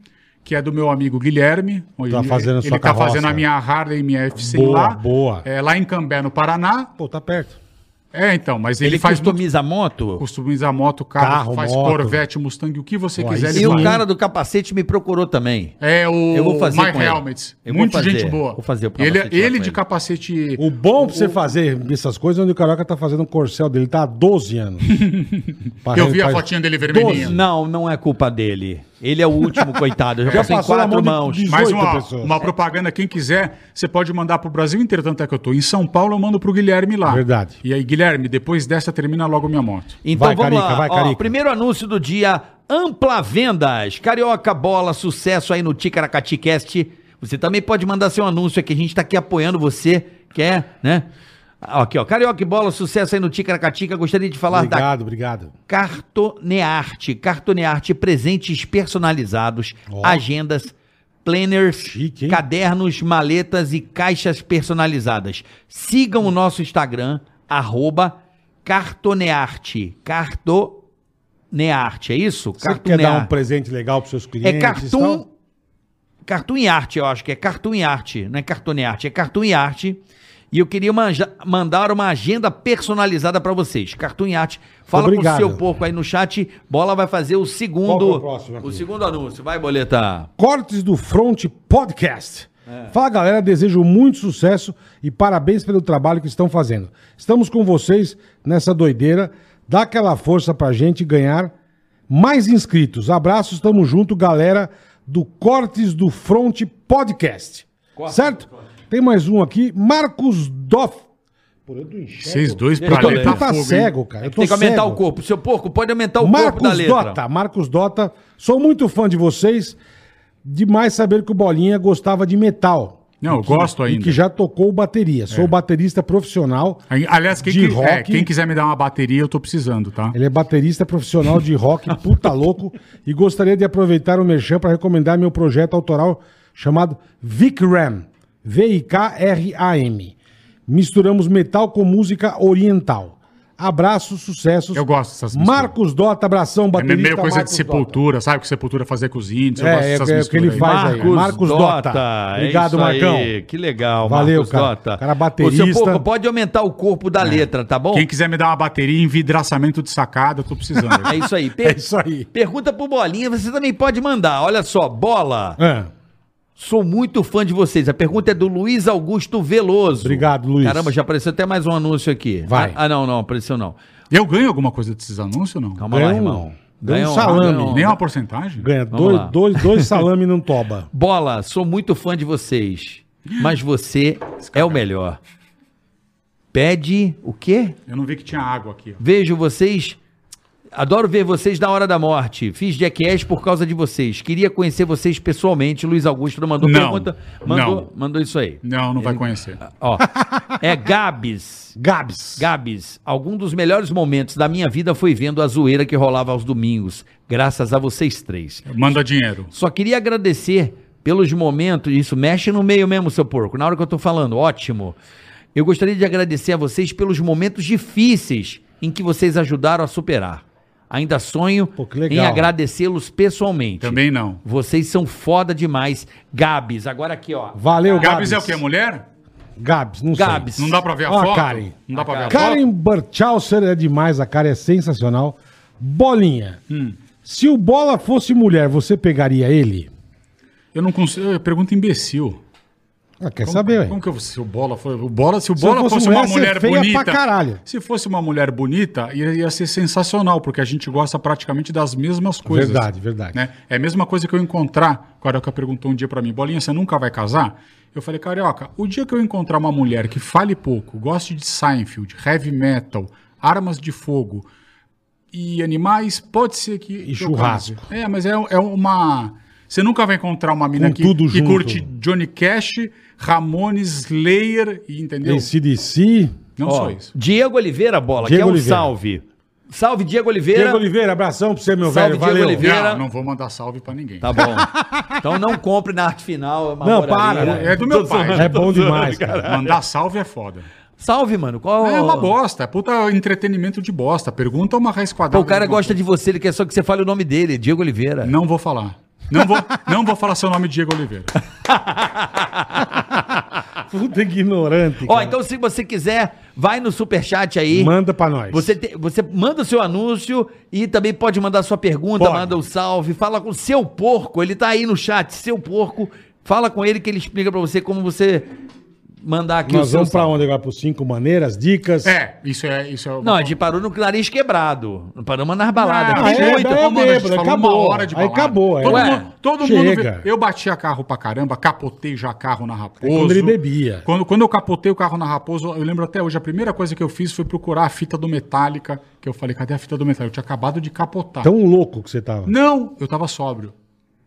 que é do meu amigo Guilherme. Tá fazendo a ele sua tá carroça. fazendo a minha Harley e minha F100 Boa, lá. boa. É, lá em Cambé, no Paraná. Pô, tá perto. É, então, mas ele, Ele faz muito- customiza a moto. customiza moto, carro, Carro, faz moto. Corvette, Mustang, o que você Pô, quiser. ele E o cara do capacete me procurou também. É o Eu vou fazer My com ele. Helmets. Muito fazer, gente boa. vou fazer o ele capacete lá ele de ele. capacete. O bom pra você fazer essas coisas é onde o Carioca tá fazendo o corcel dele. Tá há 12 anos. Eu vi a Faz- fotinha dele vermelhinha. Não, não é culpa dele. Ele é o último, coitado. Eu já, Já passei em quatro mão mãos. Mais 18 uma, pessoas. uma propaganda, quem quiser, você pode mandar pro Brasil inteiro, tanto é que eu tô em São Paulo, eu mando pro Guilherme lá. Verdade. E aí, Guilherme, depois dessa termina logo minha moto. Então Vai, vamos Carica, lá. vai, Ó, Carica. primeiro anúncio do dia: Ampla Vendas. Carioca Bola, sucesso aí no Ticaracati Cast. Você também pode mandar seu anúncio aqui. A gente tá aqui apoiando você. Quer, né? Aqui, ó. Carioca e Bola, sucesso aí no Ticaracatica. Gostaria de falar da Obrigado, obrigado. Cartonearte. Cartonearte, presentes personalizados, Ó. agendas, planners, Chique, cadernos, maletas e caixas personalizadas. Sigam o nosso Instagram, arroba Cartonearte. Cartonearte, é isso? Você quer dar um presente legal pros seus clientes? É cartoon. tal? Cartoon e arte, eu acho que é cartoon e arte. Não é cartoon e arte, é cartoon e arte. E eu queria mandar uma agenda personalizada pra vocês. Cartoon arte. Fala Obrigado. com o seu porco aí no chat. Bola vai fazer o é segundo. o próximo o segundo anúncio. Vai, boleta. Cortes do Front Podcast. É. Fala galera, desejo muito sucesso e parabéns pelo trabalho que estão fazendo. Estamos com vocês nessa doideira. Dá aquela força pra gente ganhar mais inscritos. Abraços, tamo junto, galera do Cortes do Fronte Podcast. certo? Tem mais um aqui, Marcos Doff. Pô, eu enxergo. Vocês dois Eu pra ler tá tá cego, cara. Eu tô Tem que aumentar cego. o corpo. Seu porco, pode aumentar o corpo da Marcos letra. Dota, Marcos Dota. Sou muito fã de vocês. Demais saber que o Bolinha gostava de metal. Não, eu E que- gosto E ainda. que já tocou bateria. Sou baterista profissional. Aliás, quem, De qui- é, rock. quem quiser me dar uma bateria, eu tô precisando, tá? Ele é baterista profissional de rock, puta louco. E gostaria de aproveitar o Merchan para recomendar meu projeto autoral chamado Vicram. V-I-K-R-A-M. Misturamos metal com música oriental. Abraços, sucessos. Eu gosto dessas misturas. Marcos Dota, abração, É baterista. meio coisa Marcos de sepultura, sabe? O que sepultura fazia com os índios. Eu É, gosto é, dessas é o que ele aí. faz aí. Marcos Dota. Obrigado, é isso Marcão. aí. Que legal, Valeu, Marcos cara. Dota. Cara Ô, baterista. seu porco, pode aumentar o corpo da letra, tá bom? Quem quiser me dar uma bateria em vidraçamento de sacada, eu tô precisando. É isso aí. É Per- isso aí. Pergunta pro Bolinha, você também pode mandar. Olha só, Bola, É. sou muito fã de vocês. A pergunta é do Luiz Augusto Veloso. Obrigado, Luiz. Caramba, já apareceu até mais um anúncio aqui. Vai. Ah, ah, não, não, apareceu não. eu ganho alguma coisa desses anúncios ou não? Calma Ganha lá, irmão. ganha um salame. Nem uma porcentagem? Ganha Vamos dois, lá. dois, dois salame num toba. Bola, sou muito fã de vocês, mas você é o melhor. Pede o quê? Eu não vi que tinha água aqui. ó. Vejo vocês. Adoro ver vocês na hora da morte. Fiz Jackass por causa de vocês. Queria conhecer vocês pessoalmente. Luiz Augusto mandou Não, pergunta. Mandou, não. mandou isso aí. Não, não vai conhecer. Ó, é Gabs. Gabs. Gabs, algum dos melhores momentos da minha vida foi vendo a zoeira que rolava aos domingos, graças a vocês três. Manda dinheiro. Só queria agradecer pelos momentos, isso mexe no meio mesmo, seu porco, na hora que eu tô falando, ótimo. Eu gostaria de agradecer a vocês pelos momentos difíceis em que vocês ajudaram a superar. Ainda sonho Pô, em agradecê-los pessoalmente. Também não. Vocês são foda demais. Gabs, agora aqui, ó. Valeu, Gabs Gabs. é o quê? Mulher? Gabs, não Gabs. Não dá pra ver a Ó foto? Karen. Não dá pra ver a Karen foto? Burchauser é demais, a cara é sensacional. Bolinha. Hum. Se o Bola fosse mulher, você pegaria ele? Eu não consigo. é Pergunta imbecil. Ah, quer saber, ué? Como que eu, se o bola foi, o bola, se o Se bola fosse fosse, mulher, uma mulher feia bonita, se fosse uma mulher bonita, ia, ia ser sensacional, porque a gente gosta praticamente das mesmas coisas. Verdade, verdade. Né? É a mesma coisa que eu encontrar. O Carioca perguntou um dia pra mim, Bolinha, você nunca vai casar? Eu falei, Carioca, o dia que eu encontrar uma mulher que fale pouco, goste de Seinfeld, heavy metal, armas de fogo e animais, pode ser que. eu churrasco. case. É, mas é, é uma. Você nunca vai encontrar uma mina que, tudo que curte Johnny Cash, Ramones, Slayer, e entendeu? ACDC. Não Ó, só isso. Diego Oliveira, bola, Diego que é um Oliveira. salve. Salve, Diego Oliveira. Diego Oliveira, abração pra você, meu Salve, velho. Diego Valeu. Oliveira. Não, não vou mandar salve pra ninguém. Tá bom. Então não compre na arte final. é uma Não, moraria. para. É do meu pai. É bom demais, cara. Mandar salve é foda. Salve, mano. Qual... É uma bosta, é puta entretenimento de bosta. Pergunta uma raiz Pô, quadrada. o cara de gosta de você, ele quer só que você fale o nome dele, Diego Oliveira. Não vou falar. Não vou, não vou falar seu nome, Diego Oliveira. Puta ignorante. Ó, cara. então se você quiser, vai no superchat aí. Manda pra nós. Você, te- você manda o seu anúncio e também pode mandar sua pergunta, Pode. manda o salve, fala com o seu porco, ele tá aí no chat, seu porco, fala com ele que ele explica pra você como você mandar aqui Nós vamos pra onde agora? Por cinco maneiras, dicas. É, isso é. Isso é Não, a gente parou no nariz quebrado, não paramos nas baladas. Tem é, muita, é bêbado, acabou. uma hora de Aí balada. acabou, é. Todo, Ué, mundo, todo chega. mundo. vê- Eu batia carro pra caramba, capotei já carro na Raposo. É quando ele bebia. Quando, quando eu capotei o carro na Raposo, eu lembro até hoje, a primeira coisa que eu fiz foi procurar a fita do Metallica, que eu falei, cadê a fita do Metallica? Eu tinha acabado de capotar. Tão louco que você tava. Não, eu tava sóbrio.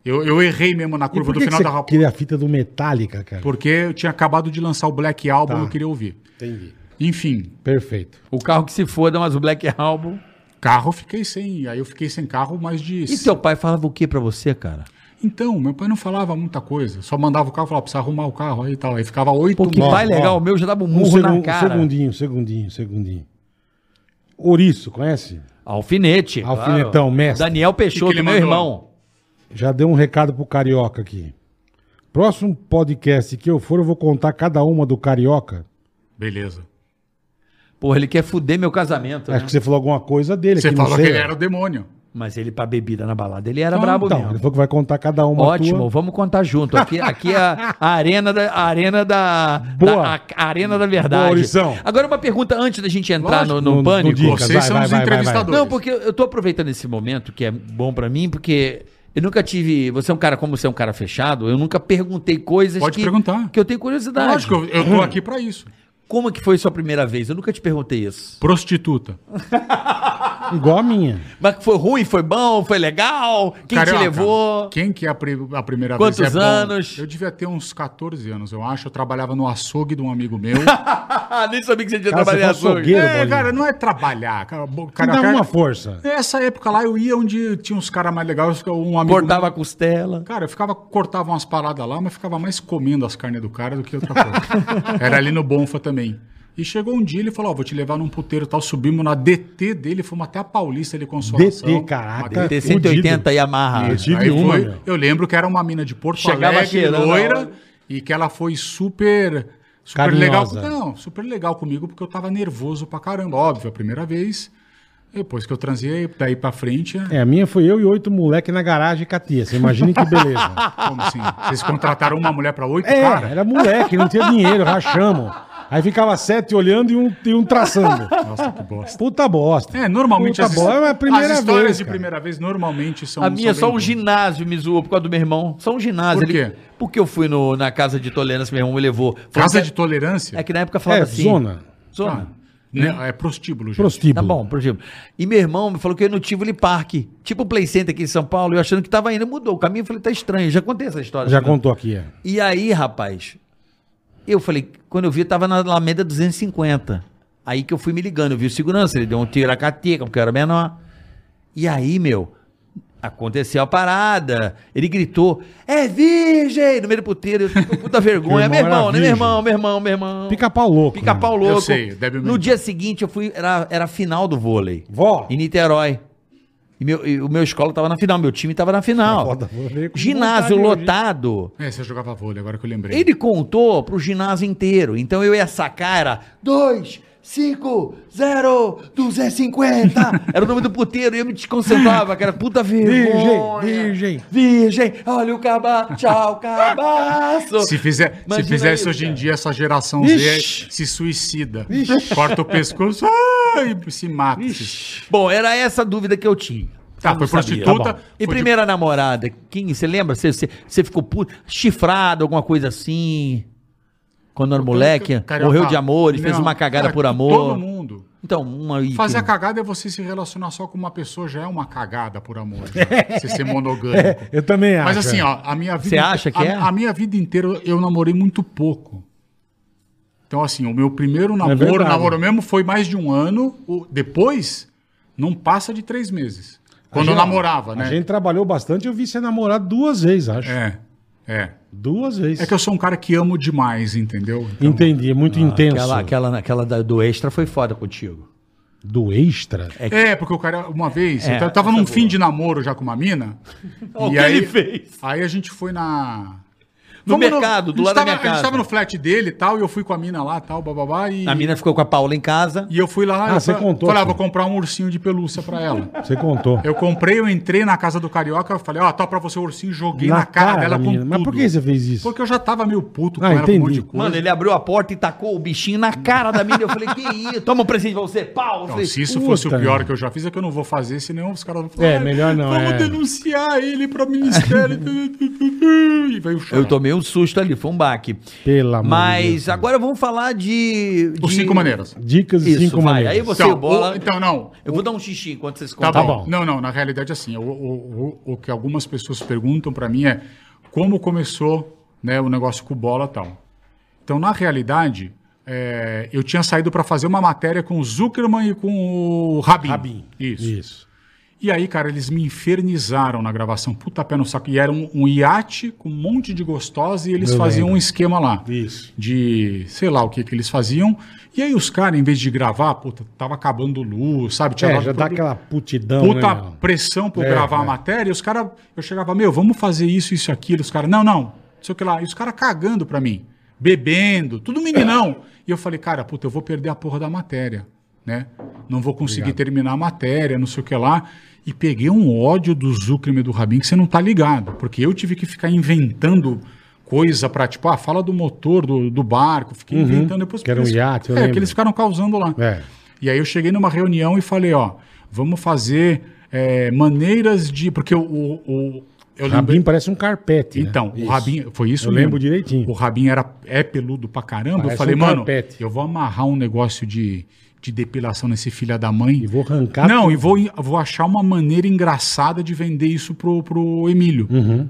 Eu, eu errei mesmo na curva do final você da Raposo. queria a fita do Metallica, cara? Porque eu tinha acabado de lançar o Black Album Tá. e eu queria ouvir. Entendi. Enfim, Perfeito. O carro que se foda, mas o Black Album. carro eu fiquei sem. Aí eu fiquei sem carro mais de. E teu pai falava o que pra você, cara? Então, meu pai não falava muita coisa. Só mandava o carro e falava, precisa arrumar o carro aí e tal. Aí ficava oito Pô, que pai ó. legal, o meu já dava um Um, murro na segun- um cara. segundinho, segundinho, segundinho. Ouriço, conhece? Alfinete. Alfinetão, mestre. Daniel Peixoto, Que que ele meu mandou? irmão. Já deu um recado pro Carioca aqui. Próximo podcast que eu for, eu vou contar cada uma do Carioca. Beleza. Porra, ele quer fuder meu casamento. Acho né? que você falou alguma coisa dele. Você falou que ele era o demônio. Mas ele, pra bebida na balada, ele era Então, brabo Então, mesmo. ele falou que vai contar cada uma Ótimo, tua. vamos contar junto. Aqui, aqui é a, a arena da a arena da, Boa. da- a, a arena da verdade. Boa. Agora uma pergunta antes da gente entrar no, Lógico, no no- no pânico. Dicas, Vocês vai, são vai, os vai, vai, vai. entrevistadores. Não, porque eu tô aproveitando esse momento que é bom pra mim, porque Eu nunca tive. Você é um cara, como você é um cara fechado, eu nunca perguntei coisas Pode que, perguntar. que eu tenho curiosidade. Lógico, eu, eu tô aqui pra isso. Como que foi sua primeira vez? Eu nunca te perguntei isso. Prostituta. Igual a minha. Mas foi ruim, foi bom, foi legal? Quem Carioca, te levou? Quem que é a, pri- a primeira Quantos vez? é bom? anos? Eu devia ter uns 14 anos, eu acho. Eu trabalhava no açougue de um amigo meu. Nem sabia que você tinha trabalhado foi açougueiro, é, Bolinha. cara, não é trabalhar. Cara, dá cara- uma força. Nessa época lá eu ia onde tinha uns caras mais legais, um amigo Cortava a meu- costela. Cara, eu ficava, cortava umas paradas lá, mas ficava mais comendo as carnes do cara do que outra coisa. Era ali no Bonfa também. E chegou um dia, ele falou, ó, vou te levar num puteiro e tal. Subimos na DT dele, fomos até a Paulista de Consolação. DT, caraca. Ter 180 e amarra. Eu tive uma, foi- eu lembro que era uma mina de Porto Chegava Alegre, loira, e que ela foi super, super Carinhosa. legal. Não, super legal comigo, porque eu tava nervoso pra caramba. Óbvio, a primeira vez. Depois que eu transei, daí pra frente, É, a minha foi eu e oito moleque na garagem com a tia. Você imagina que beleza. como assim? Vocês contrataram uma mulher pra oito, É, cara? era moleque, não tinha dinheiro, rachamos. Aí ficava sete olhando e um, e um traçando. Nossa, que bosta. Puta bosta. É, normalmente Puta bosta, é a primeira as histórias vez, de cara. primeira vez normalmente são A minha é são só bem um ginásio me zoou por causa do meu irmão. Só um ginásio. Por quê? porque eu fui no- na casa de tolerância, meu irmão me levou. Casa que- de tolerância? É que na época falava É, assim. zona. Zona. Ah, né, é prostíbulo, gente. Prostíbulo. Tá bom, exemplo. E meu irmão me falou que eu ia no Tivoli Park, tipo o Play Center aqui em São Paulo, eu achando que tava indo, mudou o caminho, eu falei, tá estranho, já contei essa história. Já contou aqui, é. E aí, rapaz, eu falei, quando eu vi, eu tava na Alameda 250. Aí que eu fui me ligando, eu vi o segurança, ele deu um tiro a cateca, porque eu era menor. E aí, meu, aconteceu a parada. Ele gritou, é virgem! No meio do puteiro, eu com puta vergonha. Meu meu irmão irmão, era né, meu virgem. irmão, meu irmão, meu irmão. Pica-pau louco. Pica-pau né? louco. Eu sei, deve No dia seguinte, eu fui, era, era a final do vôlei. Vó. Em Niterói. E, meu, e o meu escola tava na final, meu time tava na final. Foda, Ginásio lotado. É, você jogava vôlei, agora que eu lembrei. Ele contou pro ginásio inteiro. Então eu ia sacar, era 2, 5, 0, 250. Era o nome do puteiro e eu me desconcentrava, que era puta vergonha. virgem. Virgem, olha o cabaço, tchau, cabaço. Se fizer, se Imagina fizer isso, isso hoje em cara. dia, essa geração Ixi. Z se suicida. Corta o pescoço ai, e se mata. Bom, era essa a dúvida que eu tinha. Tá, foi prostituta. Tá. E foi de- primeira namorada, quem, você lembra? Você, você, você ficou puto, chifrado, alguma coisa assim? Quando era moleque, Carioca, morreu de amor e fez uma cagada cara, por amor. Todo mundo. Então, uma. Fazer a cagada é você se relacionar só com uma pessoa, já é uma cagada por amor. já. Você ser monogâmico. Eu também acho. Mas assim, é. ó, a minha vida. Você acha que a, é? A minha vida inteira eu namorei muito pouco. Então, assim, o meu primeiro namoro, É namoro mesmo, foi mais de um ano. O- depois, não passa de três meses. Quando A eu gente- namorava, A né? gente trabalhou bastante, eu vi você namorar duas vezes, acho. É, é. Duas vezes. É que eu sou um cara que amo demais, entendeu? Então, Entendi, é muito intenso. Aquela, aquela, aquela da- do extra foi foda contigo. Do extra? É, porque o cara, uma vez, É, eu tava num é fim de namoro já com uma mina. Olha o e que aí, ele fez. Aí a gente foi na. No Fomos mercado, a do lado da tava- minha A gente casa. tava no flat dele e tal, e eu fui com a mina lá tal, bababá. E, A mina ficou com a Paula em casa. e eu fui lá. Ah, você falei, contou, Falei, ah, vou comprar um ursinho de pelúcia pra ela. Você contou. Eu comprei, eu entrei na casa do Carioca, eu falei, ó, tá pra você o ursinho, joguei na, cara, dela com tudo. Mas por que você fez isso? Porque eu já tava meio puto com Ah, ela com um monte entendi. de coisa. Mano, ele abriu a porta e tacou o bichinho na cara da mina. Eu falei, que isso? Toma um presente pra você, pau. Falei, se isso fosse o pior que eu já fiz, é que eu não vou fazer, senão os caras vão falar. É, "Ah, melhor não, Vamos é." denunciar ele pra ministério. e veio chorar. Eu tomei um susto ali, foi um baque. Pelo amor de Mas Deus. agora vamos falar de. Por de- cinco maneiras. Dicas de Isso, cinco vai. maneiras. Aí você Então, o bola. o- então, não. Eu vou dar um xixi enquanto vocês Tá, contam. bom. bom. Não, não, na realidade, assim, o, o, o, o que algumas pessoas perguntam pra mim é como começou né, o negócio com bola e tal. Então, na realidade, é, eu tinha saído pra fazer uma matéria com o Zuckerman e com o Rabin. Rabin. Isso. Isso. E aí, cara, eles me infernizaram na gravação. Puta pé no saco. E era um, um iate com um monte de gostosa e eles Eu faziam lembro. um esquema lá. Isso. De sei lá o que que eles faziam. E aí os caras, em vez de gravar, puta, tava acabando luz, sabe? Tinha É, já dá aquela putidão, puta né? pressão pra É, gravar é. a matéria. E os caras, eu chegava, meu, vamos fazer isso, isso, aquilo. Os caras, não, não, não sei o que lá. E os caras cagando pra mim, bebendo, tudo meninão. e eu falei, cara, puta, eu vou perder a porra da matéria, né? Não vou conseguir terminar a matéria, não sei o que lá. E peguei um ódio do Zuckerman e do Rabin que você não tá ligado. Porque eu tive que ficar inventando coisa pra, tipo, ah, fala do motor do, do barco. Fiquei inventando depois. Uhum. Que era um eles- iate, É, que eles ficaram causando lá. É. E aí eu cheguei numa reunião e falei, ó, vamos fazer é, maneiras de. Porque o, o, Eu lembro. parece um carpete. né? Então, o Rabinho, foi isso Eu mesmo. lembro direitinho. O Rabinho era, é peludo pra caramba. Parece eu falei, um mano, carpete. eu vou amarrar um negócio de, de depilação nesse filho da mãe. E vou arrancar Não, tudo. e vou, vou achar uma maneira engraçada de vender isso pro, pro Emílio. Uhum.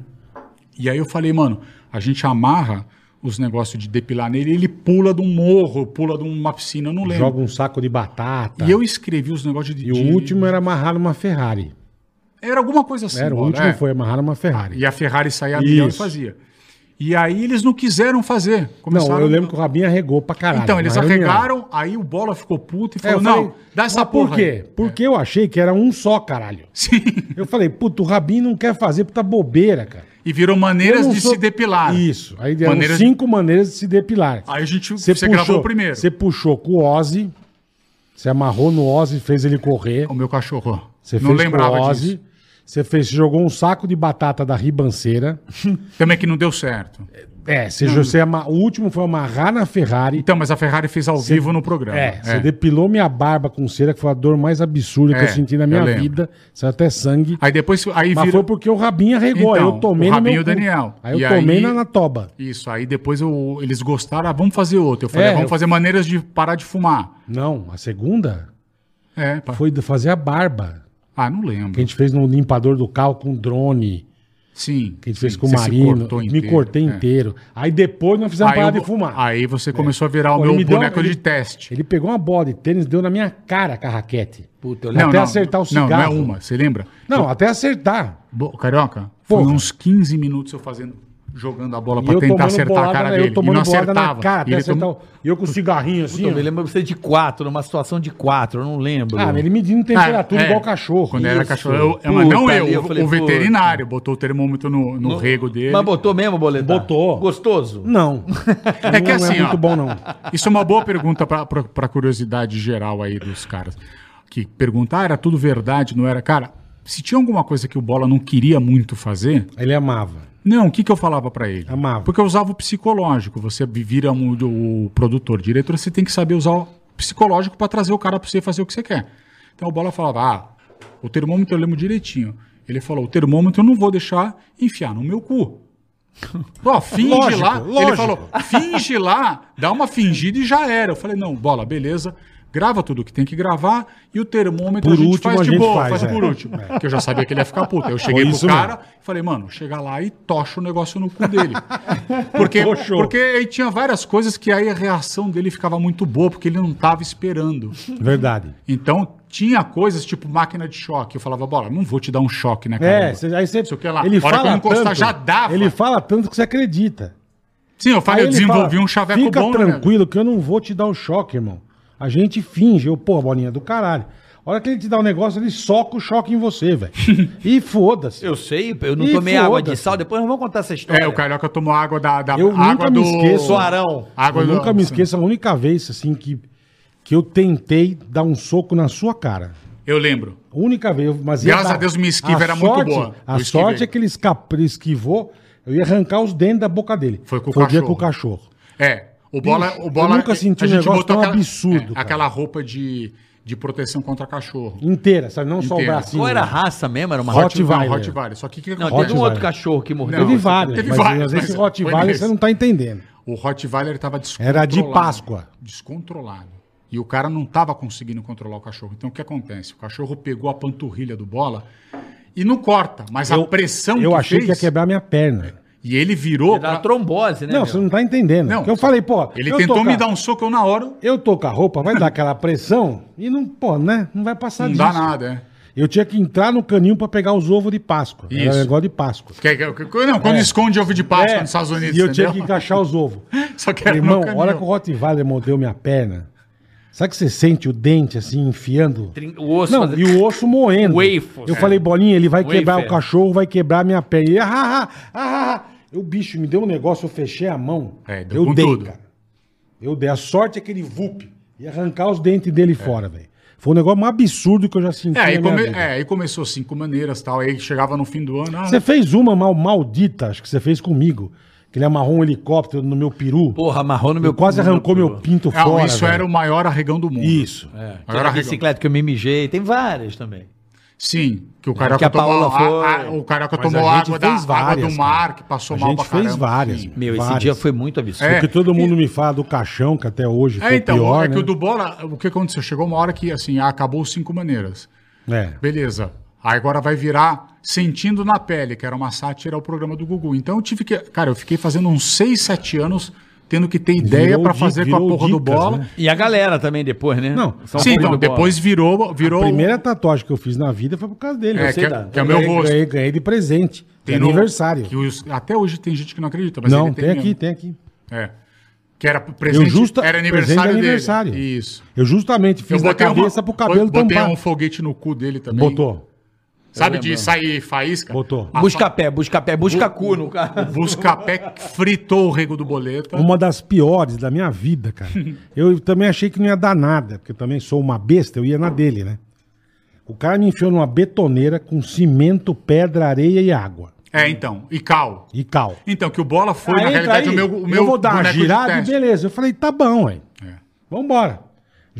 E aí eu falei, mano, a gente amarra os negócios de depilar nele e ele pula de um morro, pula de uma piscina, eu não lembro. Joga um saco de batata. E eu escrevi os negócios de. E o de- último era amarrar uma Ferrari. Era alguma coisa assim. era, o último é. foi amarrar uma Ferrari. E a Ferrari saía a milhão e fazia. E aí eles não quiseram fazer. Não, Começaram- eu lembro que o Rabinho arregou pra caralho. Então, eles arregaram, aí o Bola ficou puto e É, falou, não, falei, dá essa porra Por quê? aí." Porque eu achei que era um só, caralho. Sim. Eu falei, puto, o Rabinho não quer fazer puta bobeira, cara. E virou maneiras não de sou- se depilar. Isso. Aí deram Maneiras cinco maneiras de se depilar. Aí a gente, você, gravou o primeiro. Você puxou com o Ozzy, você amarrou no Ozzy e fez ele correr. O meu cachorro. Você não lembrava Ozzy. disso. Você fez, você jogou um saco de batata da ribanceira. Também que não deu certo. É, você, você ama- o último foi amarrar na Ferrari. Então, mas a Ferrari fez ao vivo no programa. É, você depilou minha barba com cera, que foi a dor mais absurda que É, eu senti na eu minha lembro. vida. Saiu até sangue. Aí depois, aí Mas virou... foi porque o Rabinho arregou. aí Então, eu tomei o no Rabinho meu e o cu. Daniel. Aí eu E tomei aí- na, na toba. Isso, aí depois eu- eles gostaram, ah, vamos fazer outro. Eu falei, É, vamos eu- fazer maneiras de parar de fumar. Não, a segunda É, pá. foi de fazer a barba. Ah, não Que a lembro. gente fez no limpador do carro com drone. Sim. Que a gente fez sim, com o Marino. cortou Me inteiro, cortei é. inteiro. Aí depois nós fizemos Aí, parar eu- de fumar. aí você começou a virar o Pô, meu boneco uma- de ele- teste. Ele pegou uma bola de tênis e deu na minha cara com a raquete. Puta, eu Não, lembro. até acertar o Não, não é cigarro. uma, você lembra? Não, até acertar. Bo- Carioca, foi Porra. uns 15 minutos eu fazendo, jogando a bola E pra eu tentar acertar a bolada, cara né? dele. eu E não acertava. cara, E ele acertar. E eu com o cigarrinho assim. Puta, eu lembro você de quatro, numa situação de quatro, eu não lembro. Ah, ele medindo temperatura Ah, é. igual cachorro. Quando era Isso. cachorro. Eu, Puta, mas não eu, eu o- falei, o puta. veterinário botou o termômetro no, no rego dele. Mas botou mesmo, boletar? Botou. Gostoso? Não. É que não assim, é muito ó, bom, não. Isso é uma boa pergunta pra- pra pra curiosidade geral aí dos caras. Que perguntar, ah, era tudo verdade, não era? Cara, se tinha alguma coisa que o Bola não queria muito fazer, Ele amava. não, o que, que eu falava pra ele? Amava. Porque eu usava o psicológico. Você vira um, o produtor, diretor, você tem que saber usar o psicológico pra trazer o cara pra você fazer o que você quer. Então o Bola falava, ah, o termômetro eu lembro direitinho. Ele falou, o termômetro eu não vou deixar enfiar no meu cu. Ó, finge Lógico, lá. Ele lógico. falou, finge lá, dá uma fingida e já era. Eu falei, não, bola, beleza. Grava tudo que tem que gravar e o termômetro Por a gente último, faz de gente boa, faz, faz, é. por último. Porque eu já sabia que ele ia ficar puto. Eu cheguei Foi pro isso cara mesmo. e falei, mano, chega lá e tocha o negócio no cu dele. Porque, porque aí tinha várias coisas que aí a reação dele ficava muito boa, porque ele não tava esperando. Verdade. Então, tinha coisas tipo máquina de choque. Eu falava, bola, não vou te dar um choque, né, É, cara? cê- aí você. Sei o que lá. Ele fala encostar, tanto, já dava. Ele fala tanto que você acredita. Sim, eu falei, eu desenvolvi fala, um chaveco Fica bom, né, nego?" tranquilo que eu não vou te dar o choque, irmão. A gente finge. Eu, pô, bolinha do caralho. A hora que ele te dá um negócio, ele soca o choque em você, velho. e foda-se. Eu sei, eu não Ih, tomei água de foda-se. sal, depois nós vamos contar essa história. É, o Carioca tomou água da, da Eu água nunca me esqueço. Água eu do- nunca me esqueço a única vez, assim, que, que eu tentei dar um soco na sua cara. Eu lembro. A única vez. Mas ia Graças dar- a Deus, minha esquiva era muito boa. A esquivei. sorte é que ele, escap- ele esquivou, eu ia arrancar os dentes da boca dele. Foi com o o dia cachorro. com o cachorro. É, o bola, Bicho, o bola. eu nunca senti a um gente negócio botou tão aquela, absurdo, é, aquela roupa de, de proteção contra cachorro. Inteira, sabe? Não só o Inteira. bracinho. Qual era a raça mesmo? Era uma Rottweiler. Rottweiler. Só que o que Não, teve um Rottweiler. outro cachorro que morreu. Não, Teve vários, teve mas vários, às vezes mas o Rottweiler você não tá entendendo. O Rottweiler estava descontrolado. Era de Páscoa. Descontrolado. E o cara não estava conseguindo controlar o cachorro. Então o que acontece? O cachorro pegou a panturrilha do bola e não corta, mas a pressão Eu que achei fez, que ia quebrar minha perna. E ele virou. Era pra- trombose, né? Não, meu? você não tá entendendo. Não, Porque eu falei, pô. Ele tentou me a- dar um soco eu na hora. Eu tô com a roupa, vai dar aquela pressão e não, pô, né? Não vai passar Não disso. dá nada, é. Eu tinha que entrar no caninho pra pegar os ovos de Páscoa. Era Isso. negócio de Páscoa. Que- que- que- não, quando esconde ovo de Páscoa É, nos Estados Unidos. E eu tinha que entendeu? encaixar os ovos. Só que era Irmão, no a hora que o Rottweiler mordeu minha perna, sabe que você sente o dente assim, enfiando? Trin- O osso Não, fazendo- e o osso moendo. Wafers. Eu falei, Bolinha, ele vai Wafer. quebrar o cachorro, vai quebrar minha perna. E, ah, ah, ah, ah, ah. O bicho me deu um negócio, eu fechei a mão. É, deu eu com dei, tudo. cara. Eu dei. A sorte é que ele vup ia arrancar os dentes dele fora, velho. Foi um negócio mais absurdo que eu já senti É, aí, na minha come- vida. é, aí começou cinco maneiras tal. Aí chegava no fim do ano. ah, Você fez uma mal, maldita, acho que você fez comigo. Que ele amarrou um helicóptero no meu peru. Porra, amarrou no meu quase arrancou meu peru. pinto ah, fora. isso velho. era o maior arregão do mundo. Isso. É, Maior aquela arregão. bicicleta que eu me mijei. Tem várias também. Sim, que o Carioca que a tomou, a- foi- a- o Carioca Mas tomou a gente água, da, fez água várias, do mar, que passou A mal gente pra fez caramba. várias. Sim. Meu, esse Várias. dia foi muito absurdo. É. Porque todo mundo me fala do caixão, que até hoje foi É, então, pior, é né? que o do Bola, o que aconteceu? Chegou uma hora que, assim, acabou os cinco maneiras. É. Beleza. Aí agora vai virar Sentindo na Pele, que era uma sátira ao programa do Gugu. Então eu tive que. Cara, eu fiquei fazendo uns 6, 7 anos tendo que ter ideia di- fazer com a porra do dicas, bola. né? E a galera também depois, né? Não, São Sim, então do Bola. depois virou. virou A primeira tatuagem que eu fiz na vida foi por causa dele. É, Eu sei que é- da- que é o eu meu ganhei- rosto. Ganhei, ganhei de presente. Tem de no- aniversário. que os- até hoje tem gente que não acredita, mas Não, ele tem, mesmo. aqui, tem aqui. É. Que era presente. Eu justa- era presente aniversário de aniversário. Isso. Eu justamente fiz na cabeça pro cabelo botei tampar. um foguete no cu dele também. Botou. Sabe de sair faísca? Botou. A Busca pé, busca pé, busca cu no cara. Buscapé fritou o rego do boleta. Uma das piores da minha vida, cara. Eu também achei que não ia dar nada, porque eu também sou uma besta, eu ia na dele, né? O cara me enfiou numa betoneira com cimento, pedra, areia e água. É, então. E cal. E cal. Então, que o bola foi, Aí na realidade, aí, o meu, o meu eu vou dar uma girada e beleza. Eu falei, tá bom, ué. É. Vambora.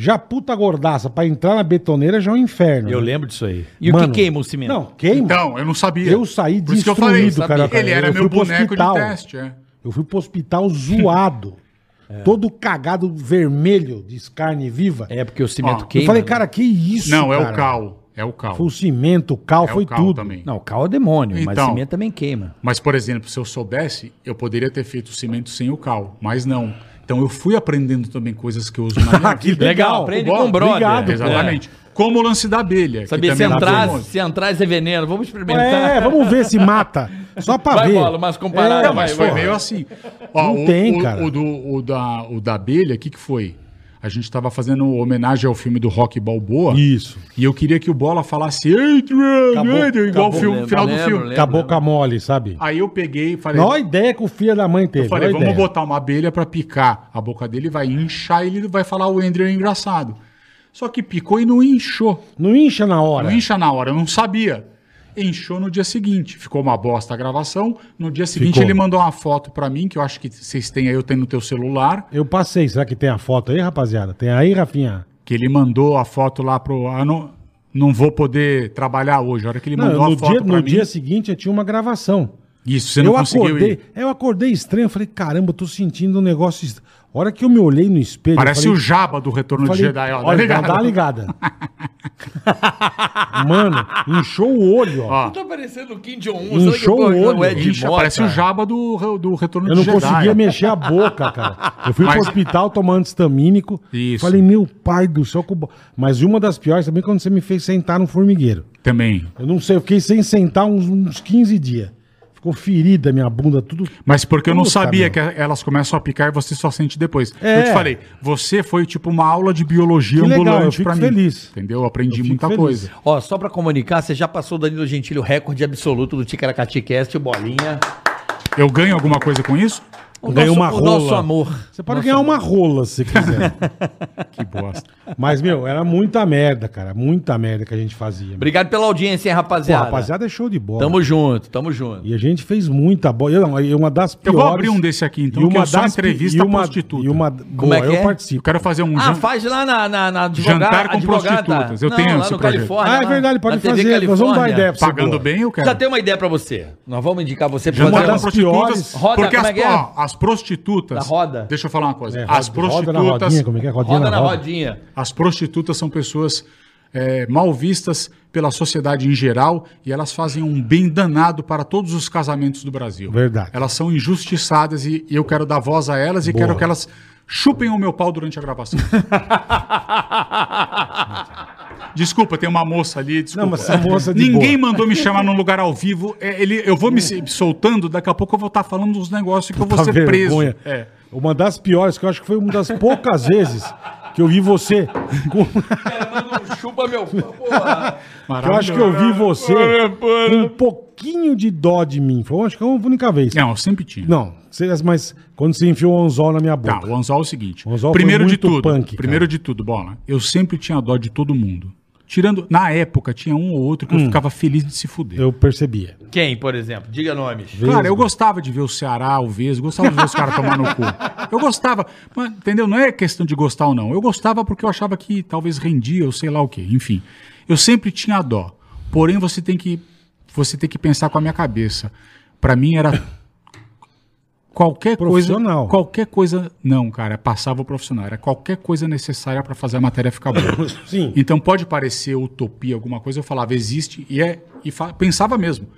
Já puta gordaça pra entrar na betoneira já é um inferno. Eu né? lembro disso aí. E o Mano, que queima o cimento? Não, queima. Então, eu não sabia. Eu saí Por isso que eu falei, destruído, cara. Ele era Eu meu boneco hospital. de teste, é. Eu fui pro hospital zoado. Todo cagado vermelho de carne viva. É, porque o cimento Ó, queima. eu falei, né? cara, que isso, Não, é cara? o cal. É o cal. Foi o cimento, o cal, É foi o cal tudo. também. Não, o cal é demônio, mas Então. o cimento também queima. Mas, por exemplo, se eu soubesse, eu poderia ter feito o cimento sem o cal. Mas não. Então eu fui aprendendo também coisas que eu uso na minha Que vida. Legal, aprende Bom, com o brother. obrigado, Exatamente. Como o lance da abelha. Sabia, se é entrar, se entrar é veneno. Vamos experimentar. É, vamos ver se mata. Só pra Vai, ver. bola, mas comparado, É, mas vai, foi meio assim. Ó, Não o, tem, o- cara. O, do, o, da, o da abelha, o que, que foi? A gente tava fazendo homenagem ao filme do Rock Balboa. Isso. E eu queria que o Bola falasse Adrian, Acabou- Adrian, igual o acabou, filme, lembro, final do filme. lembro. Com a boca mole, sabe? Aí eu peguei e falei, Olha a ideia que o filho da mãe teve. eu falei vamos ideia. botar uma abelha pra picar a boca dele, vai inchar e ele vai falar o Andrew é engraçado. Só que picou e não inchou. Não incha na hora. Não incha na hora, eu não sabia. Inchou no dia seguinte. Ficou uma bosta a gravação. No dia seguinte Ficou. ele mandou uma foto pra mim, que eu acho que vocês têm aí, eu tenho no teu celular. Eu passei. Será que tem a foto aí, rapaziada? Tem aí, Rafinha? Que ele mandou a foto lá pro. Ah, não, não vou poder trabalhar hoje. A hora que ele Não, mandou no a foto dia, no mim. dia seguinte eu tinha uma gravação. Isso, você não eu conseguiu acordei, ir. eu acordei estranho, eu falei, caramba, eu tô sentindo um negócio. est- A hora que eu me olhei no espelho. Parece eu o falei, Jabba do Retorno falei, de Jedi, ó. olha, tá dá uma ligado? ligada. Mano, inchou o olho, ó. Ó, Tá parecendo o Kim Jong-un. Inchou o olho. é de incha, Mota? parece o Jabba do, do Retorno Eu de não Jedi. conseguia ó. mexer a boca, cara. Eu fui Mas- pro hospital tomar antistamínico. Isso. Falei, meu pai do céu. Mas uma das piores também é quando você me fez sentar no formigueiro. Também. Eu não sei, eu fiquei sem sentar uns, uns 15 dias. Ficou ferida minha bunda, tudo. Mas porque eu não sabia que elas começam a picar e você só sente depois. É. Eu te falei, você foi tipo uma aula de biologia Que legal, eu ambulante fico pra mim. feliz. Entendeu? Eu aprendi Eu muita feliz. coisa. Ó, só pra comunicar, você já passou, Danilo Gentili, o recorde absoluto do Ticaracati Cast, o Bolinha. Eu ganho alguma coisa com isso? O Ganhou nosso, uma o rola. nosso amor. Você pode ganhar uma rola se quiser. Que bosta. Mas, meu, era muita merda, cara. Muita merda que a gente fazia. meu. Obrigado pela audiência, hein, Pô, rapaziada. rapaziada, é show de bola. Tamo junto, tamo junto. E a gente fez muita bola. Eu, e uma das Eu piores. vou abrir um desse aqui, então, e uma das entrevista e uma, prostituta. E uma, Como boa, é que eu é? Eu participo. quero fazer um Ah, jan- faz lá na, na, na advogada. Jantar com advogada. prostitutas. Eu Não, tenho lá esse no projeto. Califórnia. Ah, é verdade, pode fazer. Nós vamos dar ideia pra você. pagando boa. bem, eu quero. Já tem uma ideia pra você. Nós vamos indicar você pra Jantar Uma com das prostitutas. piores- Roda, porque como as, é é? As prostitutas. Da roda. Deixa eu falar uma coisa. É, as roda- roda na prostitutas. rodinha, como é que é? Rodinha Roda na na roda. rodinha. As prostitutas são pessoas é, mal vistas pela sociedade em geral e elas fazem um bem danado para todos os casamentos do Brasil. Verdade. Elas são injustiçadas e, e eu quero dar voz a elas e Boa. quero que elas chupem o meu pau durante a gravação. Desculpa, tem uma moça ali. Desculpa. Não, mas essa moça de Ninguém boa. mandou me chamar num lugar ao vivo. É, ele, eu vou me soltando, daqui a pouco eu vou estar falando uns negócios que eu vou Puta ser vergonha. preso. É. Uma das piores, que eu acho que foi uma das poucas vezes que eu vi você. com- Chupa meu. Porra. que eu acho que eu vi você com um pouquinho de dó de mim. Foi, acho que é a única vez. Não, eu sempre tinha. Não, você- mas quando você enfiou o anzol na minha boca. Tá, o anzol é o seguinte. O anzol foi primeiro de muito tudo, punk, primeiro cara. de tudo, bola. Eu sempre tinha dó de todo mundo. Tirando, na época, tinha um ou outro que eu ficava feliz de se fuder. Hum. Eu percebia. Quem, por exemplo? Diga nomes. Cara, eu gostava de ver o Ceará, o Vesgo, gostava de ver os caras tomar no cu. Eu gostava, mas, entendeu? Não é questão de gostar ou não. Eu gostava porque eu achava que talvez rendia ou sei lá o quê. Enfim, eu sempre tinha dó. Porém, você tem que você tem que pensar com a minha cabeça. Pra mim era qualquer coisa, qualquer coisa, não, cara, passava o profissional, era qualquer coisa necessária pra fazer a matéria ficar boa. Sim. Então pode parecer utopia alguma coisa, eu falava existe e é e pensava mesmo.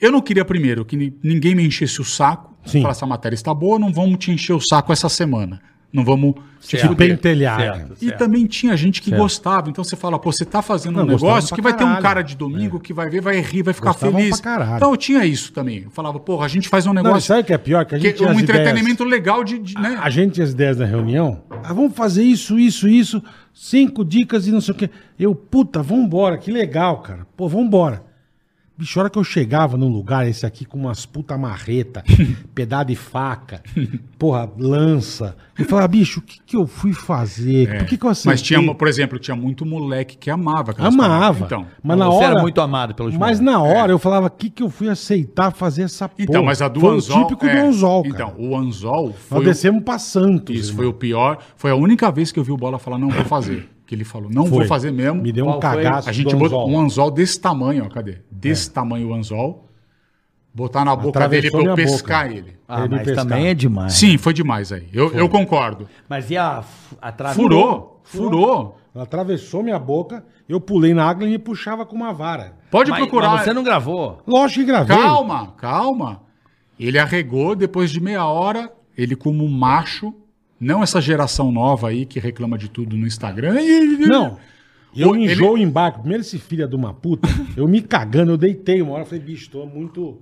Eu não queria primeiro que ni- ninguém me enchesse o saco, Sim. falasse a matéria está boa, não vamos te encher o saco essa semana. Não vamos te pentelhar. Certo. E também tinha gente que Certo. gostava. Então você fala, pô, você tá fazendo Não, um negócio que vai ter um caralho. cara de domingo que vai ver, vai rir, vai ficar Gostavam feliz. caralho. Então eu tinha isso também. Eu falava, porra, a gente faz um Não, negócio sabe o que é pior? Que a que gente tinha um as entretenimento legal de, de, né? ideias, a gente tinha as ideias da reunião. Ah, vamos fazer isso, isso, isso. Cinco dicas e não sei o quê. Eu, puta, vambora, que legal, cara. Pô, vambora. Bicho, a hora que eu chegava num lugar, esse aqui com umas puta marreta, pedaço de faca, porra, lança. Eu falava, bicho, o que que eu fui fazer? Por que que eu aceitei? Mas tinha, por exemplo, tinha muito moleque que amava Amava. paradas. Então, mas na Você hora, era muito amado pelos Mas moleques. na hora eu falava, o que que eu fui aceitar fazer essa porra? então mas a do Foi Anzol... o típico é, do Anzol, cara. Então, o Anzol Nós foi... o- descemos pra Santos. Isso irmão. foi o pior. Foi a única vez que eu vi o Bola falar, não vou fazer. Que ele falou, não vou Foi. fazer mesmo. Me deu um cagaço A gente botou anzol. um anzol desse tamanho, ó, cadê? Desse tamanho o anzol. Botar na boca dele Atravessou pra eu pescar boca. ele. Ah, Ele mas pescar. também é demais. Sim, foi demais aí. Eu, eu concordo. Mas e a? Furou, furou. Ela atravessou minha boca, eu pulei na água e me puxava com uma vara. Pode Mas, procurar. mas você não gravou. Lógico que gravei. Calma, calma. Ele arregou, depois de meia hora, ele como um macho, não essa geração nova aí que reclama de tudo no Instagram. Não. Eu Ele- enjoo o embarque. Primeiro esse filho de uma puta, eu me cagando, eu deitei uma hora, falei, bicho, tô muito...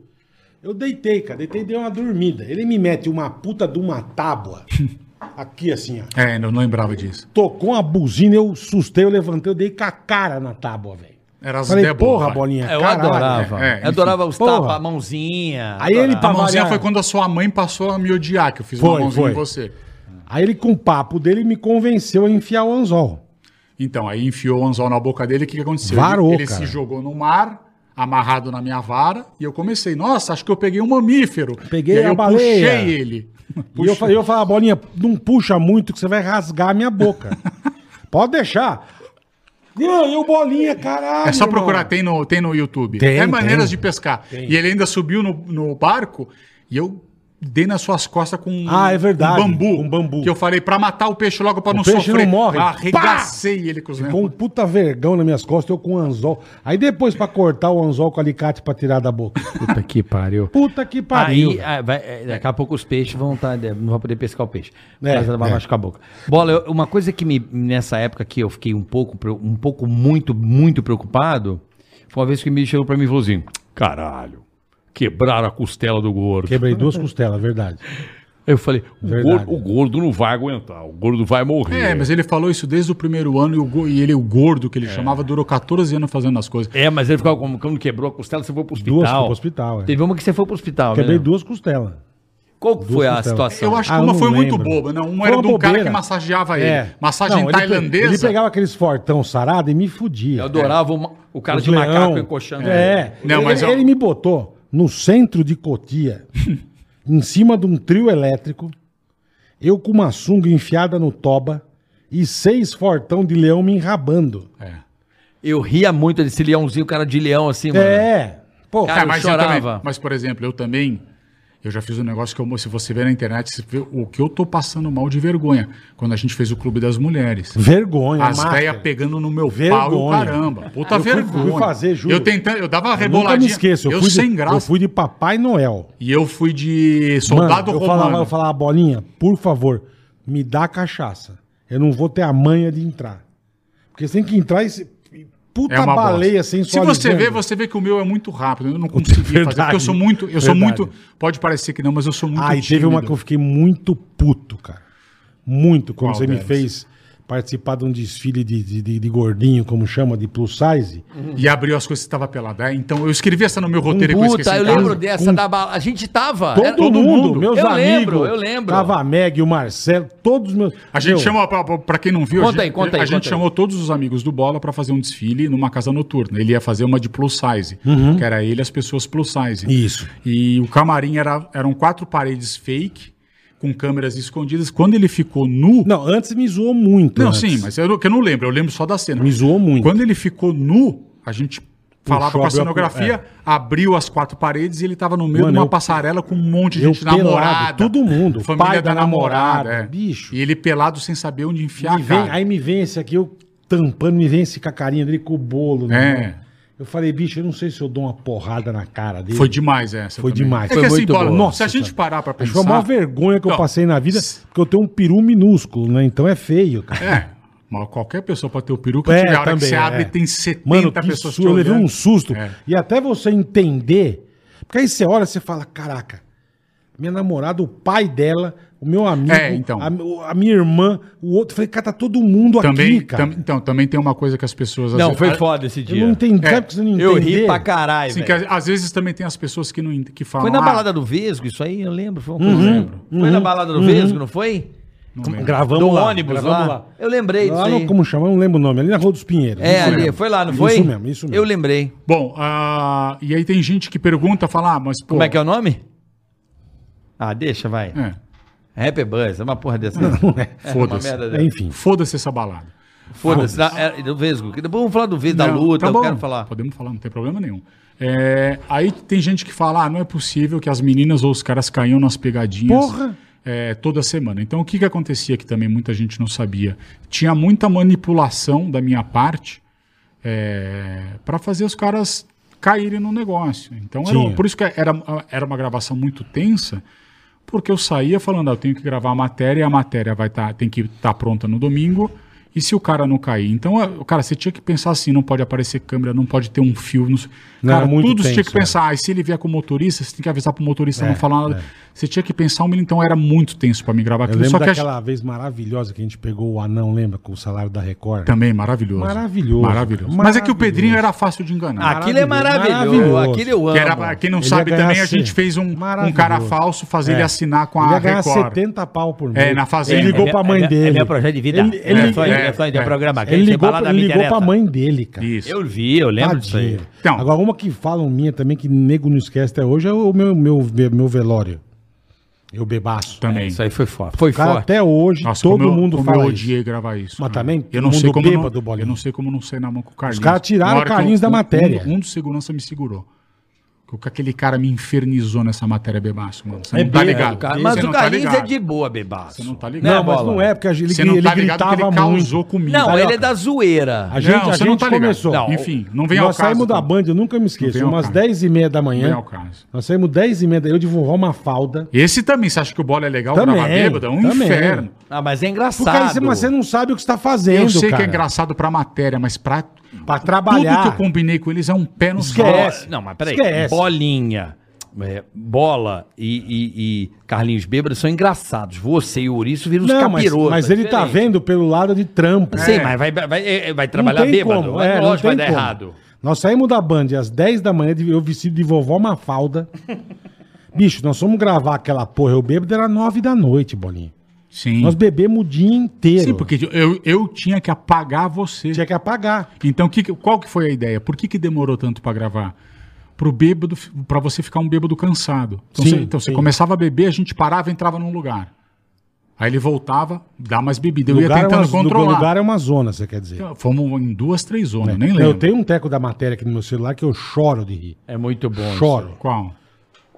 Eu deitei, cara, deitei e dei uma dormida. Ele me mete uma puta de uma tábua, aqui assim, ó. É, eu não lembrava disso. Tocou uma buzina, eu sustei, eu levantei, eu dei com a cara na tábua, velho. Era as Falei, ideias porra, bolinha, É, eu caralho. adorava. É, é, eu adorava os Porra. tapas, a mãozinha. Aí ele adorava. A pra mãozinha variar- foi quando a sua mãe passou a me odiar, que eu fiz Foi, uma mãozinha foi. em você. Aí ele, com o papo dele, me convenceu a enfiar o anzol. Então, aí enfiou o anzol na boca dele, o que, que aconteceu? Varou, ele ele se jogou no mar, amarrado na minha vara, e eu comecei, nossa, acho que eu peguei um mamífero. Peguei e aí a eu baleia. puxei ele. E eu, falei- eu falava, bolinha, não puxa muito que você vai rasgar a minha boca. Pode deixar. Não, eu bolinha, caralho. É só procurar, tem no, tem no YouTube. Tem, é maneiras tem. de pescar. E ele ainda subiu no, no barco e eu dei nas suas costas com um, Ah, é verdade, um bambu. com bambu. Que eu falei pra matar o peixe logo pra não peixe sofrer. não morre. Arregacei ele com os Com um nervos. puta vergão nas minhas costas, eu com o anzol. Aí depois pra cortar o anzol com alicate pra tirar da boca. Puta que pariu. Puta que pariu. Aí, ah, vai- é, daqui a pouco os peixes vão estar. não vai poder pescar o peixe. É, vai é. machucar a boca. Bola, eu- uma coisa que me. Nessa época que eu fiquei um pouco, um pouco muito, muito preocupado. Foi uma vez que me chegou pra mim e falou assim: Caralho. Quebraram a costela do gordo. Quebrei duas costelas, verdade. Eu falei, O gordo, o gordo não vai aguentar. O gordo vai morrer. É, mas ele falou isso desde o primeiro ano e, o, e ele, o gordo que ele chamava, durou 14 anos fazendo as coisas. é, mas ele ficava como quando quebrou a costela, você foi pro hospital. Duas foi pro hospital, é. Teve uma que você foi pro hospital, Quebrei né? duas costelas. Qual que foi a costelas. situação? Eu acho que Ah, uma foi muito lembro. boba, não. Uma Foi era uma de um cara bobeira. que massageava ele. É. Massagem Não, ele tailandesa. Ele pegava aqueles fortão sarado e me fudia. Eu adorava uma- o cara Os de macaco leão. encoxando. É. Não, ele, mas eu- ele me botou no centro de Cotia, em cima de um trio elétrico, eu com uma sunga enfiada no toba e seis fortão de leão me enrabando. É. Eu ria muito desse leãozinho, cara de leão assim, mano. É. Pô, Cara, É, mas, eu eu também- chorava. mas, por exemplo, eu também. Eu já fiz um negócio que eu, se você ver na internet, você vê o que eu tô passando mal de vergonha. Quando a gente fez o Clube das Mulheres. vergonha. As velhas pegando no meu pau e Vergonha. caramba. Puta Eu fui- vergonha. fui fazer, juro. Eu tentando, eu dava uma Eu nunca reboladinha. me esqueço. Eu, eu fui sem de, graça. Eu fui de Papai Noel. E eu fui de Mano, soldado eu romano. falava, eu falava, bolinha, por favor, me dá cachaça. Eu não vou ter a manha de entrar. Porque você tem que entrar e. Puta É uma baleia bosta. Se você ver, você vê que o meu é muito rápido. Eu não consegui fazer. Verdade. Porque eu sou muito. Eu sou Verdade. muito. Pode parecer que não, mas eu sou muito. Ah, e teve uma que eu fiquei muito puto, cara. Muito. Quando Qual você me fez participar de um desfile de, de, de- de gordinho, como chama, de plus size. E abriu as coisas que estava pelada. É, Então eu escrevi essa no meu roteiro eu esqueci. Puta, eu casa. lembro dessa da bala. A gente tava. Todo, era- mundo, meus eu amigos. lembro, eu lembro. Tava a Meg, o Marcelo, todos os meus. A gente Meu, chamou, pra, pra- quem não viu, Conta a aí, gente, conta aí, a gente conta aí. chamou todos os amigos do Bola pra fazer um desfile numa casa noturna. Ele ia fazer uma de plus size, que era ele e as pessoas plus size. Isso. E o camarim era, eram quatro paredes fake, com câmeras escondidas. Quando ele ficou nu. Não, antes me zoou muito. Não, antes. sim, mas eu, que eu não lembro, eu lembro só da cena. Me zoou muito. Quando ele ficou nu, a gente falava Puxou, com a cenografia, abriu as quatro paredes e ele tava no meio Mano, de uma eu- passarela com um monte de gente pelado, namorada. todo mundo, Família pai da, da namorada. namorada, é. bicho. E ele pelado sem saber onde enfiar Me a vem- aí me vem esse aqui, eu tampando, me vem esse com a carinha dele com o bolo. na É. mão. Eu falei, bicho, eu não sei se eu dou uma porrada na cara dele. Foi demais essa. Foi também. demais. É Foi que assim, bola, nossa, se a gente parar pra Acho pensar... que foi a maior vergonha que eu Não. passei na vida, porque eu tenho um peru minúsculo, né? Então é feio, cara. É, mas qualquer pessoa pode ter o peru que É, tiver. A hora que também, você abre é. tem 70 Mano, que pessoas susto, eu levei um susto. É. E até você entender, porque aí você olha e você fala, caraca, minha namorada, o pai dela, o meu amigo, É, então. a, a minha irmã, o outro, eu falei, cara, tá todo mundo Também, aqui, cara. tam- então, também tem uma coisa que as pessoas... Não, vezes- foi a- foda esse Eu dia. não entendi, É, você não Eu entender? ri pra caralho, Assim, velho. que às, vezes também tem as pessoas que, não, que falam... Foi na "Ah, balada do Vesgo, isso aí, eu lembro. Foi, uma Uhum, coisa, lembro. foi na balada do Vesgo, não foi? Gravamos do lá, ônibus gravamos lá. Eu lembrei disso Lá aí. no, como chama? Eu não lembro o nome. Ali na Rua dos Pinheiros. É, ali, mesmo. foi lá, não foi? Isso mesmo, isso mesmo. Eu lembrei. Bom, ah, e aí tem gente que pergunta, fala, ah, mas pô... Como é que é o nome? Ah, deixa, vai. É, Happy Buzz, é uma porra dessa. Não, é. foda-se. uma merda É, enfim. Foda-se essa balada. Foda-se. da- é, do Vesgo. vamos falar do Vesgo, da Não, luta, tá eu bom, quero falar. Podemos falar, não tem problema nenhum. É, aí tem gente que fala, ah, não é possível que as meninas ou os caras caíam nas pegadinhas Porra! é, toda semana. Então o que, que acontecia que também muita gente não sabia? Tinha muita manipulação da minha parte para fazer os caras caírem no negócio. Então era, por isso que era, era uma gravação muito tensa, porque eu saía falando, ah, eu tenho que gravar a matéria, a matéria vai tá, tem que estar pronta no domingo, e se o cara não cair? Então, ah, cara, você tinha que pensar assim, não pode aparecer câmera, não pode ter um fio. Não, Não, cara, era muito tudo você tinha que tenso, é. pensar. Ah, e se ele vier com o motorista, você tem que avisar pro motorista É, não falar nada. é. Você tinha que pensar um milhão, então era muito tenso para me gravar Eu aquilo. lembro Só que a daquela vez maravilhosa que a gente pegou o anão, lembra? Com o salário da Record. Também, maravilhoso. Maravilhoso, Maravilhoso. Mas é que o. Pedrinho era fácil de enganar. Aquilo é maravilhoso. Maravilhoso. Aquilo eu amo. Que era, quem não Ele sabe também, a gente fez um, um cara falso, fazer É. ele assinar com Ele ia a Record. 70 pau por mês. É, na Fazenda. Ele ligou É pra mãe é dele. É meu projeto de vida. Ele, é é, meu sonho de é. programa. ele ligou, ele ligou pra mãe dele, cara. Isso. Eu vi, eu lembro disso aí. Tadinho. Então. Agora, uma que falam minha também, que nego não esquece até hoje, é o meu, meu, meu velório. Eu bebaço. Também. Isso aí foi forte. Foi Cara, forte. até hoje, Nossa, todo como eu- mundo como fala eu isso. odiei gravar isso. Mas né? também eu não sei como não. Eu não sei como não sair na mão com o Carlinhos. caras tiraram o Carlinhos da matéria. Um, um dos segurança me segurou. Que aquele cara me infernizou nessa matéria bebaço, mano. Você É não tá ligado. Cara, mas o tá Carlinhos é ligado. de boa, bebaço. Você não tá ligado. Não, mas bola? não é, porque ele, Você não ele tá ligado gritava ele causou muito. comigo. Não, ele é da zoeira. A gente, Não, a você não gente tá começou. Não, enfim, não vem ao Nós caso, saímos da. Band, eu nunca me esqueço, umas caso. 10 e meia da Não vem manhã. ao caso. Nós saímos 10 e meia, da- eu de uma falda. Esse também, você acha que o bola é legal Também, gravar bêbado? É um também. inferno. Ah, mas é Porque aí engraçado. você, mas você não sabe o que você está fazendo, Eu sei que é engraçado pra matéria, mas pra, Pra tudo trabalhar. que eu combinei com eles é um pé no Esquece. Não, mas peraí. Esquece. Bolinha, é, bola e, e- e Carlinhos Bêbado são engraçados. Você e o Ouriço viram os Não, mas, capirotos. mas é ele tá vendo pelo lado de trampo. Sim, mas vai, vai, vai, vai trabalhar Não tem bêbado. como, Vai- é, não lógico, vai dar como. errado. Nós saímos da Band às 10 da manhã, eu vestido de vovó uma falda. Bicho, nós fomos gravar aquela porra, eu bêbado, era 9 da noite, bolinha. Sim. Nós bebemos o dia inteiro. Sim, porque eu, eu tinha que apagar você. Tinha que apagar. Então, que, qual que foi a ideia? Por que, que demorou tanto pra gravar? Pro bêbado, para você ficar um bêbado cansado. Então, Sim, você, então você sim. começava a beber, a gente parava e entrava num lugar. Aí ele voltava, dá mais bebida. Eu lugar ia é tentando uma, controlar. lugar é uma zona, você quer dizer. Fomos em duas, três zonas, nem Eu lembro. tenho um teco da matéria aqui no meu celular que eu choro de rir. É muito bom. Choro. Qual?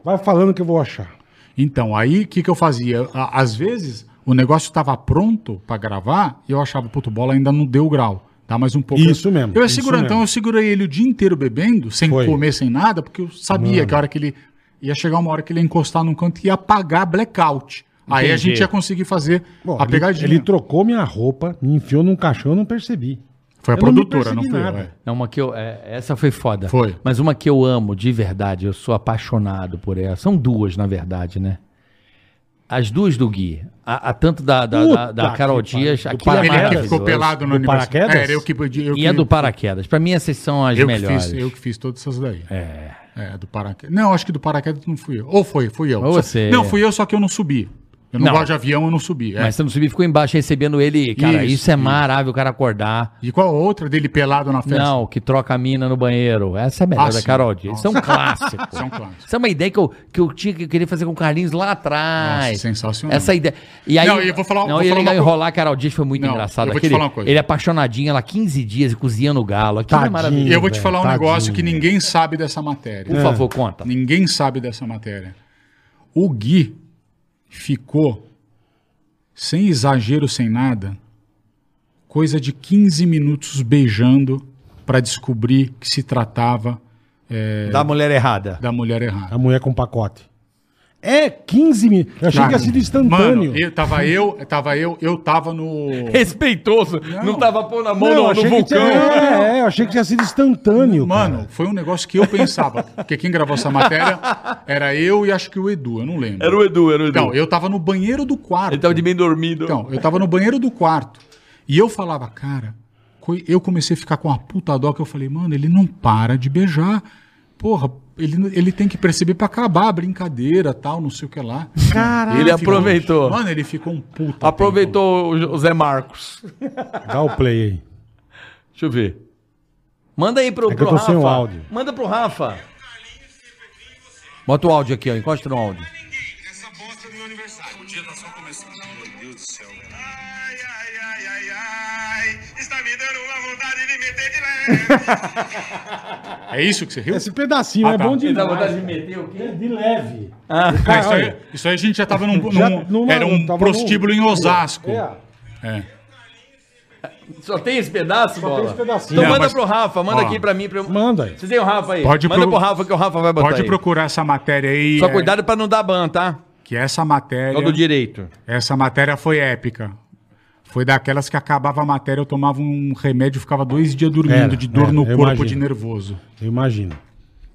Vai falando que eu vou achar. Então, aí o que, que eu fazia? Às vezes, o negócio estava pronto pra gravar e eu achava, puto, bola ainda não deu grau. Dá mais um pouco. Isso mesmo, Eu ia segurando, então eu segurei ele o dia inteiro bebendo, sem Foi. comer, sem nada, porque eu sabia que a hora que ele. Ia chegar uma hora que ele ia encostar num canto e ia apagar blackout. Aí a Entendi. gente ia conseguir fazer Bom, a ele- pegadinha. Ele, trocou minha roupa, me enfiou num caixão, eu não percebi. Foi a Eu não produtora, não, percebi foi eu. nada. é. Não, uma que eu. é, essa foi foda. Foi. Mas uma que eu amo de verdade, eu sou apaixonado por ela. São duas, na verdade, né? As duas do Gui. A, a tanto da, da, da, da Carol que. Dias. Do aquilo é que Paraquedas? ficou pelado no paraquedas? É, era eu que, eu E que, a do paraquedas. Pra mim, essas são as eu que melhores. fiz, eu que fiz todas essas daí. É. É, do paraquedas. Não, acho que do paraquedas não fui eu. Ou foi, fui eu. Ou Só- você. Não, fui eu, só que eu não subi. Eu não, Não. gosto de avião, eu não subi. é. Mas você não subiu e ficou embaixo recebendo ele. Cara, isso, Isso, é isso. maravilhoso, o cara acordar. E qual a outra dele pelado na festa? Não, que troca a mina no banheiro. Essa é a melhor Ah, da. Carol Dias. Isso é um clássico. Isso é um clássico. Isso é uma ideia que eu, que eu tinha que eu queria fazer com o Carlinhos lá atrás. Nossa, sensacional. Essa ideia. E aí, Não, e eu vou falar- não, vou e falar ele uma enrolar a Carol Dias foi muito Não, engraçado. eu vou te Aquele- falar uma coisa. Ele é apaixonadinho, ela 15 dias cozinhando galo. Aquilo é Tadinho. maravilhoso. E eu vou te falar um tadinho. negócio que ninguém sabe dessa matéria. Por favor, conta. Ninguém sabe dessa matéria. O Gui ficou, sem exagero, sem nada, coisa de 15 minutos beijando para descobrir que se tratava é, Da mulher errada. da mulher errada. A mulher com pacote. É, 15 minutos. Eu achei que ia sido instantâneo. Mano, eu, tava eu, tava eu, eu tava no. Respeitoso. Não, tava pondo a mão Não, no, achei no que tinha- vulcão. é, é, eu achei que tinha sido instantâneo. Mano, cara. foi um negócio que eu pensava. Porque quem gravou essa matéria era eu e acho que o Edu, eu não lembro. Era o Edu, era o Edu. Então, eu tava no banheiro do quarto. Ele tava de bem dormido. Então, eu tava no banheiro do quarto. E eu falava, cara, eu comecei a ficar com uma puta dó que eu falei, mano, ele não para de beijar. Porra, ele, ele tem que perceber pra acabar a brincadeira tal, não sei o que lá. Caralho. Ele ficou- aproveitou. Mano, ele ficou um puta. Aproveitou o o Zé Marcos. Dá o play aí. Deixa eu ver. Manda aí pro, É que eu pro sem o Rafa. áudio. Manda pro Rafa. Bota o áudio aqui, ó. Encosta no áudio. Essa bosta do meu aniversário. O dia tá só começando. Meu Deus do céu. Ai, ai, ai, ai, ai. Está me dando uma vontade de meter de leve. É isso que você riu? Esse pedacinho Ah, é tá. bom Ele demais. de meter o quê? De leve. Ah, isso, aí, olha. isso aí a gente já tava num. Já num- era um prostíbulo num- em Osasco. É. É. Só tem esse pedaço, Só bola? tem esse pedacinho. Então Não, manda mas- pro Rafa, manda Ó. aqui pra mim. Pra... eu- Manda aí. Vocês têm o Rafa aí? Pode manda pro- pro Rafa que o Rafa vai botar Pode aí. procurar essa matéria aí. Só é, cuidado pra não dar ban, tá? Que essa matéria. É o do direito. Essa matéria foi épica. Foi daquelas que acabava a matéria, eu tomava um remédio e ficava dois dias dormindo Era, de dor era, no corpo imagino. de nervoso. Eu imagino.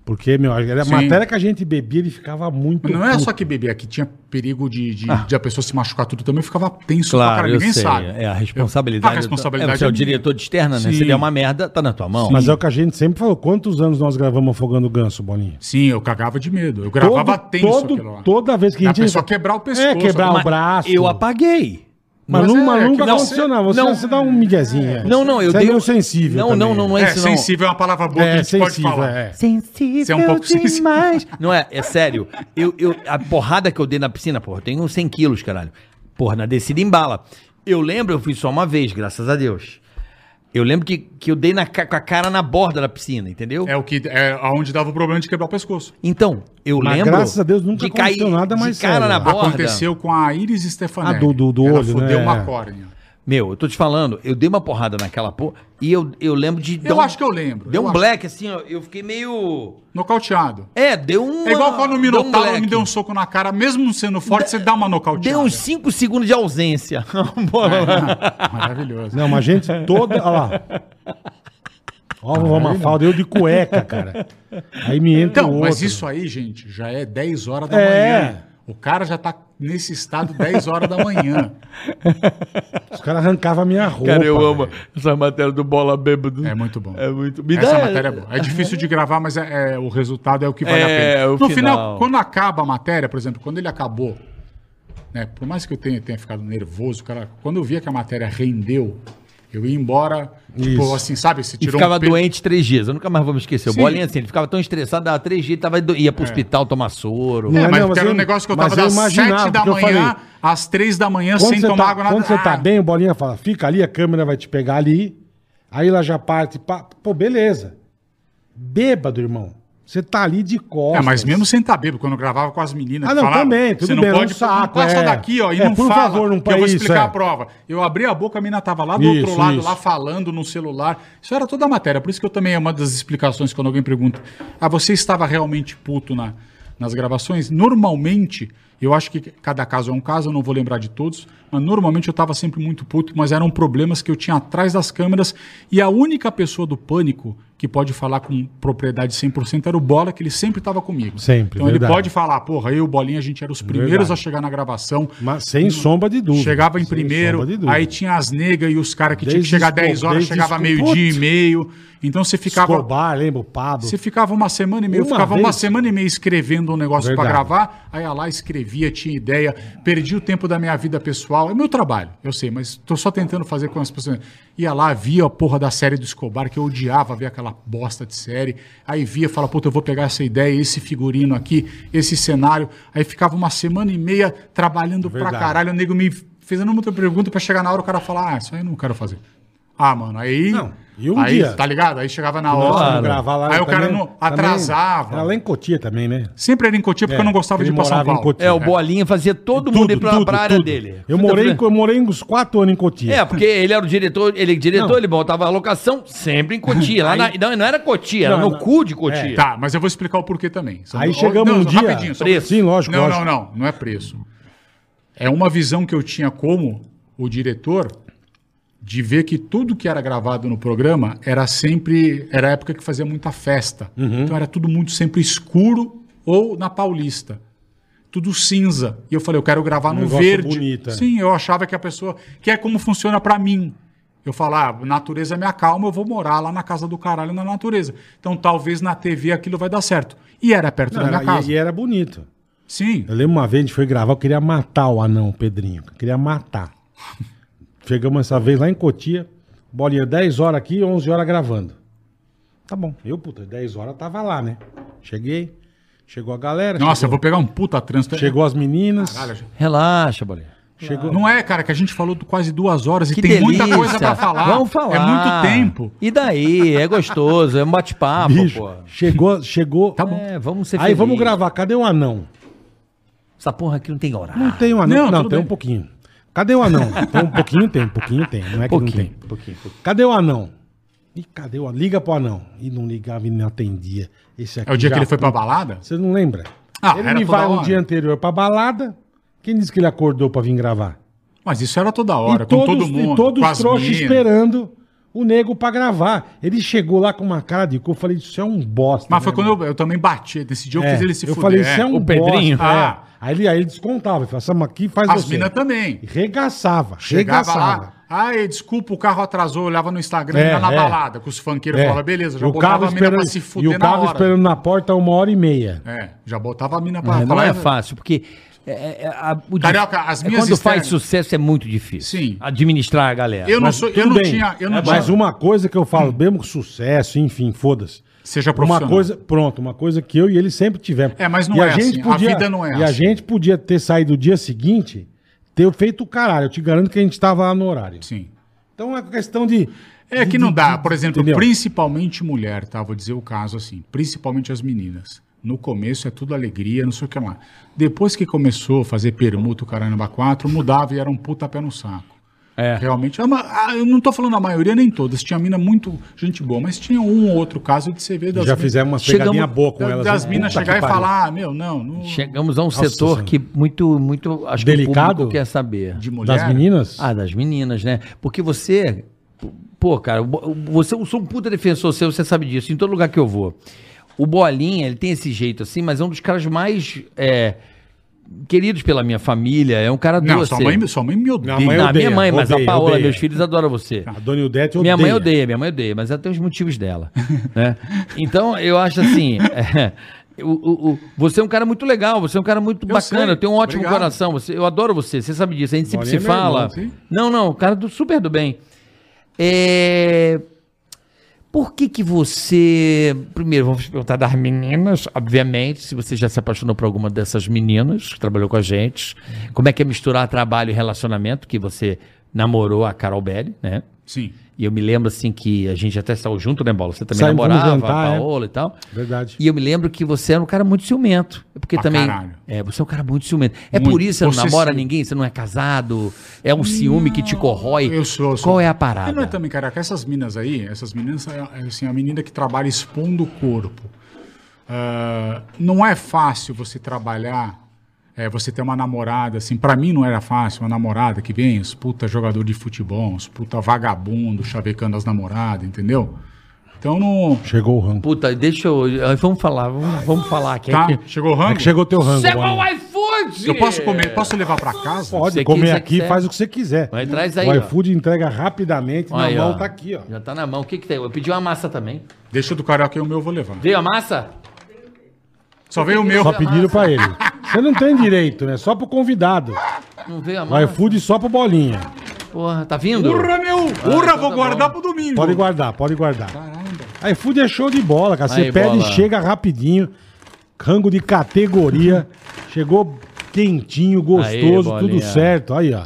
Porque, meu, era a Sim. matéria que a gente bebia, ele ficava muito. Mas não é só que bebia, que tinha perigo de, de, de a pessoa se machucar tudo também, eu ficava tenso Claro, pra caralho, eu ninguém sei. sabe. É a responsabilidade. Eu- a responsabilidade É, você é o é diretor de externa, né? Sim. Se der uma merda, tá na tua mão. Mas é o que a gente sempre falou. Quantos anos nós gravamos Afogando o Ganso, Bolinha? Sim, eu cagava de medo. Eu gravava Todo- tenso todo-. Toda vez que a gente. pessoa quebrar o pescoço. É, quebrar Mas o braço. Eu apaguei. Mas, Mas não, é, mas nunca não- aconteceu, não. Você, não. você dá um miguezinho. é. Não, não, eu você dei é meio um- sensível. Não, também. não, não, não é É, isso, não. sensível é uma palavra boa É, que a gente pode sensível, falar. é. Sensível Você é um pouco sensível. demais. Não é, é sério. Eu, eu, a porrada que eu dei na piscina, porra, eu tenho uns 100 quilos, caralho. Porra, na descida embala. Eu lembro, eu fui só uma vez, graças a Deus. Eu lembro que, que eu dei na, com a cara na borda da piscina, entendeu? É o que é aonde dava o problema de quebrar o pescoço. Então, eu Mas lembro. graças a Deus nunca de cair aconteceu nada mais de cara sério. na borda. Aconteceu com a Iris Stefanelli. Ah, do- do- do Ela olho, fudeu né? uma córnea. Meu, eu tô te falando, eu dei uma porrada naquela porra e eu, eu lembro de. Eu acho que eu lembro. Deu Eu um acho. black assim, ó. Eu fiquei meio. Nocauteado. É, deu um. É igual quando o Minotauro black. me deu um soco na cara, mesmo sendo forte, você dá uma nocauteada. Deu uns 5 segundos de ausência. Lá. Maravilhoso. Não, mas a gente toda. Olha lá. Ó, uma falda, eu de cueca, cara. Aí me entra o Então, outro. mas isso aí, gente, já é 10 horas da É. manhã. O cara já tá nesse estado 10 horas da manhã. Os caras arrancavam a minha roupa. Cara, eu amo velho. essa matéria do bola bêbado. É muito bom. É muito. Me Essa dá- matéria é boa. É difícil de gravar, mas é, é- o resultado é o que vale É, a pena. o no final. final. quando acaba a matéria, por exemplo, quando ele acabou, né, por mais que eu tenha, tenha ficado nervoso, cara, quando eu via que a matéria rendeu, eu ia embora, tipo Isso. assim, sabe? Se E tirou ficava um pe- doente três dias. Eu nunca mais vou me esquecer. O Sim. Bolinha assim, ele ficava tão estressado, dava três dias, tava, do- ia pro hospital tomar soro. Não, É, mas, não, mas era um eu- negócio que eu tava das 7 da manhã falei, às 3 da manhã Quando sem você tomar tá, água nada. Quando você tá Ah, bem, o Bolinha fala, fica ali, a câmera vai te pegar ali. Aí ela já parte. pá, Pô, beleza. Bêbado, irmão. Você tá ali de costas. É, mas mesmo sem estar bêbado, quando eu gravava com as meninas, Ah, não, também, tudo você não bem, pode um saco, passa é. daqui, ó, e É, não por fala, favor, não que eu vou explicar isso, é. a prova. Eu abri a boca, a menina tava lá do Isso, outro lado, isso. lá falando no celular. Isso era toda a matéria, por isso que eu também é uma das explicações quando alguém pergunta: "Ah, você estava realmente puto na, nas gravações?" Normalmente, eu acho que cada caso é um caso, eu não vou lembrar de todos, normalmente eu estava sempre muito puto, mas eram problemas que eu tinha atrás das câmeras e a única pessoa do pânico que pode falar com propriedade 100% era o Bola, que ele sempre estava comigo. Sempre, Então verdade. ele pode falar, porra, eu e o Bolinha, a gente era os primeiros Verdade. a chegar na gravação. Mas sem sombra de dúvida. Chegava em Sem primeiro, aí tinha as negas e os caras que tinham que chegar Esco- 10 horas, chegava meio-dia e meio. Então você ficava. Escobar, lembra o Pablo? Você ficava uma semana e meia, eu Uma ficava uma vez. semana e meia escrevendo um negócio Verdade. gravar, aí ia lá, escrevia, tinha ideia, perdi o tempo da minha vida pessoal. É meu trabalho, eu sei, mas tô só tentando fazer com as pessoas. Ia lá, via a porra da série do Escobar, que eu odiava ver aquela bosta de série. Aí via, fala, puta, eu vou pegar essa ideia, esse figurino aqui, esse cenário. Aí ficava uma semana e meia trabalhando pra caralho. O nego me fazendo muita pergunta pra chegar na hora o cara falar, ah, isso aí eu não quero fazer. Ah, mano, aí. Não, e um aí, dia? tá ligado? Aí chegava na hora. fomos gravar lá Aí o cara também- não também- atrasava. Era lá em Cotia também, né? Sempre era em Cotia porque É, eu não gostava de São morava em Paulo. Cotia. É, o Bolinha fazia todo mundo ir pra, pra área tudo. dele. Eu morei, eu morei uns quatro anos em Cotia. É, porque ele era o diretor, ele diretor, Não. ele botava a locação sempre em Cotia. Lá na- não, não era Cotia, era Não, no não. cu de Cotia. Tá, mas eu vou explicar o porquê também. Só- Aí chegamos um dia- só- Preço. Sim, lógico, Não, não, não. Não é preço. É uma visão que eu tinha como o diretor de ver que tudo que era gravado no programa era sempre. Era a época que fazia muita festa. Uhum. Então era tudo muito sempre escuro ou na Paulista. Tudo cinza. E eu falei, eu quero gravar no negócio verde. bonito, é. Sim, eu achava que a pessoa. Que é como funciona pra mim. Eu falar, ah, natureza me acalma, eu vou morar lá na casa do caralho na natureza. Então talvez na TV aquilo vai dar certo. E era perto Não, da minha era- casa. e, e era bonito. Sim. Eu lembro uma vez, a gente foi gravar, eu queria matar o anão, o Pedrinho. Eu queria matar. Chegamos essa vez lá em Cotia, bolinha 10 horas aqui, 11 horas gravando. Tá bom. Eu, puta, 10 horas tava lá, né? Cheguei, chegou a galera. Nossa, eu chegou, vou pegar um puta trânsito. chegou as meninas. Caralho. Relaxa, Bolinha. Chegou, Não é, cara, que a gente falou quase duas horas e Que tem delícia. muita coisa pra falar. Vamos falar. É muito tempo. E daí? É gostoso, é um bate-papo, bicho, pô. chegou, chegou. Tá bom. É, vamos ser Aí felizes. vamos gravar. Cadê o anão? Essa porra aqui não tem horário. Não tem um anão. Não, Não, tem bem. um pouquinho. Cadê o anão? Tem um pouquinho, tem, um pouquinho tem. Não é que não tem. pouquinho, pouquinho. Cadê o anão? Ih, cadê o anão? Liga pro anão. E não ligava e não atendia. Esse aqui É o dia que já ele foi pra balada? Você não lembra? Ah, ele era me toda vai no hora. dia anterior pra balada. Quem disse que ele acordou pra vir gravar? Mas isso era toda hora, e com todos, todo mundo. e todos com os as trouxas minas. esperando o nego pra gravar. Ele chegou lá com uma cara de cu. Eu falei, isso é um bosta. Mas foi né, quando irmão? eu, eu também bati. Nesse dia eu É, fiz ele se eu fuder. falei, isso é um O Pedrinho? bosta. Ah. É. Aí, ele, aí ele descontava. Ele falou, "Essa aqui faz As você." minas também. E regaçava. Chegava regaçava. lá. Ai, desculpa, o carro atrasou. Eu olhava no Instagram, É, na é. balada, com os funkeiros. É. Falava, beleza, já E o botava carro a mina pra esperando- se E fuder o na carro hora. esperando na porta uma hora e meia. É, já botava a mina pra É, não falar. é fácil, porque é, é, a- o Carioca, as é minhas quando faz externas- sucesso é muito difícil. Sim. Administrar a galera. Eu não, Mas sou, eu não bem. tinha. Eu não É, tinha Mas uma coisa que eu falo, mesmo com sucesso, enfim, foda-se. Seja Uma profissional. coisa, pronto, uma coisa que eu e ele sempre tivemos. É, mas não E é assim, a vida não é E a assim. gente podia ter saído o dia seguinte, ter feito o caralho. Eu te garanto que a gente tava lá no horário. Sim. Então é questão de. É de- que não de- dá, por exemplo, entendeu? principalmente mulher, tá? Vou dizer o caso assim, principalmente as meninas. No começo é tudo alegria, não sei o que lá. Depois que começou a fazer permuta, o caramba 4, mudava e era um puta pé no saco. É. Realmente, ah, eu não tô falando a maioria, nem todas. Tinha mina muito gente boa, mas tinha um ou outro caso de você ver das Já mi- fizemos uma Chegamos- pegadinha boa com elas. das hein? minas chegar e falar, ah, meu, não, não Chegamos a um Nossa setor Senhora. que muito, muito, acho Delicado? que o público quer saber. de mulher. Das meninas? Ah, das meninas, né? Porque você, pô, cara, você, eu sou um puta defensor seu, você sabe disso, em todo lugar que eu vou. O Bolinha, ele tem esse jeito assim, mas é um dos caras mais é, queridos pela minha família, é um cara Não, doce. sua mãe, sua mãe me odeia. Não, a mãe Não, odeia, minha mãe, mas odeia, a Paola, odeia. meus filhos adoram você. A Dona Ildete odeia. Minha mãe odeia, minha mãe odeia, mas ela tem os motivos dela. né? Então, eu acho assim. é, o, o- o- você é um cara muito legal, você é um cara muito bacana, sei, eu tenho um ótimo obrigado. coração. Você, eu adoro você, você sabe disso. A gente sempre Bolinha se é fala. irmão, sim. não, não, cara do super do bem. É, Por que que você. Primeiro, vamos perguntar das meninas, obviamente, se você já se apaixonou por alguma dessas meninas que trabalhou com a gente. Como é que é misturar trabalho e relacionamento, que você namorou a Carol Belli, né? Sim. E eu me lembro assim que a gente até saiu junto, né, Bola? Você também Saímos, namorava jantar, a é. Paola e tal. Verdade. E eu me lembro que você era um cara muito ciumento. Porque Pra também. caralho. É, você é um cara muito ciumento. É Muito por isso que você não namora ninguém, você não é casado. É um ciúme que te corrói. Eu sou, eu sou. Qual é a parada? não é também, caraca, essas minas aí, essas meninas, é, é, assim, a menina que trabalha expondo o corpo. Ah, não é fácil você trabalhar, é, você ter uma namorada, assim, pra mim não era fácil, uma namorada que vem, os puta jogador de futebol, os puta vagabundo, chavecando as namoradas, entendeu? Então não... Chegou o rango. Puta, deixa eu. Vamos falar, vamos, vamos falar aqui. Tá? aqui. Chegou o É rango? que chegou o teu rango. Chegou o iFood! Eu posso comer, posso levar pra casa? Pode Você comer aqui, quiser. faz o que você quiser. Vai, traz aí, O ó. iFood entrega rapidamente, Aí, na mão ó. tá aqui, ó. Já tá na mão. O que que tem? Eu pedi uma massa também. Deixa do carioca e o meu eu vou levar. Veio a massa? Só veio o meu. Só pediram pra ele. Você não tem direito, né? Só pro convidado. Não veio a O mão. iFood só pro bolinha. Porra, tá vindo? Urra, meu! Ah, Urra, então vou tá guardar bom. pro domingo. Pode guardar, pode guardar. Caramba. iFood é show de bola, cara. Você Aí, pede bola. e chega rapidinho. Rango de categoria. Chegou quentinho, Aí, gostoso, tudo bolinha. certo. Aí, ó.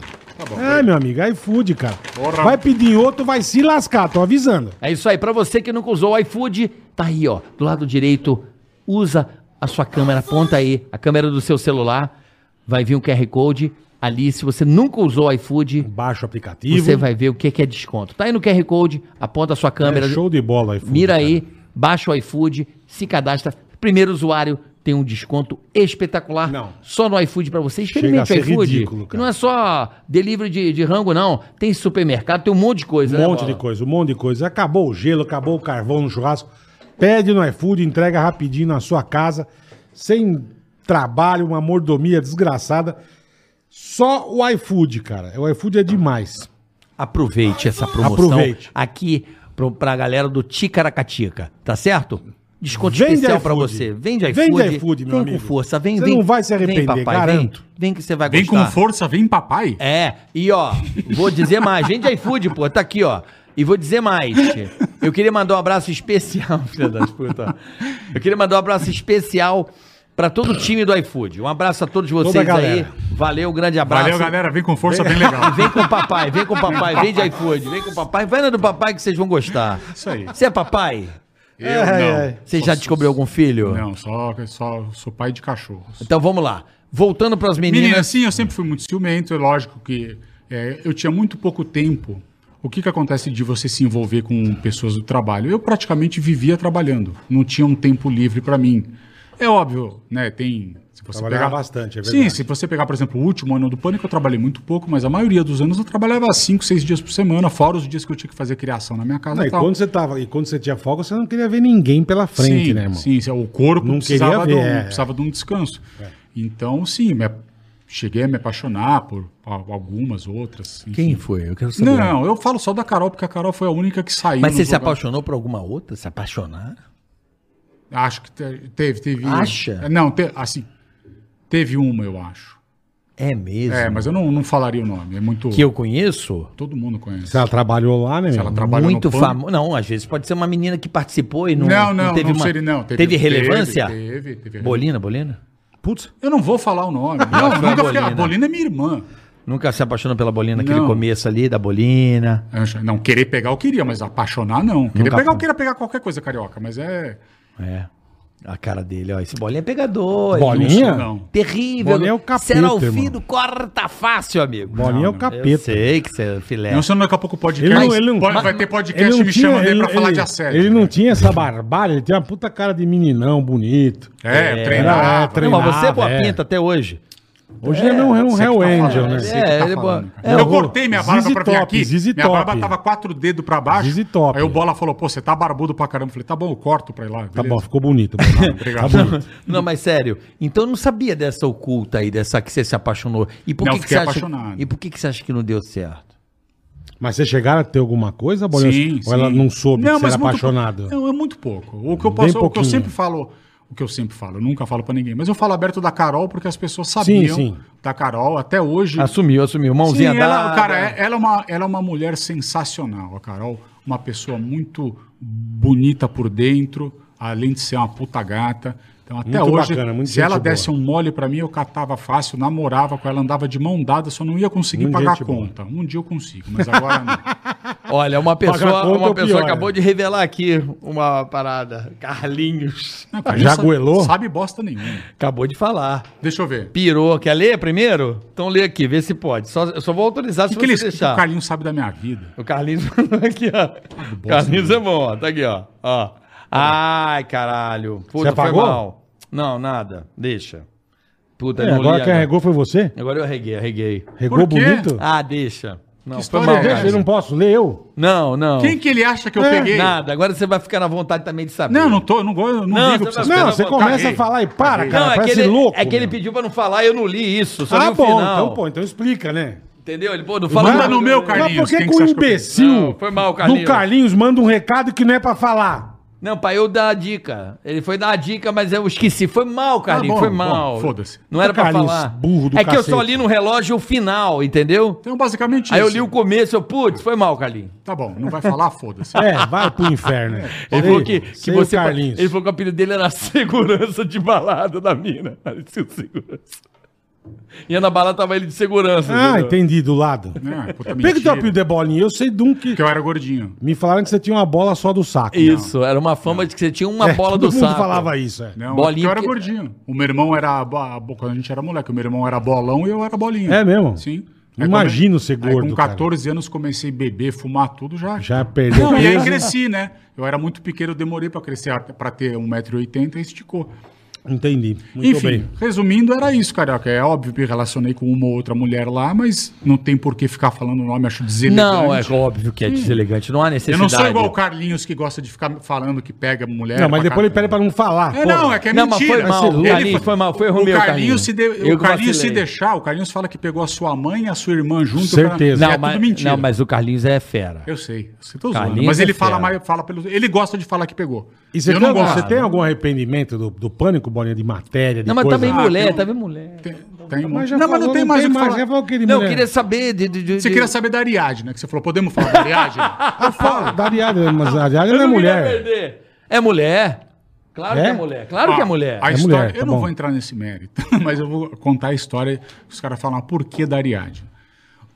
bom. é, meu amigo, iFood, cara. Porra. Vai pedir outro, vai se lascar, tô avisando. É isso aí, pra você que nunca usou o iFood, tá aí, ó, do lado direito, usa a sua câmera, aponta aí, a câmera do seu celular, vai vir um QR Code, ali, se você nunca usou o iFood, Baixa o aplicativo. você vai ver o que que é desconto. Tá aí no QR Code, aponta a sua câmera, É show de bola iFood. mira cara. aí, baixa o iFood, se cadastra, primeiro usuário tem um desconto espetacular, Não. só no iFood pra você, experimente o iFood, ridículo, não é só delivery de, de rango não, tem supermercado, tem um monte de coisa, Um né, monte Bola? de coisa, um monte de coisa. Acabou o gelo, acabou o carvão no churrasco. Pede no iFood, entrega rapidinho na sua casa, sem trabalho, uma mordomia desgraçada. Só o iFood, cara. O iFood é demais. Aproveite essa promoção Aproveite. aqui pro, pra galera do Ticaracatica, tá certo? Desconto Vende especial pra iFood. você. Vende Vende iFood. iFood, meu vem amigo. com força, vem, Você vem. não vai se arrepender, vem, papai, garanto. Vem, vem que você vai Vem gostar. com força, vem papai. É, e ó, vou dizer mais. Vende iFood, pô, tá aqui, ó. E vou dizer mais. Eu queria mandar um abraço especial, filha das putas. Eu queria mandar um abraço especial pra todo o time do iFood. Um abraço a todos vocês aí. Valeu, um grande abraço. Valeu, galera. Vem com força, bem legal. Vem com o papai, vem com o papai, vem de iFood, vem com o papai. Vai na do papai que vocês vão gostar. Isso aí. Você é papai? Eu É, não. é. Você já descobriu algum filho? Não, só, só sou pai de cachorros. Então vamos lá. Voltando pras meninas. Menina, sim, eu sempre fui muito ciumento. É lógico que é, eu tinha muito pouco tempo. O que, que acontece de você se envolver com pessoas do trabalho? Eu praticamente vivia trabalhando. Não tinha um tempo livre para mim. É óbvio, né? Tem. Se você Trabalhava pegar, bastante, é Sim, verdade. se você pegar, por exemplo, o último ano do Pânico, eu trabalhei muito pouco, mas a maioria dos anos eu trabalhava cinco, seis dias por semana, fora os dias que eu tinha que fazer criação na minha casa. Não, e tal. quando você tava, e quando você tinha folga, você não queria ver ninguém pela frente, sim, né, irmão? Sim, sim, o corpo Não precisava, queria ver, de um, é. precisava de um descanso. Então, sim, me, cheguei a me apaixonar por al- algumas outras. enfim. Quem foi? Eu quero saber. Não, eu falo só da Carol, porque a Carol foi a única que saiu. Mas você se apaixonou por alguma outra? Se apaixonar? Acho que te- teve, teve. Acha? Não, te- assim, teve uma, eu acho. É mesmo? É, mas eu não, não falaria o nome. É muito. Que eu conheço? Todo mundo conhece. Se ela trabalhou lá, né, Se ela trabalhou muito famoso. Não, às vezes pode ser uma menina que participou e não, Não, não, teve não uma... seria, não. Teve, relevância? Teve, teve. teve Bolina, Bolina? Putz, Eu não vou falar o nome. Não, foi a nunca fiquei. A Bolina. Bolina é minha irmã. Nunca se apaixonou pela Bolina naquele Não. começo ali, da Bolina. Não, querer pegar eu queria, mas apaixonar não. Querer Nunca- pegar eu queria pegar qualquer coisa carioca, mas é. É. A cara dele, ó. Esse Bolinha é pegador. Bolinha? Não, não. Terrível. Bolinha é o capeta, Seralfido corta fácil, amigo. bolinha é o não. Eu capeta. sei que você é filé. Não, senão daqui a pouco o podcast. Ele não- ele não- pode- mas- vai ter Ele podcast não me tinha- chamando aí ele- pra falar ele- de assédio. Ele não tinha essa barbárie, ele tinha uma puta cara de meninão bonito. É, É, era- Não, treinava, mas você é boa é. pinta até hoje. Hoje ele não é um Você que Hell tá Angel, falando, né? você É, tá ele é falando. É, eu cortei minha barba Zizi pra vir aqui. Zizi minha barba Top. tava quatro dedos pra baixo. Zizi Top. Aí o Bola falou, pô, você tá barbudo pra caramba. Eu falei, tá bom, eu corto pra ir lá. Tá beleza. bom, ficou bonito. Tá Obrigado. bonito. Não, mas sério. Então eu não sabia dessa oculta aí, dessa que você se apaixonou. E por Não, que, que fiquei você acha? apaixonado. E por que, que você acha que não deu certo? Mas vocês chegaram a ter alguma coisa, Bolinha? Sim, Ou ela sim. não soube que você era apaixonado? Não, é muito pouco. O que eu, posso, o que eu sempre falo, o que eu sempre falo, eu nunca falo pra ninguém, mas eu falo aberto da Carol porque as pessoas sabiam sim. da Carol até hoje. Assumiu, assumiu. Sim, Mãozinha ela, dada. cara, é- ela é, uma, ela é uma mulher sensacional, a Carol. Uma pessoa muito bonita por dentro, além de ser uma puta gata. Então, até Muito hoje, bacana, muito se ela boa. desse um mole pra mim, eu catava fácil, namorava com ela, andava de mão dada, só não ia conseguir Muito pagar a gente boa. conta. Um dia eu consigo, mas agora não. Olha, uma pessoa, conta é uma pessoa pior. acabou de revelar aqui uma parada. Carlinhos. Não, Já não sabe- goelou? Sabe bosta nenhuma. Acabou de falar. Deixa eu ver. Pirou. Quer ler primeiro? Então lê aqui, vê se pode. Só, eu só vou autorizar se que, que, você que deixar. o Carlinhos sabe da minha vida? O Carlinhos aqui, ó. Carlinhos é bom, ó. Tá aqui, ó. ó. Ai, caralho. Puta, Você foi apagou? mal. Não, nada. Deixa. Puta, É, não li agora quem regou foi você? Agora eu arreguei, arreguei. Regou Por quê? bonito? Ah, deixa. Não, Que foi história mal, é Deixa, eu não posso ler eu? Não, não. Quem que ele acha que eu É, peguei? Nada. Agora você vai ficar na vontade também de saber. Não, não tô, eu não, go- eu não, Não, ligo você pra essas vai- Não, coisas. você Caguei. começa a falar e para, Caguei. cara, Não, é que, parece ele, louco. é que ele meu. pediu pra não falar e eu não li isso. Só li Ah, o bom, final. então, pô, então explica, né? Entendeu? Ele, pô, não fala Manda nada. no meu, Mas Carlinhos. por que quem que que o você acha que eu peguei? imbecil Não, foi mal, Carlinhos. do Carlinhos manda um recado que não é pra falar? Não, pai, eu dar a dica. Ele foi dar a dica, mas eu esqueci. Foi mal, Carlinhos, bom, foi mal. foda-se. Não era pra Carlinhos, falar. burro do é que eu só cacete. li no relógio o final, entendeu? Então, basicamente Aí eu isso. li o começo, eu, putz, foi mal, Carlinhos. Tá bom, não vai falar, foda-se. É, vai pro inferno. Ele falou que, que você. Carlinhos. Ele falou que o apelido dele era segurança de balada da mina. Parecia o segurança. Ia na balada, tava ele de segurança. Ah, entendeu? entendi, do lado. É, puta Pega o teu apelido de bolinha. Eu sei de um que... Porque eu era gordinho. Me falaram que você tinha uma bola só do saco. Isso, era uma fama de que você tinha uma É, bola todo do mundo saco. falava isso, é. Não, Bolinha porque eu era que- gordinho. O meu irmão era. Quando a gente era moleque, o meu irmão era bolão e eu era bolinha. É mesmo? Sim. Imagino quando- ser aí gordo, Com cara. 14 anos comecei a beber, fumar tudo já. Já perdeu Não, e aí peso. cresci, né? Eu era muito pequeno, eu demorei pra crescer pra ter 1,80m e esticou. Entendi. Muito Enfim, bem. resumindo, era isso, carioca. É óbvio que me relacionei com uma ou outra mulher lá, mas não tem por que ficar falando o nome, acho deselegante. Não, é óbvio que é deselegante. Não há Eu necessidade. não sou igual o Carlinhos que gosta de ficar falando que pega mulher. Não, mas depois ele caralho. pede pra não falar. É, pô. não, é que é Não, mas mentira. foi mal. Carlinhos, foi mal, foi o meu, Carlinhos, se, de- Eu o Carlinhos se deixar, o Carlinhos fala que pegou a sua mãe e a sua irmã junto. Certeza. Pra... Não, é mas, tudo mentira. não, mas o Carlinhos é fera. Eu sei, eu tô zoando. Carlinhos Mas é ele fala mais, fala pelo. Ele gosta de falar que pegou. E você, eu tem, não algum- gosto. você tem algum arrependimento do, do pânico, bolinha de matéria? De Não, mas coisa? também Ah, mulher, um- também mulher. Tem, tem um Mas já Não, mas falou, não tem mais o que mais, falar. Já falou que ele Não, eu mulher. queria saber de. de, de Você de- queria saber da Ariadne, né? Que você falou, podemos falar da Ariadne? Eu falo, da Ariadne, mas a Ariadne Eu não é não queria mulher. perder. É mulher. Claro É? que é mulher. Claro que é mulher. A É história, mulher, eu tá não bom. vou entrar nesse mérito, mas eu vou contar a história. Os caras falam por que da Ariadne.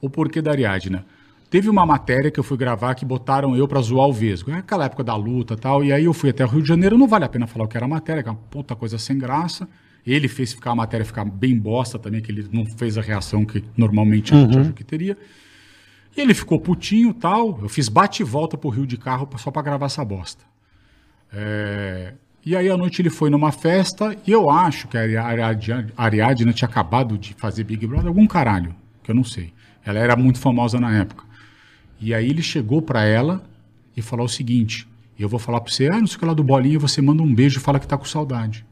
O porquê da Ariadne. Teve uma matéria que eu fui gravar que botaram eu pra zoar o Vesgo. É aquela época da luta e tal. E aí eu fui até o Rio de Janeiro. Não vale a pena falar o que era a matéria, que é uma puta coisa sem graça. Ele fez ficar a matéria ficar bem bosta também, que ele não fez a reação que normalmente a gente achou que teria. E ele ficou putinho e tal. Eu fiz bate e volta pro Rio de carro só pra gravar essa bosta. É, E aí à noite ele foi numa festa e eu acho que a Ari- Ariadne, a Ariadne tinha acabado de fazer Big Brother, algum caralho, que eu não sei. Ela era muito famosa na época. E aí ele chegou pra ela e falou o seguinte: eu vou falar pra você, ah, não sei o que lá do bolinho, você manda um beijo e fala que tá com saudade.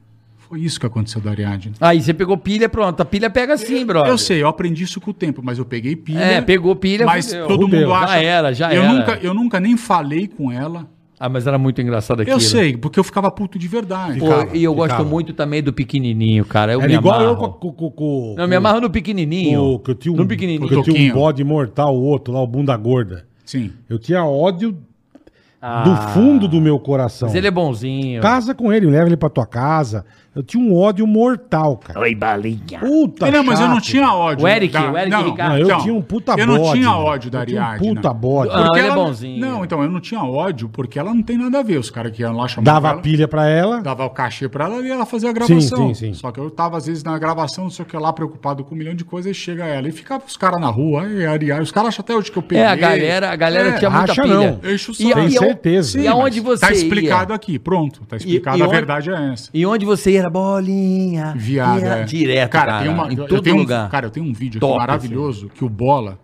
Foi isso que aconteceu da Ariadne. Aí você pegou pilha, pronto. A pilha pega assim, brother. Eu sei, eu aprendi isso com o tempo, mas eu peguei pilha. É, pegou pilha, Mas fudeu. todo Fudeu. mundo acha. Já era, já eu era. Nunca, eu nunca nem falei com ela. Ah, mas era muito engraçado aquilo. Eu sei, porque eu ficava puto de verdade. Pô, Ficava, e eu gosto muito também do pequenininho, cara. Eu Era me igual eu amarro. com... com, com, Não, eu me amarro no pequenininho. com- que eu tinha um, no pequenininho. que eu tinha um bode mortal, o outro lá, o bunda gorda. Sim. Eu tinha ódio Ah, do fundo do meu coração. Mas ele é bonzinho. Casa com ele, leva ele pra tua casa. Eu tinha um ódio mortal, cara. Oi, balinha. Puta É, não, mas eu não chato. tinha ódio. O Eric, o Eric não, Ricardo. Não, eu então, tinha um puta Eu bode. não tinha mano. ódio da Eu tinha um Ariadne. puta bode. Ah, ele é bonzinho. Não, então, eu não tinha ódio porque ela não tem nada a ver. Os caras que iam lá chamar Dava ela, pilha pra ela. dava o cachê pra ela e ela fazia a gravação. sim, sim. Só que eu tava, às vezes, na gravação, não sei o que lá, preocupado com um milhão de coisas, e chega ela. E ficava os caras na rua, aí, Ariadne. Os caras acham até hoje que eu peguei. É, a galera, a galera É, tinha muita racha pilha. não. Enche o E, saco. e, Tem e, certeza. E aonde mas você Tá explicado ia? aqui, pronto. Tá explicado, e a onde- verdade é essa. E onde você ia era bolinha. Viado, ia é. Direto, cara. tem uma, em eu todo tenho um- lugar. cara, eu tenho um vídeo Top, aqui maravilhoso que o Bola.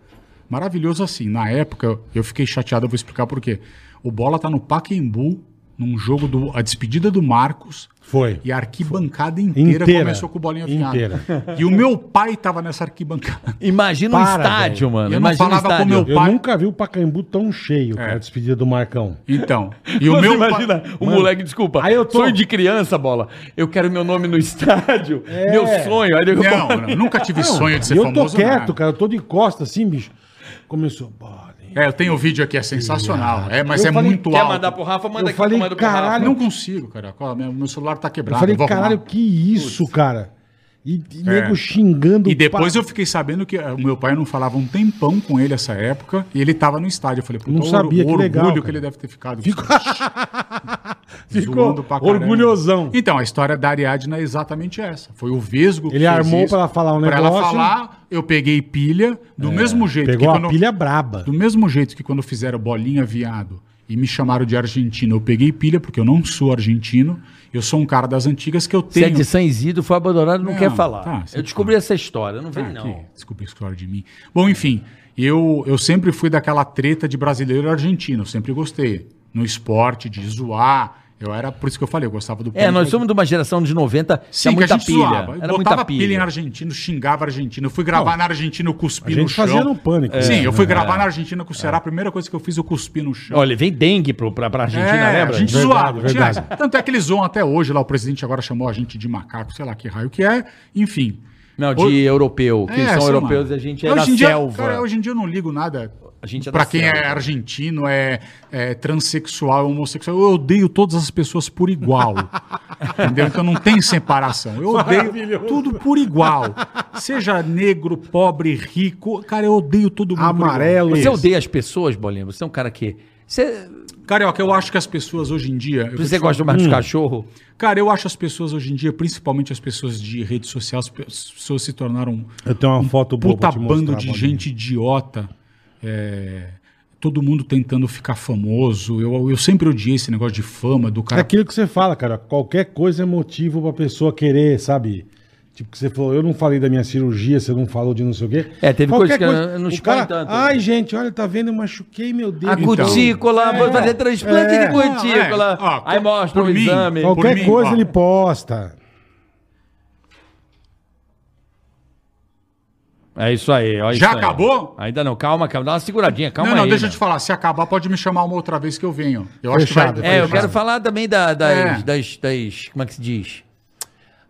Maravilhoso assim. Na época, eu fiquei chateado, eu vou explicar por quê. O Bola tá no Pacaembu, num jogo do. A despedida do Marcos. Foi. E a arquibancada inteira, Inteira. começou com o bolinha viado. Inteira. E o meu pai tava nessa arquibancada. Imagina um Para, estádio, velho. mano. Eu não Imagina um falava com meu Eu pai- nunca vi o Pacaembu tão cheio, É. cara, a despedida do Marcão. Então. E o meu imagina pai. o Mano, moleque, desculpa. aí eu tô- Sonho de criança, bola. Eu quero meu nome no estádio. Meu sonho. Aí eu Não, não, nunca tive sonho de ser eu famoso. tô quieto, nada. cara, eu tô de costa assim, bicho. Começou. É, eu tenho o vídeo aqui, é sensacional. É, mas Eu é falei, muito Quer alto. mandar pro Rafa? Manda Eu aqui falei, eu mando pro Rafa. caralho, Não consigo, cara. Meu celular tá Eu quebrado. falei, vou arrumar. caralho, que isso, cara? E, e É. nego xingando. E depois pa- eu fiquei sabendo que eh, o meu pai não falava um tempão com ele essa época e ele tava no estádio. Eu falei, puta, Não o sabia, que o legal, orgulho cara. que ele deve ter ficado. Ficou- Ficou orgulhosão. Então, a história da Ariadne é exatamente essa. Foi o Vesgo Ele armou pra ela falar um Pra ela negócio. falar, eu peguei pilha, do mesmo jeito Pegou que a quando... pilha braba. Do mesmo jeito que quando fizeram bolinha viado e me chamaram de argentino, eu peguei pilha, porque eu não sou argentino. Eu sou um cara das antigas que eu é tenho... de San Isidro, foi abandonado, não, Não, quer falar. tá, você eu descobri essa história, não vem Ah, não. que- Desculpa a história de mim. Bom, enfim, eu, eu sempre fui daquela treta de brasileiro e argentino, eu sempre gostei. No esporte, de zoar. Eu era, por isso que eu falei, eu gostava do É, nós somos de uma geração de 90, Sim, que a muita gente pilha. zoava. Era Botava muita pilha. em pilha. argentino, xingava argentino. Eu fui gravar na Argentina, eu A cuspi no gente chão. fazia no pânico. Sim, eu fui É. gravar na Argentina com o Ceará. A primeira coisa que eu fiz, eu cuspi no chão. Olha, vem dengue pro, pra, pra Argentina, é, lembra? a gente Verdade, zoava. verdade. Tanto é que eles zoam até hoje lá. O presidente agora chamou a gente de macaco, sei lá que raio que é. Enfim. Não, de europeu, que eles são sei lá. europeus e a gente é hoje da em dia, selva. Cara, hoje em dia eu não ligo nada. A gente é pra da quem é argentino, é, é transexual, homossexual. Eu odeio todas as pessoas por igual. entendeu? Então não tem separação. Eu odeio tudo por igual. Seja negro, pobre, rico. Cara, eu odeio todo mundo. por igual. Amarelo. Você odeia as pessoas, Bolinha? Você é um cara que... Você, Carioca, eu acho que as pessoas hoje em dia. você gosta falar- mais de cachorro? Cara, eu acho as pessoas hoje em dia, principalmente as pessoas de rede social, as pe- as pessoas se tornaram Eu tenho uma foto boa puta pra te mostrar, bando de Bolinha. gente idiota. É, todo mundo tentando ficar famoso. Eu, eu sempre odiei esse negócio de fama, do É cara. aquilo que você fala, cara. Qualquer coisa é motivo pra pessoa querer, sabe? Tipo, que você falou, eu não falei da minha cirurgia, você não falou de não sei o quê. É, teve Qualquer coisa que eu não o expõe cara, tanto. Ai, gente, olha, tá vendo? Eu machuquei meu dedo. A cutícula, vou fazer transplante é. de cutícula. Não, é. Ó, Aí mostra o mim, exame. Qual- Qualquer mim, coisa ó. ele posta. É isso aí, ó. Já isso aí. acabou? Ainda não, calma, calma. Dá uma seguradinha, calma não, não, aí. deixa eu te falar. Se acabar, pode me chamar uma outra vez que eu venho. Eu acho Fechado, que vai. É, eu quero falar também da- das, É. das, das- Como é que se diz?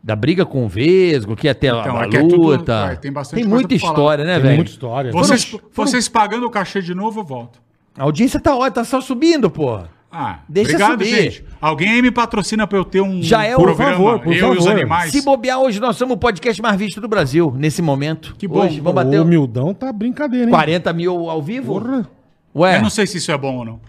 Da briga com o Vesgo, que ia ter Então, a é que é tudo- luta. é, tem bastante tem muita história, né, Tem velho? muita história. Vocês, Foram- vocês pagando o cachê de novo, eu volto. A audiência tá ótima, tá só subindo, pô. Ah, Deixa obrigado, subir. gente. Alguém aí me patrocina pra eu ter um Já é o- programa, por favor, por eu e os favor. animais. Se bobear, hoje nós somos o podcast mais visto do Brasil, nesse momento. Que bom. Hoje, vamos O bater humildão tá brincadeira, hein? 40 mil ao vivo? Porra. Ué, Eu não sei se isso é bom ou não.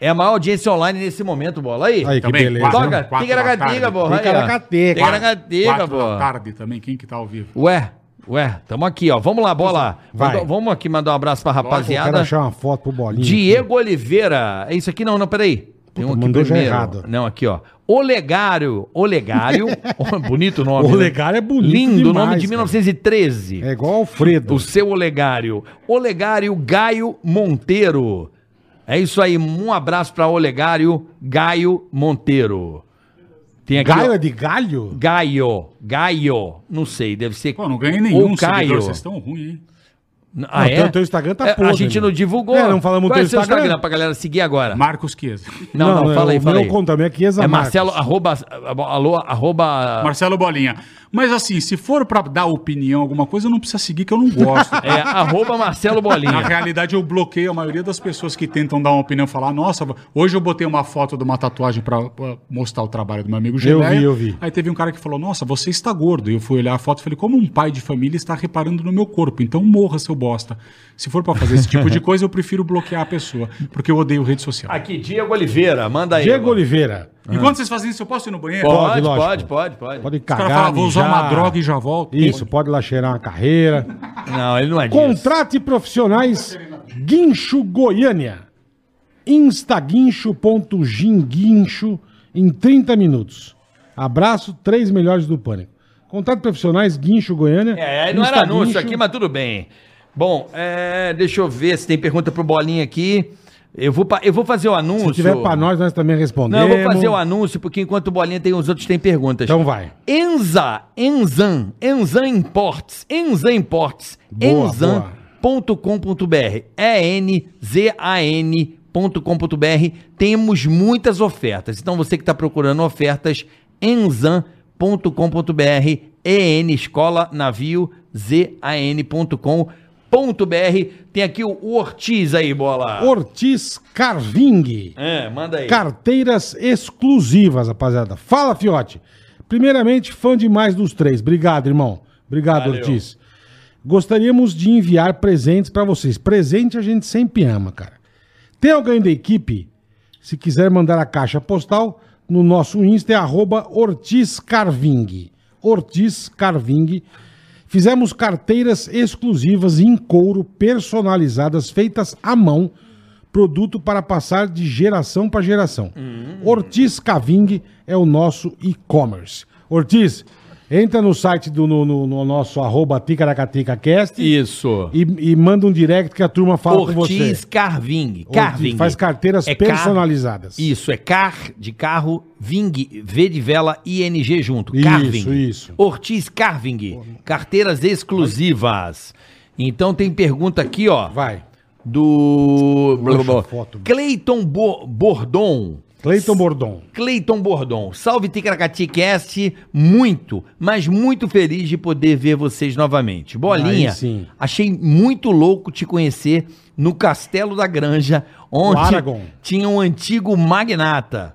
é a maior audiência online nesse momento, bola. Aí. Aí, que Também, beleza. quatro-? Toca, quatro tica da na tarde. porra. Tica na cateca. Tica na cateca, Quatro da pô. tarde também, quem que tá ao vivo? Ué, ué, tamo aqui, ó. Vamos lá, bola. Vai. Manda- vamos aqui mandar um abraço pra Pô, quero rapaziada. achar uma foto pro bolinho. Diego Oliveira. É isso aqui? Não, não, peraí. Tem um aqui mandou já primeiro. errado. Não, aqui, ó. Olegário. Olegário. Bonito nome. O né? Olegário é bonito Lindo, demais, nome de cara. 1913. É igual Alfredo. O seu Olegário. Olegário Gaio Monteiro. É isso aí. Um abraço pra Olegário Gaio Monteiro. Tem aqui. Gaio ó, é de galho? Gaio. Gaio. Não sei, deve ser. Pô, não ganhei nenhum Ou seguidor, Caio. vocês estão ruins, hein? Ah, Não, é? teu- teu Instagram tá É, A podre, gente meu. não divulgou. É, não falamos Qual é teu o seu Instagram? Instagram pra galera seguir agora? Marcos Chiesa. Não, não, Não, fala aí, o fala meu aí. conta também é Chiesa É Marcos. Marcelo, arroba, alô, arroba... Marcelo Bolinha. Mas assim, se for pra dar opinião, alguma coisa, não precisa seguir, que eu não gosto. É, arroba Marcelo Na Bolinha. realidade, eu bloqueio a maioria das pessoas que tentam dar uma opinião, falar, nossa, hoje eu botei uma foto de uma tatuagem pra, pra mostrar o trabalho do meu amigo Geleia. vi, eu vi. Aí teve um cara que falou, nossa, você está gordo. E eu fui olhar a foto e falei, como um pai de família está reparando no meu corpo? Então morra, seu bosta. Se for pra fazer esse tipo de coisa, eu prefiro bloquear a pessoa, porque eu odeio rede social. Aqui, Diego Oliveira, manda aí. Diego agora. Oliveira. Enquanto vocês fazem isso, eu posso ir no banheiro? Pode, Pode, pode, lógico. pode, pode, Pode Os caras cagar, falam, vou usar uma droga e já volto. Isso, pode lá cheirar uma carreira. Não, ele não é disso. Contrate profissionais Guincho Goiânia. instaguincho.ginguincho em 30 minutos. Abraço, três melhores do Pânico. Contrate profissionais Guincho Goiânia. É, não era anúncio aqui, mas tudo bem. Bom, é, deixa eu ver se tem pergunta pro Bolinha aqui. Eu vou, eu vou fazer o anúncio. Se tiver pra nós, nós também respondemos. Não, eu vou fazer o anúncio, porque enquanto o Bolinha tem os outros, tem perguntas. Então vai. Enza, Enzan, Enzan Imports, Enzan Imports, enzan.com.br, E-N-Z-A-N.com.br, temos muitas ofertas, então você que está procurando ofertas, enzan.com.br, EN Escola Navio, Z-A-N.com.br, tem aqui o, Ortiz aí, bola. Ortiz Carving. É, manda aí. Carteiras exclusivas, rapaziada. Fala, Fiote. Primeiramente, fã demais dos três. Obrigado, irmão. Obrigado, Valeu. Ortiz. Gostaríamos de enviar presentes pra vocês. Presente a gente sempre ama, cara. Tem alguém da equipe? Se quiser mandar a caixa postal, no nosso Insta é arroba Ortiz Carving. Ortiz Carving. Fizemos carteiras exclusivas em couro, personalizadas, feitas à mão, produto para passar de geração para geração. Ortiz Caving é o nosso e-commerce. Ortiz, Entra no site do no, no- no nosso arroba ticaracaticacast Isso. e, e manda um direct que a turma fala com você. Ortiz Carving. Ortiz, Carving. faz carteiras É car- personalizadas. Isso, é car de carro, Ving, V de vela, ING junto. Isso, Carving. isso. Ortiz Carving. Carteiras exclusivas. Então tem pergunta aqui, ó. Vai. Do. Cleiton Bo- Bordon. Cleiton Bordon. Cleiton Bordon, salve Ticaracati Cast, muito, mas muito feliz de poder ver vocês novamente. Bolinha, Aí sim. achei muito louco te conhecer no Castelo da Granja, onde tinha um antigo magnata.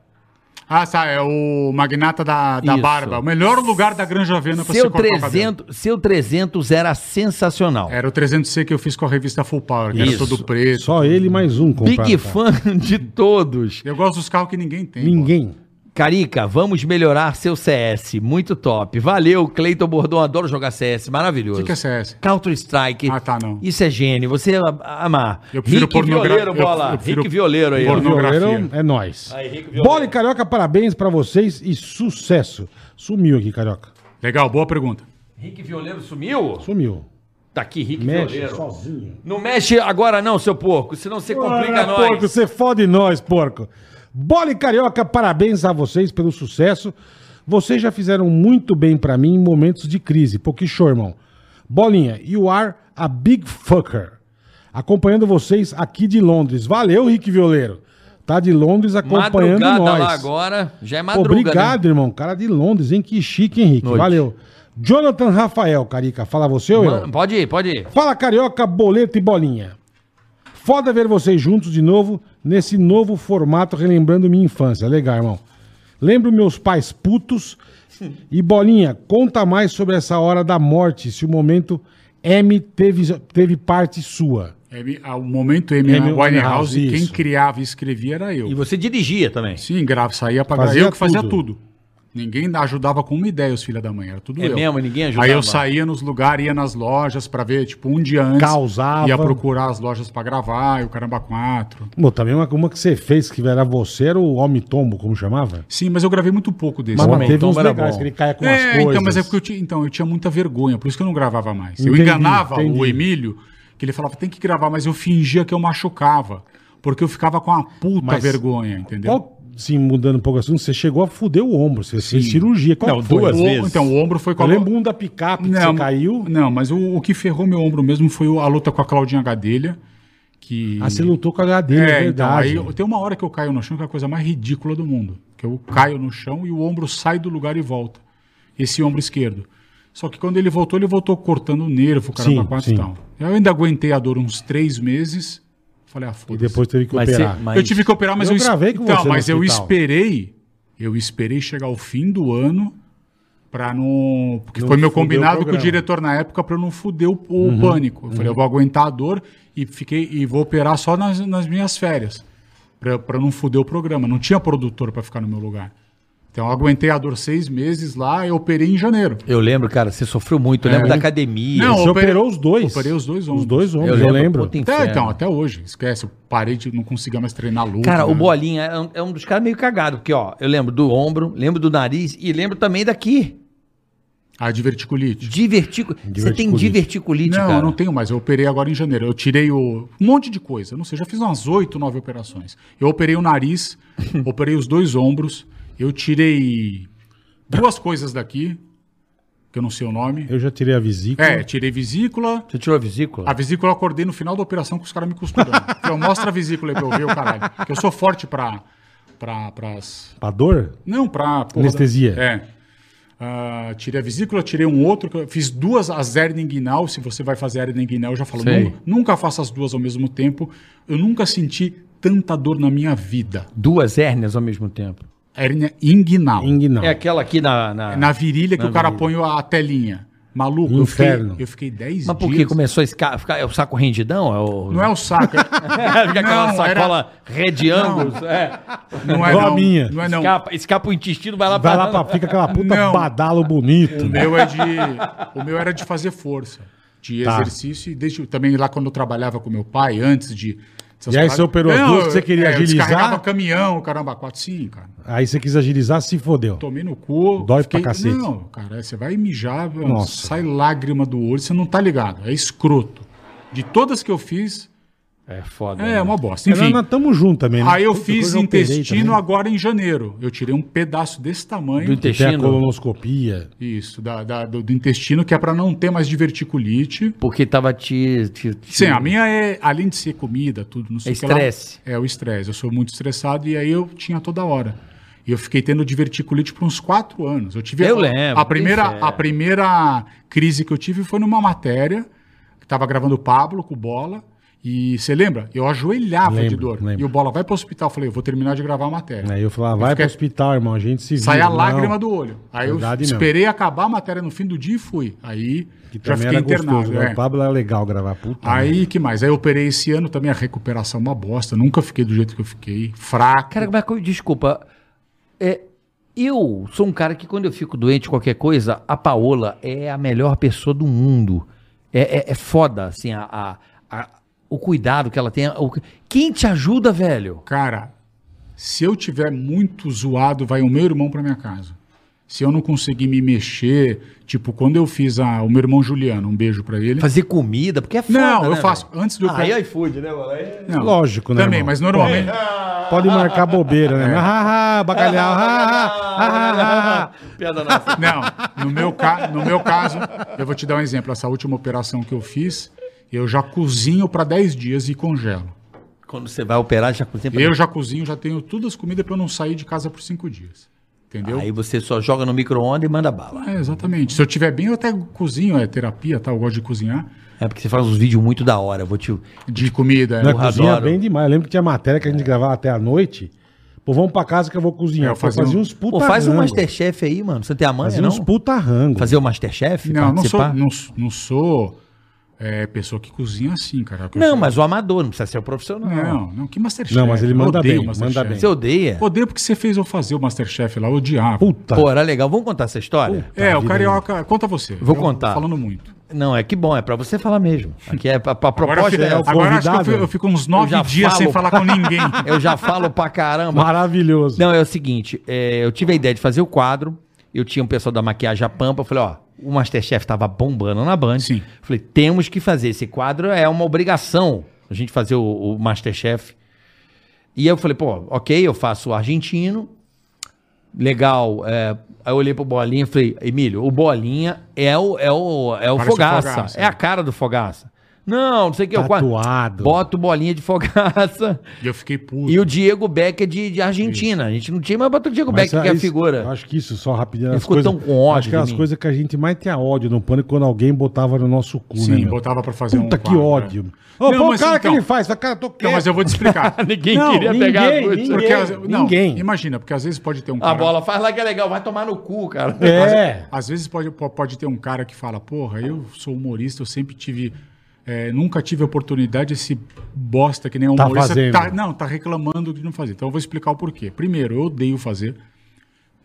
Ah, tá, é o magnata da, da Isso. barba. O melhor lugar da Granja Viana pra Seu se cortar o cabelo. 300, seu 300 era sensacional. Era o 300C que eu fiz com a revista Full Power, que era Isso. todo preto. Só ele e mais um compraram, Big fã de todos. Eu gosto dos carros que ninguém tem. Ninguém. Carica, vamos melhorar seu CS. Muito top. Valeu, Cleiton Bordon. Adoro jogar CS. O Maravilhoso. que, que é CS? Counter-Strike. Ah, tá, não. Isso é gênio. Você ama- amar. Eu prefiro Rick pornogra- Violeiro, eu- bola. eu prefiro Rick Violeiro aí. Pornografia. É nóis. Aí. Bola e Carioca, parabéns pra vocês e sucesso. Sumiu aqui, Carioca. Legal, boa pergunta. Rick Violeiro sumiu? Sumiu. Tá aqui, Rick Mexe Violeiro. sozinho. Não mexe agora não, seu porco, senão você complica Ah, nós. Porco, você fode nós, porco. Bola e Carioca, parabéns a vocês pelo sucesso. Vocês já fizeram muito bem pra mim em momentos de crise. Show, irmão. Bolinha, you are a big fucker. Acompanhando vocês aqui de Londres. Valeu, Rick Violeiro. Tá de Londres acompanhando Madrugada nós. lá agora, já é Pô, madruga, Obrigado, né? irmão. Cara de Londres, hein? Que chique, Henrique. Noite. Valeu. Jonathan Rafael, Carica. Fala você ou eu? Mano, pode ir, pode ir. Fala Carioca, Boleto e Bolinha. Foda ver vocês juntos de novo nesse novo formato relembrando minha infância. Legal, irmão. Lembro meus pais putos. E Bolinha, conta mais sobre essa hora da morte, se o momento M teve, teve parte sua. Amy- ao momento Amy Amy Winehouse, Winehouse, quem criava e escrevia era eu. E você dirigia também. Sim, grave, saía pra Fazia Eu que fazia tudo. Ninguém ajudava com uma ideia, os filhos da mãe. Era tudo É eu. mesmo? Ninguém ajudava? Aí eu saía nos lugares, ia nas lojas pra ver, tipo, um dia antes. Causava. Ia procurar as lojas pra gravar, e o Caramba 4. Bom, também uma, uma que você fez que era você, era o Homem Tombo, como chamava? Sim, mas eu gravei muito pouco desse. Mas, teve Tombo uns era legais, bom. que ele caia com É, as coisas. então, mas é porque eu tinha, então, eu tinha muita vergonha, por isso que eu não gravava mais. eu Entendi, enganava entendi. o Emílio, que ele falava, tem que gravar, mas eu fingia que eu machucava. Porque eu ficava com uma puta Mas vergonha, entendeu? Qual, sim, mudando um pouco assim, você chegou a fuder o ombro, você fez Sim. cirurgia. Qual Não, que foi? duas O- vezes. Então, o ombro foi com Eu a lembro um da picape que Não, você caiu. Não, mas o, o que ferrou meu ombro mesmo foi o- a luta com a Claudinha Gadelha. Que... Ah, você lutou com a HD, é, É, então, verdade. aí eu- tem uma hora que eu caio no chão que é a coisa mais ridícula do mundo. Que eu caio no chão e o ombro sai do lugar e volta. Esse ombro esquerdo. Só que quando ele voltou, ele voltou cortando o nervo, Sim, caramba, quatro sim. e tal. Eu ainda aguentei a dor uns três meses. Falei, ah, E foda-se. depois teve que Mas operar. você- mas- Eu tive que operar, mas Eu eu, es- gravei com então, você no mas eu hospital. esperei, eu esperei chegar ao fim do ano para não, porque Não foi meu fuder o combinado com o programa. diretor na época para não fuder o, o Uhum. pânico. Eu falei, eu vou aguentar a dor e fiquei e vou operar só nas, nas minhas férias para não fuder o programa. Não tinha produtor para ficar no meu lugar. Então eu aguentei a dor seis meses lá e operei em janeiro. Eu lembro, cara, você sofreu muito. Eu É. lembro da academia. Não, Você operei- operou os dois. operei os dois Os ombros. dois ombros, eu lembro. puta Até, então, até hoje, esquece. Eu parei de não conseguia mais treinar luta. Cara, o né? Bolinha é um, é um dos caras meio cagado, porque, ó, eu lembro do ombro, lembro do nariz e lembro também daqui. A diverticulite. Divertico... Você tem Diverticulite. diverticulite, Não, cara? eu não tenho mais. Eu operei agora em janeiro. Eu tirei o... um monte de coisa. Eu não sei, já fiz umas oito, nove operações. Eu operei o nariz, operei os dois ombros. Eu tirei duas coisas daqui, que eu não sei o nome. Eu já tirei a vesícula. É, tirei vesícula. Você tirou a vesícula? A vesícula eu acordei no final da operação com os caras me costurando. então, mostra a vesícula aí pra eu ver o caralho. Porque eu sou forte pra... pra pras... Pra dor? Não, pra... porra, Anestesia. É. Ah, tirei a vesícula, tirei um outro. eu Fiz duas, as hernia inguinal. Se você vai fazer hernia inguinal, eu já falo, nunca, nunca faça as duas ao mesmo tempo. Eu nunca senti tanta dor na minha vida. Duas hérnias ao mesmo tempo. Hernia inguinal. Inguinal. É aquela aqui na... na... Na virilha que Na o cara virilha. põe a telinha. Maluco, eu fiquei, Inferno. eu fiquei 10 Mas por que dias. começou a esca... ficar... É o saco rendidão? É o... Não é o saco. é- Fica aquela Não, era- sacola red ângulos. É. Não é Igual a não. minha. Não é não. Escapa, escapa o intestino, vai lá Vai lá pra... Fica aquela puta Não. badalo bonito. O meu é de. O meu era de fazer força, de Tá. exercício. E desde, também lá quando eu trabalhava com meu pai, antes de, E aí você operou as duas que você queria eu agilizar? descarregava caminhão, caramba, quatro, sim, cara. Aí você quis agilizar, se fodeu. Tomei no cu. Dói pra cacete. Não, cara, você vai mijar, Nossa. sai lágrima do olho, você não tá ligado. É escroto. De todas que eu fiz, É foda. é né? uma bosta. Enfim, nós estamos juntos também, né? aí eu Puta fiz operei intestino agora em janeiro. Eu tirei um pedaço desse tamanho. Do intestino. colonoscopia. Isso, da, da- do, do intestino, que é pra não ter mais diverticulite. Porque tava te. te- te- Sim, a minha é, além de ser comida, tudo, não sei É o que lá, estresse. É o estresse. Eu sou muito estressado e aí eu tinha toda hora. E eu fiquei tendo diverticulite por uns quatro anos. Eu tive Eu a, lembro, A primeira, é. a primeira crise que eu tive foi numa matéria que tava gravando o Pablo com o Bola. E você lembra? Eu ajoelhava de dor. lembro. E o Bola vai pro hospital. Eu falei, eu vou terminar de gravar a matéria. Aí eu falava, vai fiquei- pro hospital, irmão, a gente se vira. Sai a Não, lágrima do olho. Aí Verdade eu mesmo. esperei acabar a matéria no fim do dia e fui. Aí Que já fiquei era internado. gostoso. né? é. O Pablo era legal gravar, puta. Aí, que mais? Aí eu operei esse ano também, a recuperação é uma bosta. Nunca fiquei do jeito que eu fiquei. Fraco. Cara, mas desculpa. É, eu sou um cara que quando eu fico doente, qualquer coisa, a Paola é a melhor pessoa do mundo. É, é, é foda, assim, a- a- o cuidado que ela tem. o- quem te ajuda, velho? Cara, se eu tiver muito zoado, vai o meu irmão pra minha casa. Se eu não conseguir me mexer, tipo, quando eu fiz a, o meu irmão Juliano, um beijo pra ele. Fazer comida, porque é foda, Não, eu né, faço velho? antes do Ah, aí iFood, né, mano? Aí- Não, Lógico, né, Também, irmão? mas normalmente. Pode marcar bobeira, né? Bacalhau. Piada nossa. Não, no meu, ca... no meu caso, eu vou te dar um exemplo. Essa última operação que eu fiz, eu já cozinho pra 10 dias e congelo. Quando você vai operar, já cozinha pra- Eu já cozinho, já tenho todas as comidas pra eu não sair de casa por 5 dias. Entendeu? Aí você só joga no micro-ondas e manda bala. É, exatamente. Se eu tiver bem, eu até cozinho, é terapia, tá? Eu gosto de cozinhar. É porque você faz uns vídeos muito da hora. eu Vou te. De comida, é. Não, Eu cozinha adoro. bem demais. Eu lembro que tinha matéria que a gente gravava até a noite. Pô, vamos pra casa que eu vou cozinhar. É, eu fazia fazia um- uns puta Pô, faz um rango. Masterchef aí, mano. Você tem a manha, Fazia não? uns puta rango. Fazer o Masterchef? Não, não sou, não, não sou é, pessoa que cozinha assim, cara. Não, sou- mas o amador, não precisa ser o profissional. Não, não, que Masterchef. Não, mas ele manda bem, manda bem. Você odeia? Odeio porque você fez eu fazer o Masterchef lá, eu odiava. Puta. Pô, era legal. Vamos contar essa história? é, o Carioca... Conta você. Vou Eu contar. tô falando muito. Não, é que bom, é pra você falar mesmo. Aqui é pra, pra Agora, proposta. fica- é essa. agora acho que eu fico, eu fico uns nove dias sem falo. falar com ninguém. Eu já falo pra caramba. Maravilhoso. Não, é o seguinte, é, eu tive a ideia de fazer o quadro, eu tinha um pessoal da maquiagem a Pampa, eu falei, ó, o Masterchef tava bombando na Band. Sim. Falei, temos que fazer, esse quadro é uma obrigação, a gente fazer o, o Masterchef. E aí eu falei, pô, ok, eu faço o argentino, legal, é, aí eu olhei pro Bolinha e falei, Emílio, o Bolinha é o, é o, é o Parece o Fogaça, Fogaça, é a cara do Fogaça. Não, não sei o que. eu quase- Tatuado. Boto bolinha de fogaça. E eu fiquei puto. E o Diego Becker de, de Argentina. A gente não tinha, mas botou o Diego Becker, que é a isso- figura. Eu acho que isso, só rapidinho. Ele ficou coisas- tão com ódio Acho que de as coisas que a gente mais tem ódio no pânico quando alguém botava no nosso cu, né? Sim, meu? botava pra fazer Puta um que quadro, ódio. é. Ô, Não, pô, o cara então- que ele faz, cara, tô Não, quieto. mas eu vou te explicar. Ninguém Não, queria ninguém, pegar a ninguém. Porque, às- não, Ninguém. Imagina, porque às vezes pode ter um A cara... bola faz lá que é legal, vai tomar no cu, cara. É. Às vezes pode, po- pode ter um cara que fala, porra, eu sou humorista, eu sempre tive. É, nunca tive oportunidade, esse bosta que nem Tá humorista. fazendo. não, tá reclamando de não fazer. Então eu vou explicar o porquê. Primeiro, eu odeio fazer.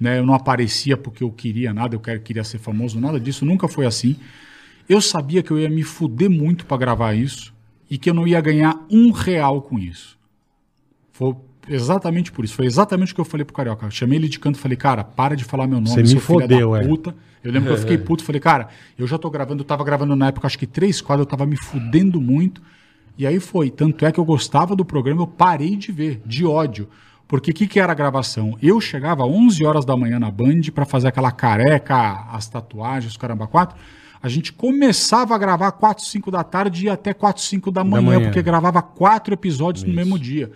Né, eu não aparecia porque eu queria nada, eu quero- queria ser famoso, nada disso, nunca foi assim. Eu sabia que eu ia me fuder muito pra gravar isso e que eu não ia ganhar um real com isso. Foi exatamente por isso. Foi exatamente o que eu falei pro Carioca. Eu chamei ele de canto e falei, cara, para de falar meu nome, Você me seu filho fodeu, da é. puta. Eu lembro que eu fiquei puto, falei, cara, eu já tô gravando, eu tava gravando na época, acho que três quadros, eu tava me fudendo muito. E aí foi. Tanto é que eu gostava do programa, eu parei de ver, de ódio. Porque o que, que era a gravação? Eu chegava às 11 horas da manhã na Band pra fazer aquela careca, as tatuagens, os caramba quatro. A gente começava a gravar 4, 5 da tarde e até 4, 5 da manhã, manhã. porque gravava quatro episódios no mesmo dia.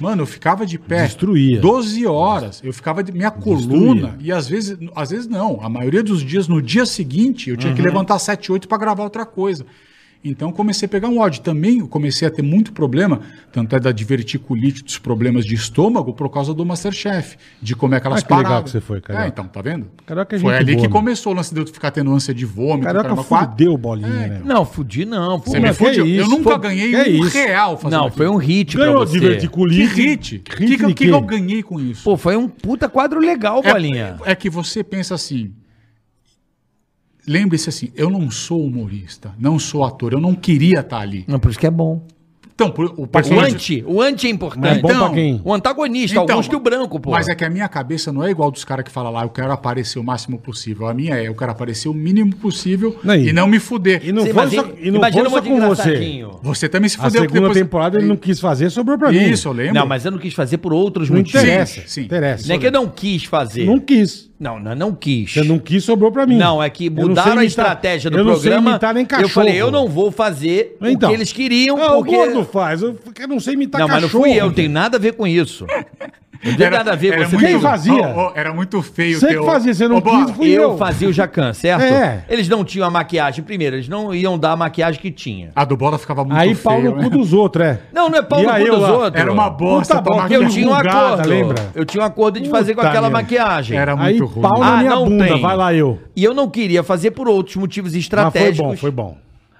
Mano, eu ficava de pé Destruía. 12 horas. Eu ficava de minha coluna e às vezes, às vezes não. A maioria dos dias, no dia seguinte, eu tinha que levantar 7, 8 para gravar outra coisa. Então comecei a pegar um ódio. Também comecei a ter muito problema, tanto é da diverticulite, dos problemas de estômago, por causa do Masterchef, de comer aquelas Ah, que legal paradas. que você foi, Carioca. É, então, tá vendo? Carioca é Foi gente ali boa, que meu. começou o lance de eu ficar tendo ânsia de vômito. Quatro. fudeu bolinha, É, né? Não, fudi não. Pô, Você Mas me que fudeu. Eu nunca Pô, ganhei que um isso? real fazendo Não, aquilo. foi um hit pra Ganhou você. Que diverticulite. hit? O que, que, que, eu ganhei com isso? Pô, foi um puta quadro legal, Bolinha. É, é que você pensa assim. Lembre-se assim, eu não sou humorista, não sou ator, eu não queria estar ali. Não, por isso que é bom. Então, por- o O anti, o anti é Mas importante. bom Então, pra quem? O antagonista, Então, Augusto e o Branco, pô. Mas é que a minha cabeça não é igual dos caras que falam lá, eu quero aparecer o máximo possível. A minha é, eu quero aparecer o mínimo possível Aí. e não me fuder. E não foi imagina, só, e não imagina foi só monte de com você. Você também se A fudeu. segunda temporada ele não quis fazer, sobrou pra mim. Isso, eu lembro. Não, mas eu não quis fazer por outros Não motivos. interessa. Sim, sim. Interessa. Não é que eu não quis fazer. Não quis. Não, não, não quis. Você não quis, sobrou pra mim. Não, é que Eu não mudaram sei a imitar- estratégia do eu não sei programa. imitar nem eu cachorro. falei, eu não vou fazer Então. o que eles queriam, Ah, porque... O faz. Eu, não sei imitar não, mas não cachorro. fui eu, tem nada a ver com isso. Não tem nada a ver com você. muito, Quem fazia? Ó, ó, era muito feio. Você ter que o- fazia, você não Bola, quis, fui eu, eu. fazia o Jacan, certo? É. Eles não tinham a maquiagem. Primeiro, eles não iam dar a maquiagem que tinha. A do Bola ficava muito Aí feio. pau no né? cu dos outros, é. Não, não é pau E no aí cu dos outros. Era uma bosta. Puta Porque eu tinha um acordo. lembra? Eu tinha um acordo de fazer com Puta aquela merda. maquiagem. Era Aí muito ruim. pau na Ah, minha não bunda, tem. vai lá eu. E eu não queria fazer por outros motivos Mas foi estratégicos. bom, foi bom.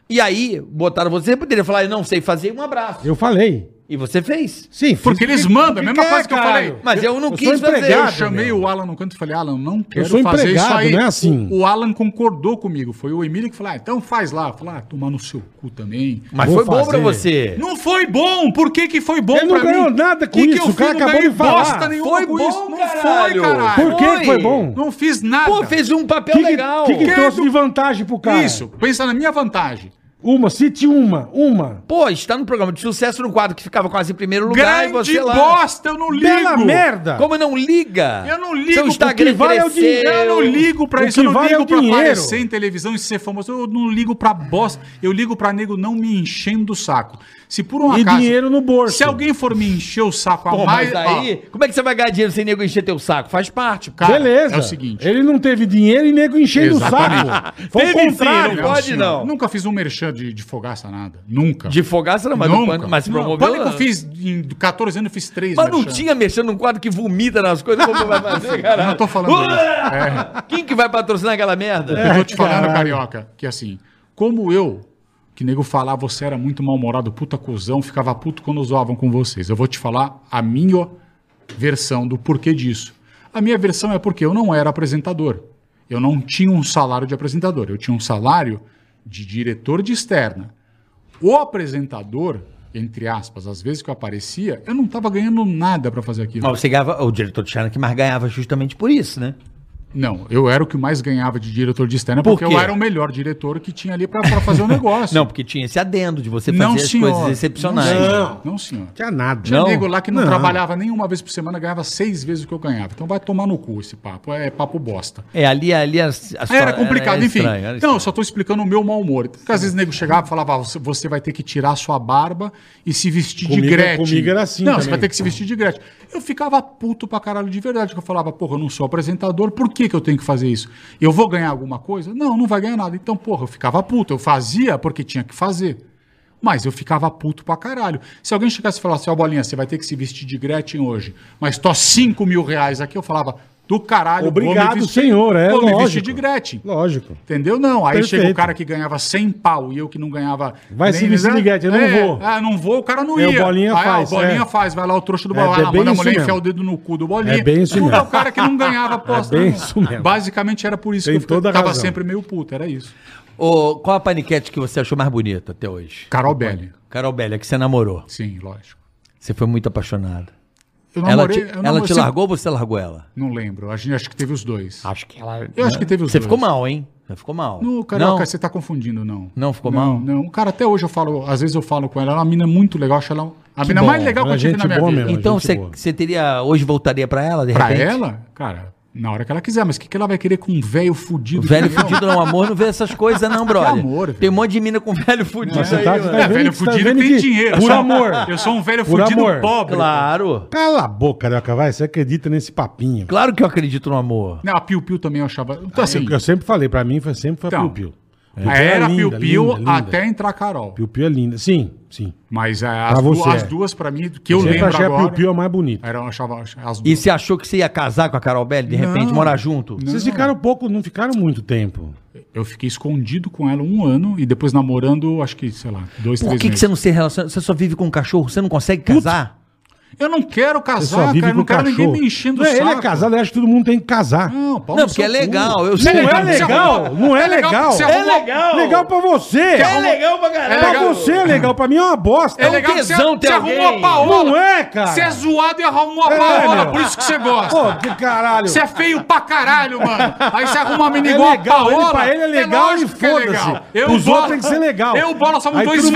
E aí, botaram você, poderia falar, eu não sei fazer, um abraço. Eu falei. E você fez. Sim, Porque fiz- eles mandam, a porque mesma quer, coisa que eu falei. Mas eu não eu quis sou fazer. Eu chamei meu. o Alan no canto e falei, Alan, não quero sou fazer empregado, isso aí. não é assim. O, o Alan concordou comigo. Foi o Emílio que falou, ah, então faz lá. Eu falei, ah, tomar no seu cu também. Mas Vou foi bom pra fazer. você. Não foi bom! Por que que foi bom Ele não pra ganhou mim? nada com Que que isso, eu o cara? Não acabou de falar. bosta nenhuma Foi com bom, isso. Não caralho. foi, caralho. Por que que foi bom? Não fiz nada. Pô, fez um O papel que, que, legal. que, que Que trouxe de vantagem pro cara? Isso, pensa na minha vantagem. Uma, cite uma, uma. Pô, está no programa de sucesso no quadro que ficava quase em primeiro lugar e Grande você lá. bosta, eu não ligo. Bela merda. Como não liga? Eu não ligo, Seu o Instagram que vale é o dinheiro. Eu não ligo pra O isso, eu não vale é ligo o pra dinheiro. aparecer em televisão e ser famoso. Eu não ligo pra bosta. Eu ligo pra nego não me enchendo o saco. Se por um E acaso. dinheiro no bolso. Se alguém for me encher o saco a Pô, mais. mas aí, como é que você vai ganhar dinheiro sem nego encher teu saco? Faz parte. ó, cara, Beleza. É o seguinte. Ele não teve dinheiro e nego enchendo o saco. Foi o Teve sim, contrário. não pode senhor. não. Nunca fiz um merchan de, de fogaça, nada. Nunca. De fogaça não, mas Nunca. pânico, mas se Não, promoveu. Pânico eu fiz, em 14 anos eu fiz três Mas não merchan. tinha mexendo num quadro que vomita nas coisas, como vai fazer, cara? Não tô falando. É. Quem que vai patrocinar aquela merda? Eu tô te falando, caralho. carioca, que assim, como eu, que nego falar você era muito mal-humorado, puta cuzão, ficava puto quando zoavam com vocês. Eu vou te falar a minha versão do porquê disso. A minha versão é porque eu não era apresentador. Eu não tinha um salário de apresentador, eu tinha um salário de diretor de externa. O apresentador, entre aspas, às vezes que eu aparecia, eu não tava ganhando nada pra fazer aquilo. Mas você ganhava, o diretor de China que mais ganhava justamente por isso, né? Não, eu era o que mais ganhava de diretor de externa Por porque quê? eu era o melhor diretor que tinha ali pra pra fazer o negócio. Não, porque tinha esse adendo de você fazer Não, as senhor. coisas excepcionais. Não, senhor. Não, senhor. Tinha nada. Tinha Não? nego lá que não, Não. trabalhava nem uma vez por semana, ganhava seis vezes o que eu ganhava. Então vai tomar no cu esse papo. É papo bosta. É, ali, ali a, a Era complicado, enfim. estranho, era Então, eu só tô explicando o meu mau humor. Porque às vezes o nego chegava e falava, "Ah, você, vai ter que tirar a sua barba e se vestir Comigo- de Gretchen. comigo era assim Não, também. você vai ter que se vestir de Gretchen. Eu ficava puto pra caralho de verdade. porque Eu falava, porra, eu não sou apresentador, por que, que eu tenho que fazer isso? Eu vou ganhar alguma coisa? Não, não vai ganhar nada. Então, porra, eu ficava puto. Eu fazia porque tinha que fazer. Mas eu ficava puto pra caralho. Se alguém chegasse e falasse, ó, Bolinha, você vai ter que se vestir de Gretchen hoje, mas tô 5 mil reais aqui, eu falava, do caralho, Obrigado, senhor, é vou me lógico. vestir de Gretchen. Lógico. Entendeu? Não. Aí Perfeito. chega o cara que ganhava 100 pau e eu que não ganhava. Vai se vestir de Gretchen, eu não É, vou. Ah, não vou, o cara não É, o ia. Bolinha Aí, ah, faz, O Bolinha é. faz, vai lá o trouxa do É, Bolinha. é manda a mulher mesmo. enfiar o dedo no cu do Bolinha. É bem isso Tudo mesmo. é o cara que não ganhava aposta. É bem não. isso mesmo. Basicamente era por isso Tem que eu toda tava razão. sempre meio puto, era isso. Ô, qual a paniquete que você achou mais bonita até hoje? Carol Belli. Carol Bélia, que você namorou. Sim, lógico. Você foi muito apaixonado. Eu ela namorei. te, eu ela namorei- te sempre- largou ou você largou ela? Não lembro. A gente acho que teve os dois. Acho que ela. Eu acho que teve os Você dois. ficou mal, hein? Você ficou mal. No Carioca, não? você tá confundindo, não. Não ficou não, mal? Não, Cara, até hoje eu falo, às vezes eu falo com ela, ela é uma mina muito legal, acho ela a mina bom. mais legal que Ela eu é tive na minha boa vida. mesmo. Então você, você teria. Hoje voltaria pra ela, de Pra repente? ela, cara, na hora que ela quiser, mas o que, que ela vai querer com um velho fudido? Velho fudido não, amor, não vê essas coisas, não, brother. amor, velho. Tem um monte de mina com velho fudido Você aí, tá- você tá É, vendo velho você tá fudido vendo tem que- dinheiro. Por amor. Eu sou um velho Por fudido amor. pobre. Claro. Cala a boca, Carioca, vai. Você acredita nesse papinho. Claro que eu acredito no amor. Não, a Piu Piu também eu achava. Então, assim, Eu, eu sempre falei, pra mim foi sempre foi Então, a Piu Piu. Era linda, Piu Piu linda, linda. até entrar Carol. Piu Piu é linda. Sim, sim. Mas é, as, du- você, as é. duas, pra mim, que eu sempre lembro achei a agora. Piu Piu a mais bonita. Era, eu achava as E duas. você achou que você ia casar com a Carol Belli, de repente, Não. morar junto? Vocês ficaram pouco, não ficaram muito tempo. Eu fiquei escondido com ela um ano e depois namorando, acho que, sei lá, dois, Por três que, que meses. você não se relaciona? Você só vive com um cachorro? Você não consegue casar? Eu não quero casar, cara. Eu não quero ninguém cachorro. me enchendo Não o é, saco. Ele é casado, ele acha que todo mundo tem que casar. Não, pau Não, porque é legal. Eu Você sei. Não é legal, não é é legal legal. que você É legal. Legal pra você. É legal pra É caralho. Pra legal. você é legal, pra mim é uma bosta. É legal que tesão você, ter você arrumou a Paola. Não é, cara. Você é zoado e arrumou a É, Paola, meu. por isso que você gosta. Pô, que caralho. Você é feio pra caralho, mano. Aí você arruma uma menina É igual legal, a Paola. ele, pra ele é legal e é foda-se. legal. Os outros tem que ser legal. Eu e o Bola somos dois mundo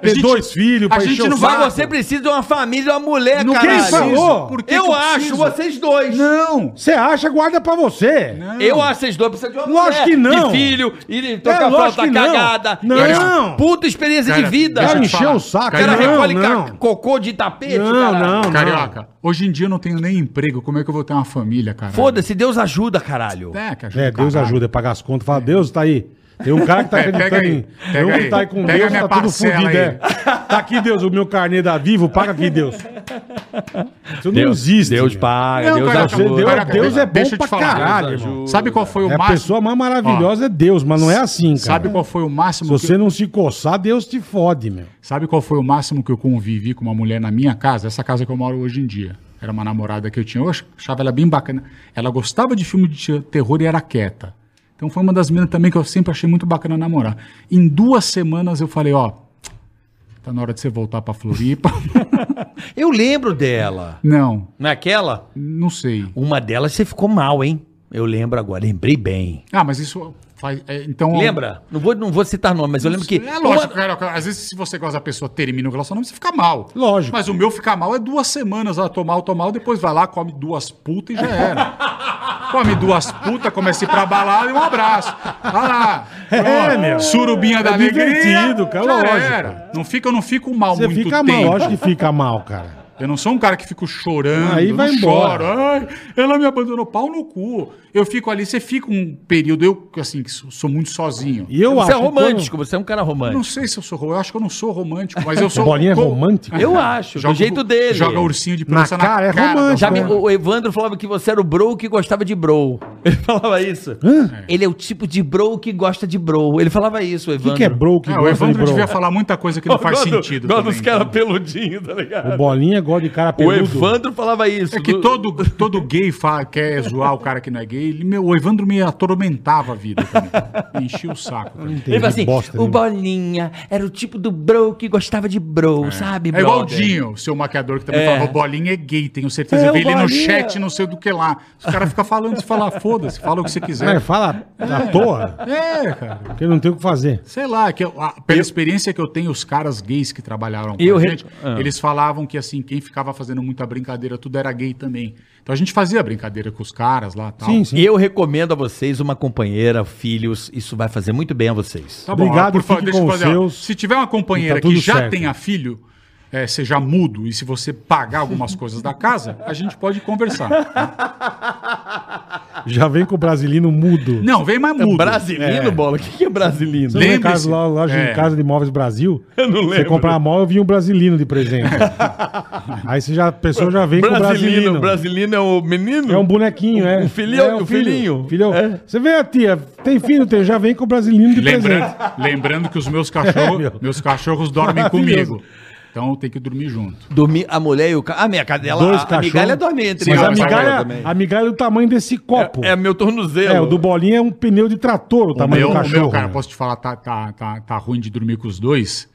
tem dois filhos pra a gente encher o não saco. vai você precisa uma família, uma mulher, Não caralho. Quem falou? Por que eu que acho, preciso? vocês dois. Não. Você acha, guarda pra você. Eu acho vocês dois precisam de uma Lógico que não. De filho, e tocar É, a lógico flauta que não. cagada. Não. Puta experiência Cara, de vida. deixa Vai eu te encher falar. o saco. Cara, Cara, recolhe não, ca- não. cocô de tapete, Não, caralho. não. Carioca, hoje em dia eu não tenho nem emprego. Como é que eu vou ter uma família, cara? Foda-se, Deus ajuda, caralho. É, que ajuda É, o Deus caralho. ajuda, é pagar as contas. Fala, Deus tá aí. Tem um cara que tá É, acreditando pega aí, em. pega Tem um que tá aí com Pega Deus, tá tudo fudido. É. Tá aqui, Deus, o meu carnê da Vivo, paga aqui, Deus. Isso não Deus, existe. Deus meu. paga, Não, Deus cara, ajuda. Deus- Caraca, Deus é bom deixa eu te pra falar. caralho, Deus irmão. ajuda. Sabe qual foi o É a máximo? pessoa mais maravilhosa é Deus, mas não é assim, cara. Sabe qual foi o Se máximo? você não se coçar, Deus te fode, meu. Sabe qual foi o máximo que eu convivi com uma mulher na minha casa? Essa casa que eu moro hoje em dia. Era uma namorada que eu tinha. Eu achava ela bem bacana. Ela gostava de filme de terror e era quieta. Então foi uma das meninas também que eu sempre achei muito bacana namorar. Em duas semanas eu falei, ó, tá na hora de você voltar pra Floripa. Eu lembro dela. não, Naquela, não sei. uma delas você ficou mal, hein? Eu lembro agora, lembrei bem. Ah, mas isso faz. é, então. Lembra? Não vou, não vou citar nome, mas eu lembro que. É lógico, uma- cara, às vezes se você gosta da pessoa, termina o relacionamento, você fica mal. Lógico. Mas o meu ficar mal é duas semanas, ela tomar mal, tomar depois vai lá, come duas putas e já era. come duas putas, começa a ir pra balada e um abraço. Vai lá. É, meu. Surubinha da É alegria. divertido, cara, lógico. era. Não fica, eu não fico mal Você muito fica tempo. mal, lógico que fica mal, cara. Eu não sou um cara que fico chorando. Aí vai embora. choro. Ai, ela me abandonou pau no cu. Eu fico ali, você fica um período, eu, assim, que sou, sou muito sozinho. E eu Você é acho que romântico, você é um cara Eu não romântico. sei se eu sou romântico, eu acho que eu não sou romântico, mas eu sou. Bolinha é co- romântico? Eu acho, do Joga- jeito dele. Joga ursinho de Na pelúcia na, cara, cara. é romântico. Já me- É. o Evandro falava que você era o bro que gostava de bro. Ele falava isso. Ele é o tipo de bro que gosta de bro. Ele falava isso, o O Evandro. que, que é bro que Ah, o gosta de Evandro bro? devia falar muita coisa que não faz sentido. Gosta dos caras então. peludinhos, tá ligado? O Bolinha gosta de cara O peludo. Evandro falava isso. É que do- todo, todo gay fala, quer zoar o cara que não é gay. Ele, meu, o Evandro me atormentava a vida também. Me enchia o saco. Entendi, Ele fala assim, bosta o. Bolinha era o tipo do bro que gostava de bro, sabe, É igual o brother? Dinho, seu maquiador, que também É. falava, o Bolinha é gay, tenho certeza. É, eu vi o ele no chat, não sei do que lá. Os caras ficam falando, você fala, foda-se, fala o que você É, quiser. fala à toa, É, cara. porque não tem o que fazer. Sei lá, que eu- a- pela experiência que eu tenho, os caras gays que trabalharam com Eu a re- gente, Ah. eles falavam que assim, quem ficava fazendo muita brincadeira, tudo era gay também. Então a gente fazia brincadeira com os caras lá tal. Sim, sim. E eu recomendo a vocês uma companheira, filhos, isso vai fazer muito bem a vocês. Tá bom, Obrigado, por favor, deixa eu com fazer. seus. Se tiver uma companheira Tá que já certo. tenha filho, é, seja mudo, e se você pagar algumas coisas da casa, a gente pode conversar. Já vem com o brasilino mudo. Não, vem mais mudo. Brasilino, É. bola? O que, que é brasilino? Você casa, lá, loja É. em casa de imóveis Brasil? Eu não Você lembro. comprar uma móvel, vinha um brasilino de presente. Aí você já, a pessoa já vem com o Brasilino, brasilino. brasilino é o menino? É um bonequinho, é. Um filho- é um filhinho. Filho. É. Você vê a tia, tem filho, tem, já vem com o brasilino de Lembrando, presente. lembrando que os meus cachorros, meu. meus cachorros dormem comigo. Então eu tenho que dormir junto. Dormir, a mulher e o cara. A minha cadela, Dois a, a cachorros. migalha dorme entre Mas a migalha, a migalha é do tamanho desse copo. É, é meu tornozelo. É, o do bolinha é um pneu de trator, o O tamanho meu, do o cachorro. meu, cara, posso te falar, tá, tá, tá, tá ruim de dormir com os dois.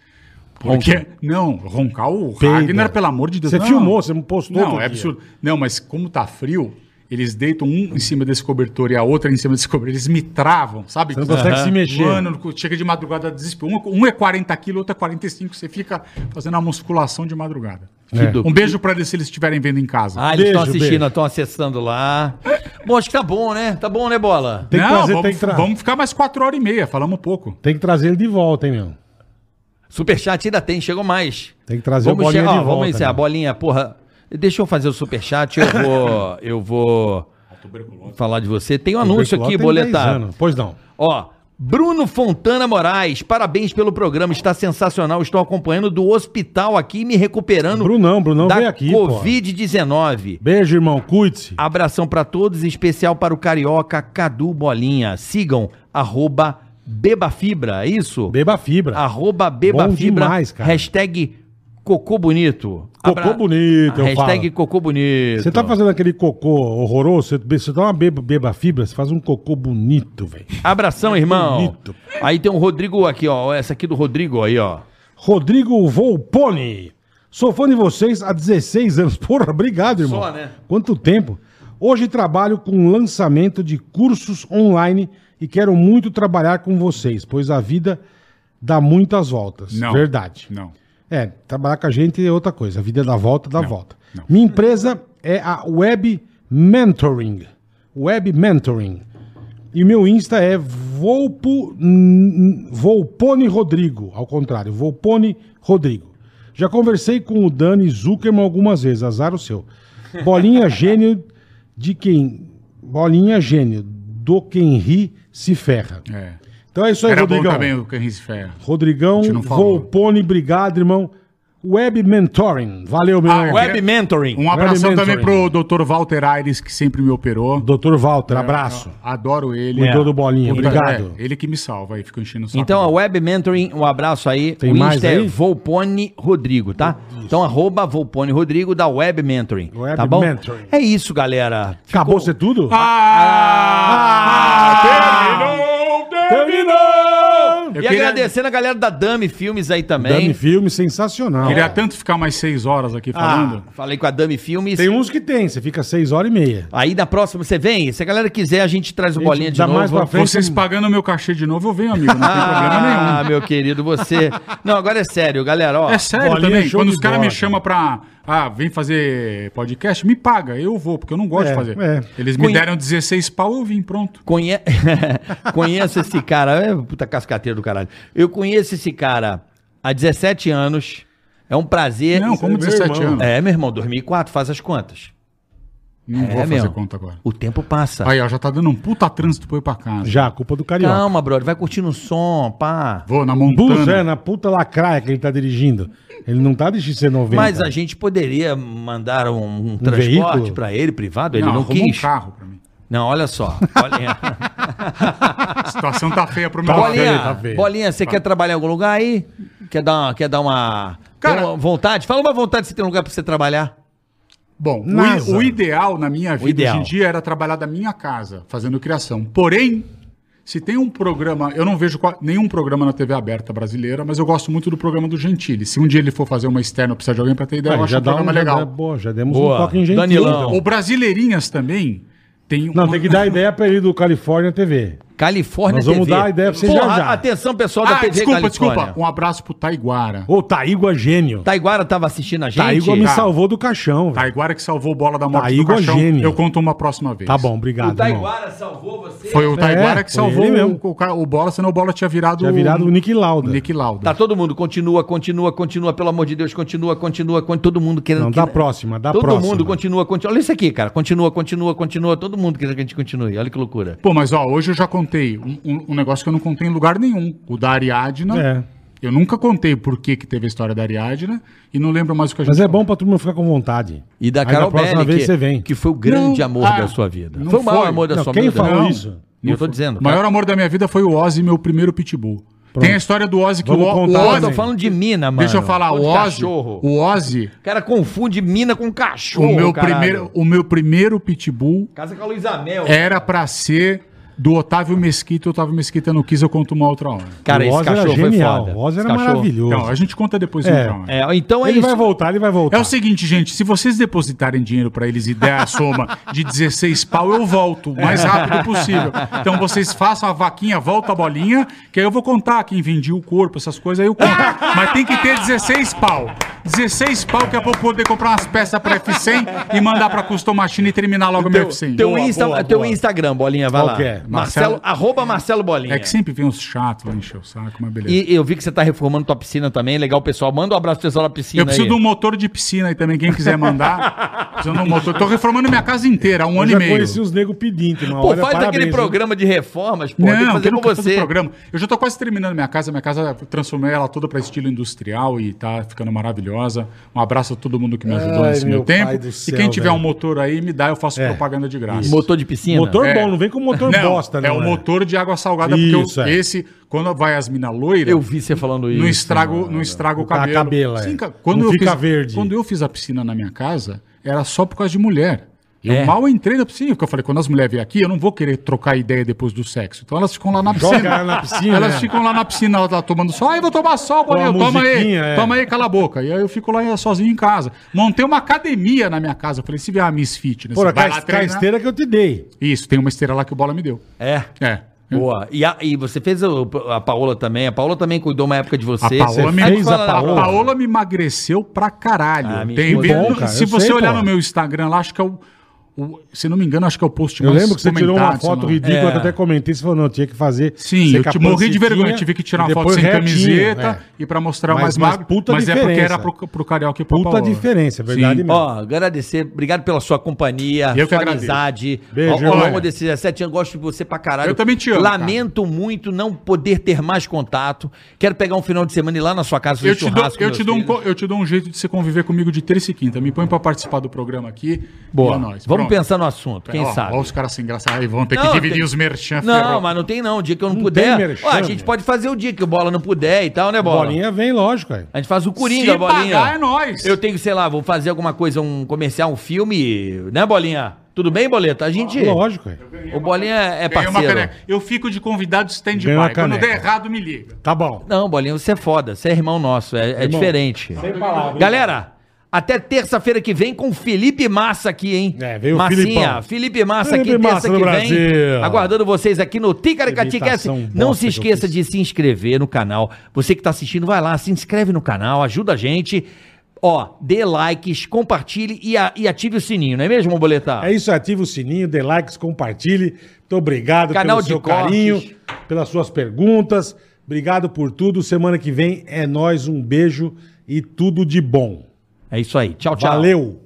Porque, não, roncar o Peida. Ragnar, pelo amor de Deus. Você não. filmou, você postou Não, é dia. absurdo. Não, mas como tá frio, eles deitam um em cima desse cobertor e a outra em cima desse cobertor. Eles me travam, sabe? Você não consegue se mexer. Mano, chega de madrugada desespero. Um, um é 40 quilos, outro é 45. Você fica fazendo uma musculação de madrugada. É. Um beijo pra eles se eles estiverem vendo em casa. Ah, eles estão assistindo, estão acessando lá. Bom, acho que tá bom, né? Tá bom, né, Bola? Tem que trazer, vamos, tem que tra- vamos ficar mais 4 horas e meia, falamos um pouco. Tem que trazer ele de volta, hein, meu? Superchat ainda tem, chegou mais. Tem que trazer vamos o bolinha che- ó, de volta. Vamos encerrar. né? Bolinha, porra. Deixa eu fazer o superchat, eu vou. eu vou falar de você. Tem um anúncio aqui, Tuberculose tem 10 boletar. Pois não. Ó, Bruno Fontana Moraes, parabéns pelo programa, está sensacional. Estou acompanhando do hospital aqui, me recuperando Brunão, Brunão da veio aqui, pô. Covid-19. Beijo, irmão. Cuide-se. Abração pra todos, em especial para o carioca Cadu Bolinha. Sigam, arroba Bebafibra, é isso? Beba fibra. Arroba Bom Bebafibra, demais, cara. hashtag Cocô bonito. Cocô bonito, A eu hashtag falo. cocô bonito. Você tá fazendo aquele cocô horroroso, você, você dá uma beba, beba fibra, você faz um cocô bonito, velho. Abração, irmão. bonito. Aí tem um Rodrigo aqui, ó. Essa aqui do Rodrigo aí, ó. Rodrigo Volpone. Sou fã de vocês há 16 anos. Porra, obrigado, irmão. Só, né? Quanto tempo. Hoje trabalho com lançamento de cursos online e quero muito trabalhar com vocês, pois a vida dá muitas voltas. Não. Verdade. Não. É, trabalhar com a gente é outra coisa. A vida dá volta, dá Não, volta. não. Minha empresa é a Web Mentoring. Web Mentoring. E meu Insta é Volpo, Volpone Rodrigo. Ao contrário, Volpone Rodrigo. Já conversei com o Dani Zuckerman algumas vezes, azar o seu. Bolinha gênio de quem. Bolinha gênio. Do quem ri se ferra. É. Então é isso aí, Era bom Rodrigão. também o Henrique Ferro. Rodrigão. Volpone, obrigado, irmão. Web Mentoring. Valeu, meu Ah, irmão. Web Mentoring. Um abração Web também mentoring. pro Dr. Walter Aires, que sempre me operou. Doutor Walter, abraço. Adoro ele. Cuidou do bolinha, Puta, obrigado. é, ele que me salva aí, fica enchendo o saco. Então, a Web Mentoring, um abraço aí. Tem o mais Insta é aí? Volpone Rodrigo, tá? Então, arroba Volpone Rodrigo da Web Mentoring. Web tá bom? Mentoring. É isso, galera. Acabou ser tudo? Ah, Terminou! Eu e queria, agradecendo a galera da Dami Filmes aí também. Dami Filme, sensacional. queria tanto ficar mais seis horas aqui falando. Falei com a Dami Filmes. Tem uns que tem, você fica seis horas e meia. Aí na próxima você vem. Se a galera quiser, a gente traz o Gente, bolinha de dá novo. mais pra frente. Vocês pagando o meu cachê de novo, eu venho, amigo. Não tem problema Ah, nenhum. meu querido, você. Não, agora é sério, galera. Ó, É sério Bolinha também. Quando os caras me chamam pra. Ah, vem fazer podcast, me paga. Eu vou, porque eu não gosto É, de fazer. é. Eles me Conhe- deram 16 pau, eu vim, pronto. Conhe... conheço esse cara, é puta cascateiro do caralho. Eu conheço esse cara há 17 anos. É um prazer. Não, como é meu 17 irmão. anos. É, meu irmão, 2004, faz as contas. Não É, vou fazer meu. conta agora. O tempo passa. Aí, ó, já tá dando um puta trânsito pra eu ir pra casa. Já, culpa do Carioca. Calma, brother, vai curtindo o som, pá. Vou na Bus, montana. é, na puta lacraia que ele tá dirigindo. Ele não tá de XC90. Mas a gente poderia mandar um, um transporte veículo? pra ele, privado, ele Não, não, arruma um quis. carro pra mim. Não, olha só. Bolinha, A situação tá feia pro meu Tá lado. feio, bolinha, tá feio. bolinha você quer trabalhar em algum lugar aí? Quer dar uma, quer dar uma, Cara- uma vontade? Fala uma vontade se tem um lugar pra você trabalhar. Bom, o, o ideal na minha vida ideal. hoje em dia era trabalhar da minha casa, fazendo criação. Porém, se tem um programa, eu não vejo nenhum programa na TV aberta brasileira, mas eu gosto muito do programa do Gentili. Se um dia ele for fazer uma externa precisar de alguém pra ter ideia, eu Ah, acho já um programa já, legal. dá- boa, já demos Boa. um toque em gentil. Danilão. então. O Brasileirinhas também tem Não, uma- tem que dar ideia pra ele do California TV. Califórnia Nós vamos TV. dar a ideia pra você Porra, já já. Atenção, pessoal da Ah, TV desculpa, Califórnia. desculpa. Um abraço pro Taiguara. Ô, Taígua gênio. Taiguara tava assistindo a gente? Taígua me Tá. salvou do caixão, velho. Taiguara que salvou bola da morte Taígua do caixão. gênio. Eu conto uma próxima vez. Tá bom, O obrigado, irmão. Taiguara salvou você? Foi o Taiguara É, que foi salvou ele o, mesmo. o, ca- o bola, senão o bola tinha virado Tinha virado o Nick Lauda. o Nick Lauda. Tá todo mundo, continua, continua, continua, pelo amor de Deus, continua, continua, continua todo mundo querendo Não, que... da próxima, da todo próxima. mundo continua, continua. Olha isso aqui, cara, continua, continua, continua, todo mundo querendo que a gente continue. Olha que loucura. Pô, mas ó, hoje eu já contei um, um- um negócio que eu não contei em lugar nenhum. O da Ariadna. É. Eu nunca contei por que, que teve a história da Ariadna e não lembro mais o que a gente Mas é falou. bom pra turma ficar com vontade. E da Aí Carol da próxima Belli, vez que, você vem. que foi o grande Não, amor ah, da sua vida. não foi o maior foi. amor da Não, sua quem vida. falou Não. isso? Não, eu tô dizendo. O maior amor da minha vida foi o Ozzy, meu primeiro pitbull. Tem a história do Ozzy que Vamos o, o contar Pô, Ozzy... eu tô falando de mina, mano. Deixa eu falar, o Ozzy, cachorro. o Ozzy, O cara confunde mina com cachorro, o meu, caralho. primeiro, o meu primeiro pitbull Casa com a Luísa Mel. era pra ser do Otávio Mesquita. O Otávio Mesquita não quis, eu conto uma outra hora. Cara, o esse Ozzy era cachorro foi genial. foda. O era cachorro- maravilhoso. Então, a gente conta depois É. hora. É, então é ele isso. vai voltar, ele vai voltar. É o seguinte, gente, se vocês depositarem dinheiro pra eles e der a soma de 16 pau, eu volto o mais rápido possível. Então vocês façam a vaquinha, volta a bolinha, que aí eu vou contar quem vendia o corpo, essas coisas aí eu conto. Mas tem que ter 16 pau. 16 pau que é pra eu poder comprar umas peças pra F100 e mandar pra Custom Machine e terminar logo a minha F100. Teu, Boa, Insta, boa, teu boa. Instagram, Bolinha, vai Qual lá. que é? Marcelo, Marcelo- arroba Marcelo Bolinha. É que sempre vem uns chatos lá encher o saco, mas beleza. E eu vi que você tá reformando tua piscina também, legal, pessoal. Manda um abraço pro pessoal da piscina eu preciso aí. de um motor de piscina aí também, quem quiser mandar. preciso de um motor. Tô reformando minha casa inteira há um Eu ano e meio. conheci os negros pedindo. Uma Pô, hora, faz parabéns, aquele hein? programa de reformas, pô, tem que Não, fazer tem com você. programa. Eu já tô quase terminando minha casa. Minha casa eu transformei ela toda para estilo industrial e tá ficando maravilhosa. Um abraço a todo mundo que me ajudou Ai, nesse meu meu tempo. pai do e céu, quem tiver velho. um motor aí, me dá, eu faço É. propaganda de graça. Motor de piscina? Motor É. bom, não vem com motor Não, bosta, é o né? motor de água salgada, Isso, porque eu- é. esse, quando vai as minas loiras, Eu vi você falando isso. não estrago, mano. não estrago o tá cabelo. cabelo, é. Sim, ca- quando Não eu fica fiz, verde. Quando eu fiz a piscina na minha casa, era só por causa de mulher. Eu É. mal entrei na piscina, porque eu falei, quando as mulheres vêm aqui, eu não vou querer trocar ideia depois do sexo. Então elas ficam lá na Joga piscina. ela na piscina, Elas né? ficam lá na piscina, ela tá tomando sol. Ai, vou tomar sol, a Toma aí, é. toma aí, cala a boca. E aí eu fico lá sozinho em casa. Montei uma academia na minha casa. Eu falei, se vier a Miss Fitness, Porra, vai com lá a, a esteira que eu te dei. Isso, tem uma esteira lá que o Bola me deu. É. É. Boa. E, a- e você fez o- a Paola também. A Paola também cuidou uma época de você. A Paola me- Aí fez a A Paola? Paola me emagreceu pra caralho. Ah, Tem Bom, cara, se eu você sei, olhar pô. no meu Instagram lá, acho que é o, o- Se não me engano, acho que é o post Eu lembro que você tirou uma foto ridícula É. que eu até comentei. Você falou, não, tinha que fazer. Sim, eu te morri de vergonha. Tive que tirar uma foto sem retinho, camiseta é. e pra mostrar Mas- mais mas magro. puta mas é porque era pro, pro Carioca e pro Puta Paola. diferença, é verdade Sim. mesmo. Ó, agradecer, obrigado pela sua companhia, Eu sua amizade. Beijo, ao, longo desses 17 anos, gosto de você pra caralho. Eu também te amo, Lamento muito não poder ter mais contato. Quero pegar um final de semana e ir lá na sua casa fazer Eu te, dou, churrasco. eu, te dou um, eu te dou um jeito de você conviver comigo de terça e quinta. Me põe pra participar do programa aqui. Boa. É nóis. Vamos pensar no assunto, quem Ó, sabe. Ó, os caras sem graça. Aí vão ter Não, que dividir tem- os merchan. Não, ferrou. mas não tem não. O dia que eu não, Não puder. merchan, ó, a gente pode fazer o dia que o bola não puder e tal, né, bola? Bolinha vem, lógico, cara. A gente faz o Coringa, Se bolinha. pagar, é nóis. Eu tenho, sei lá, vou fazer alguma coisa, um comercial, um filme, né, bolinha? Tudo bem, boleta? A gente. Lógico, cara. O bolinha é parceiro. Eu fico de convidado stand-by. Quando der errado, me liga. Tá bom. Não, bolinha, você é foda. Você é irmão nosso. É, é diferente. Sem palavras. Galera, até terça-feira que vem com Felipe Massa aqui, hein? É, veio o Massinha, Filipão. Felipe Massa Felipe aqui Massa terça que vem. Brasil. Aguardando vocês aqui no Ticaracatica. Imitação Não se esqueça de se inscrever no canal. Você que tá assistindo, vai lá, se inscreve no canal, ajuda a gente. Ó, dê likes, compartilhe e, a- e ative o sininho, não é mesmo, Boletar? É isso, ativa o sininho, dê likes, compartilhe. Muito obrigado Canal pelo de seu cortes. carinho, pelas suas perguntas. Obrigado por tudo. Semana que vem é nós, um beijo e tudo de bom. É isso aí. Tchau, tchau. Valeu!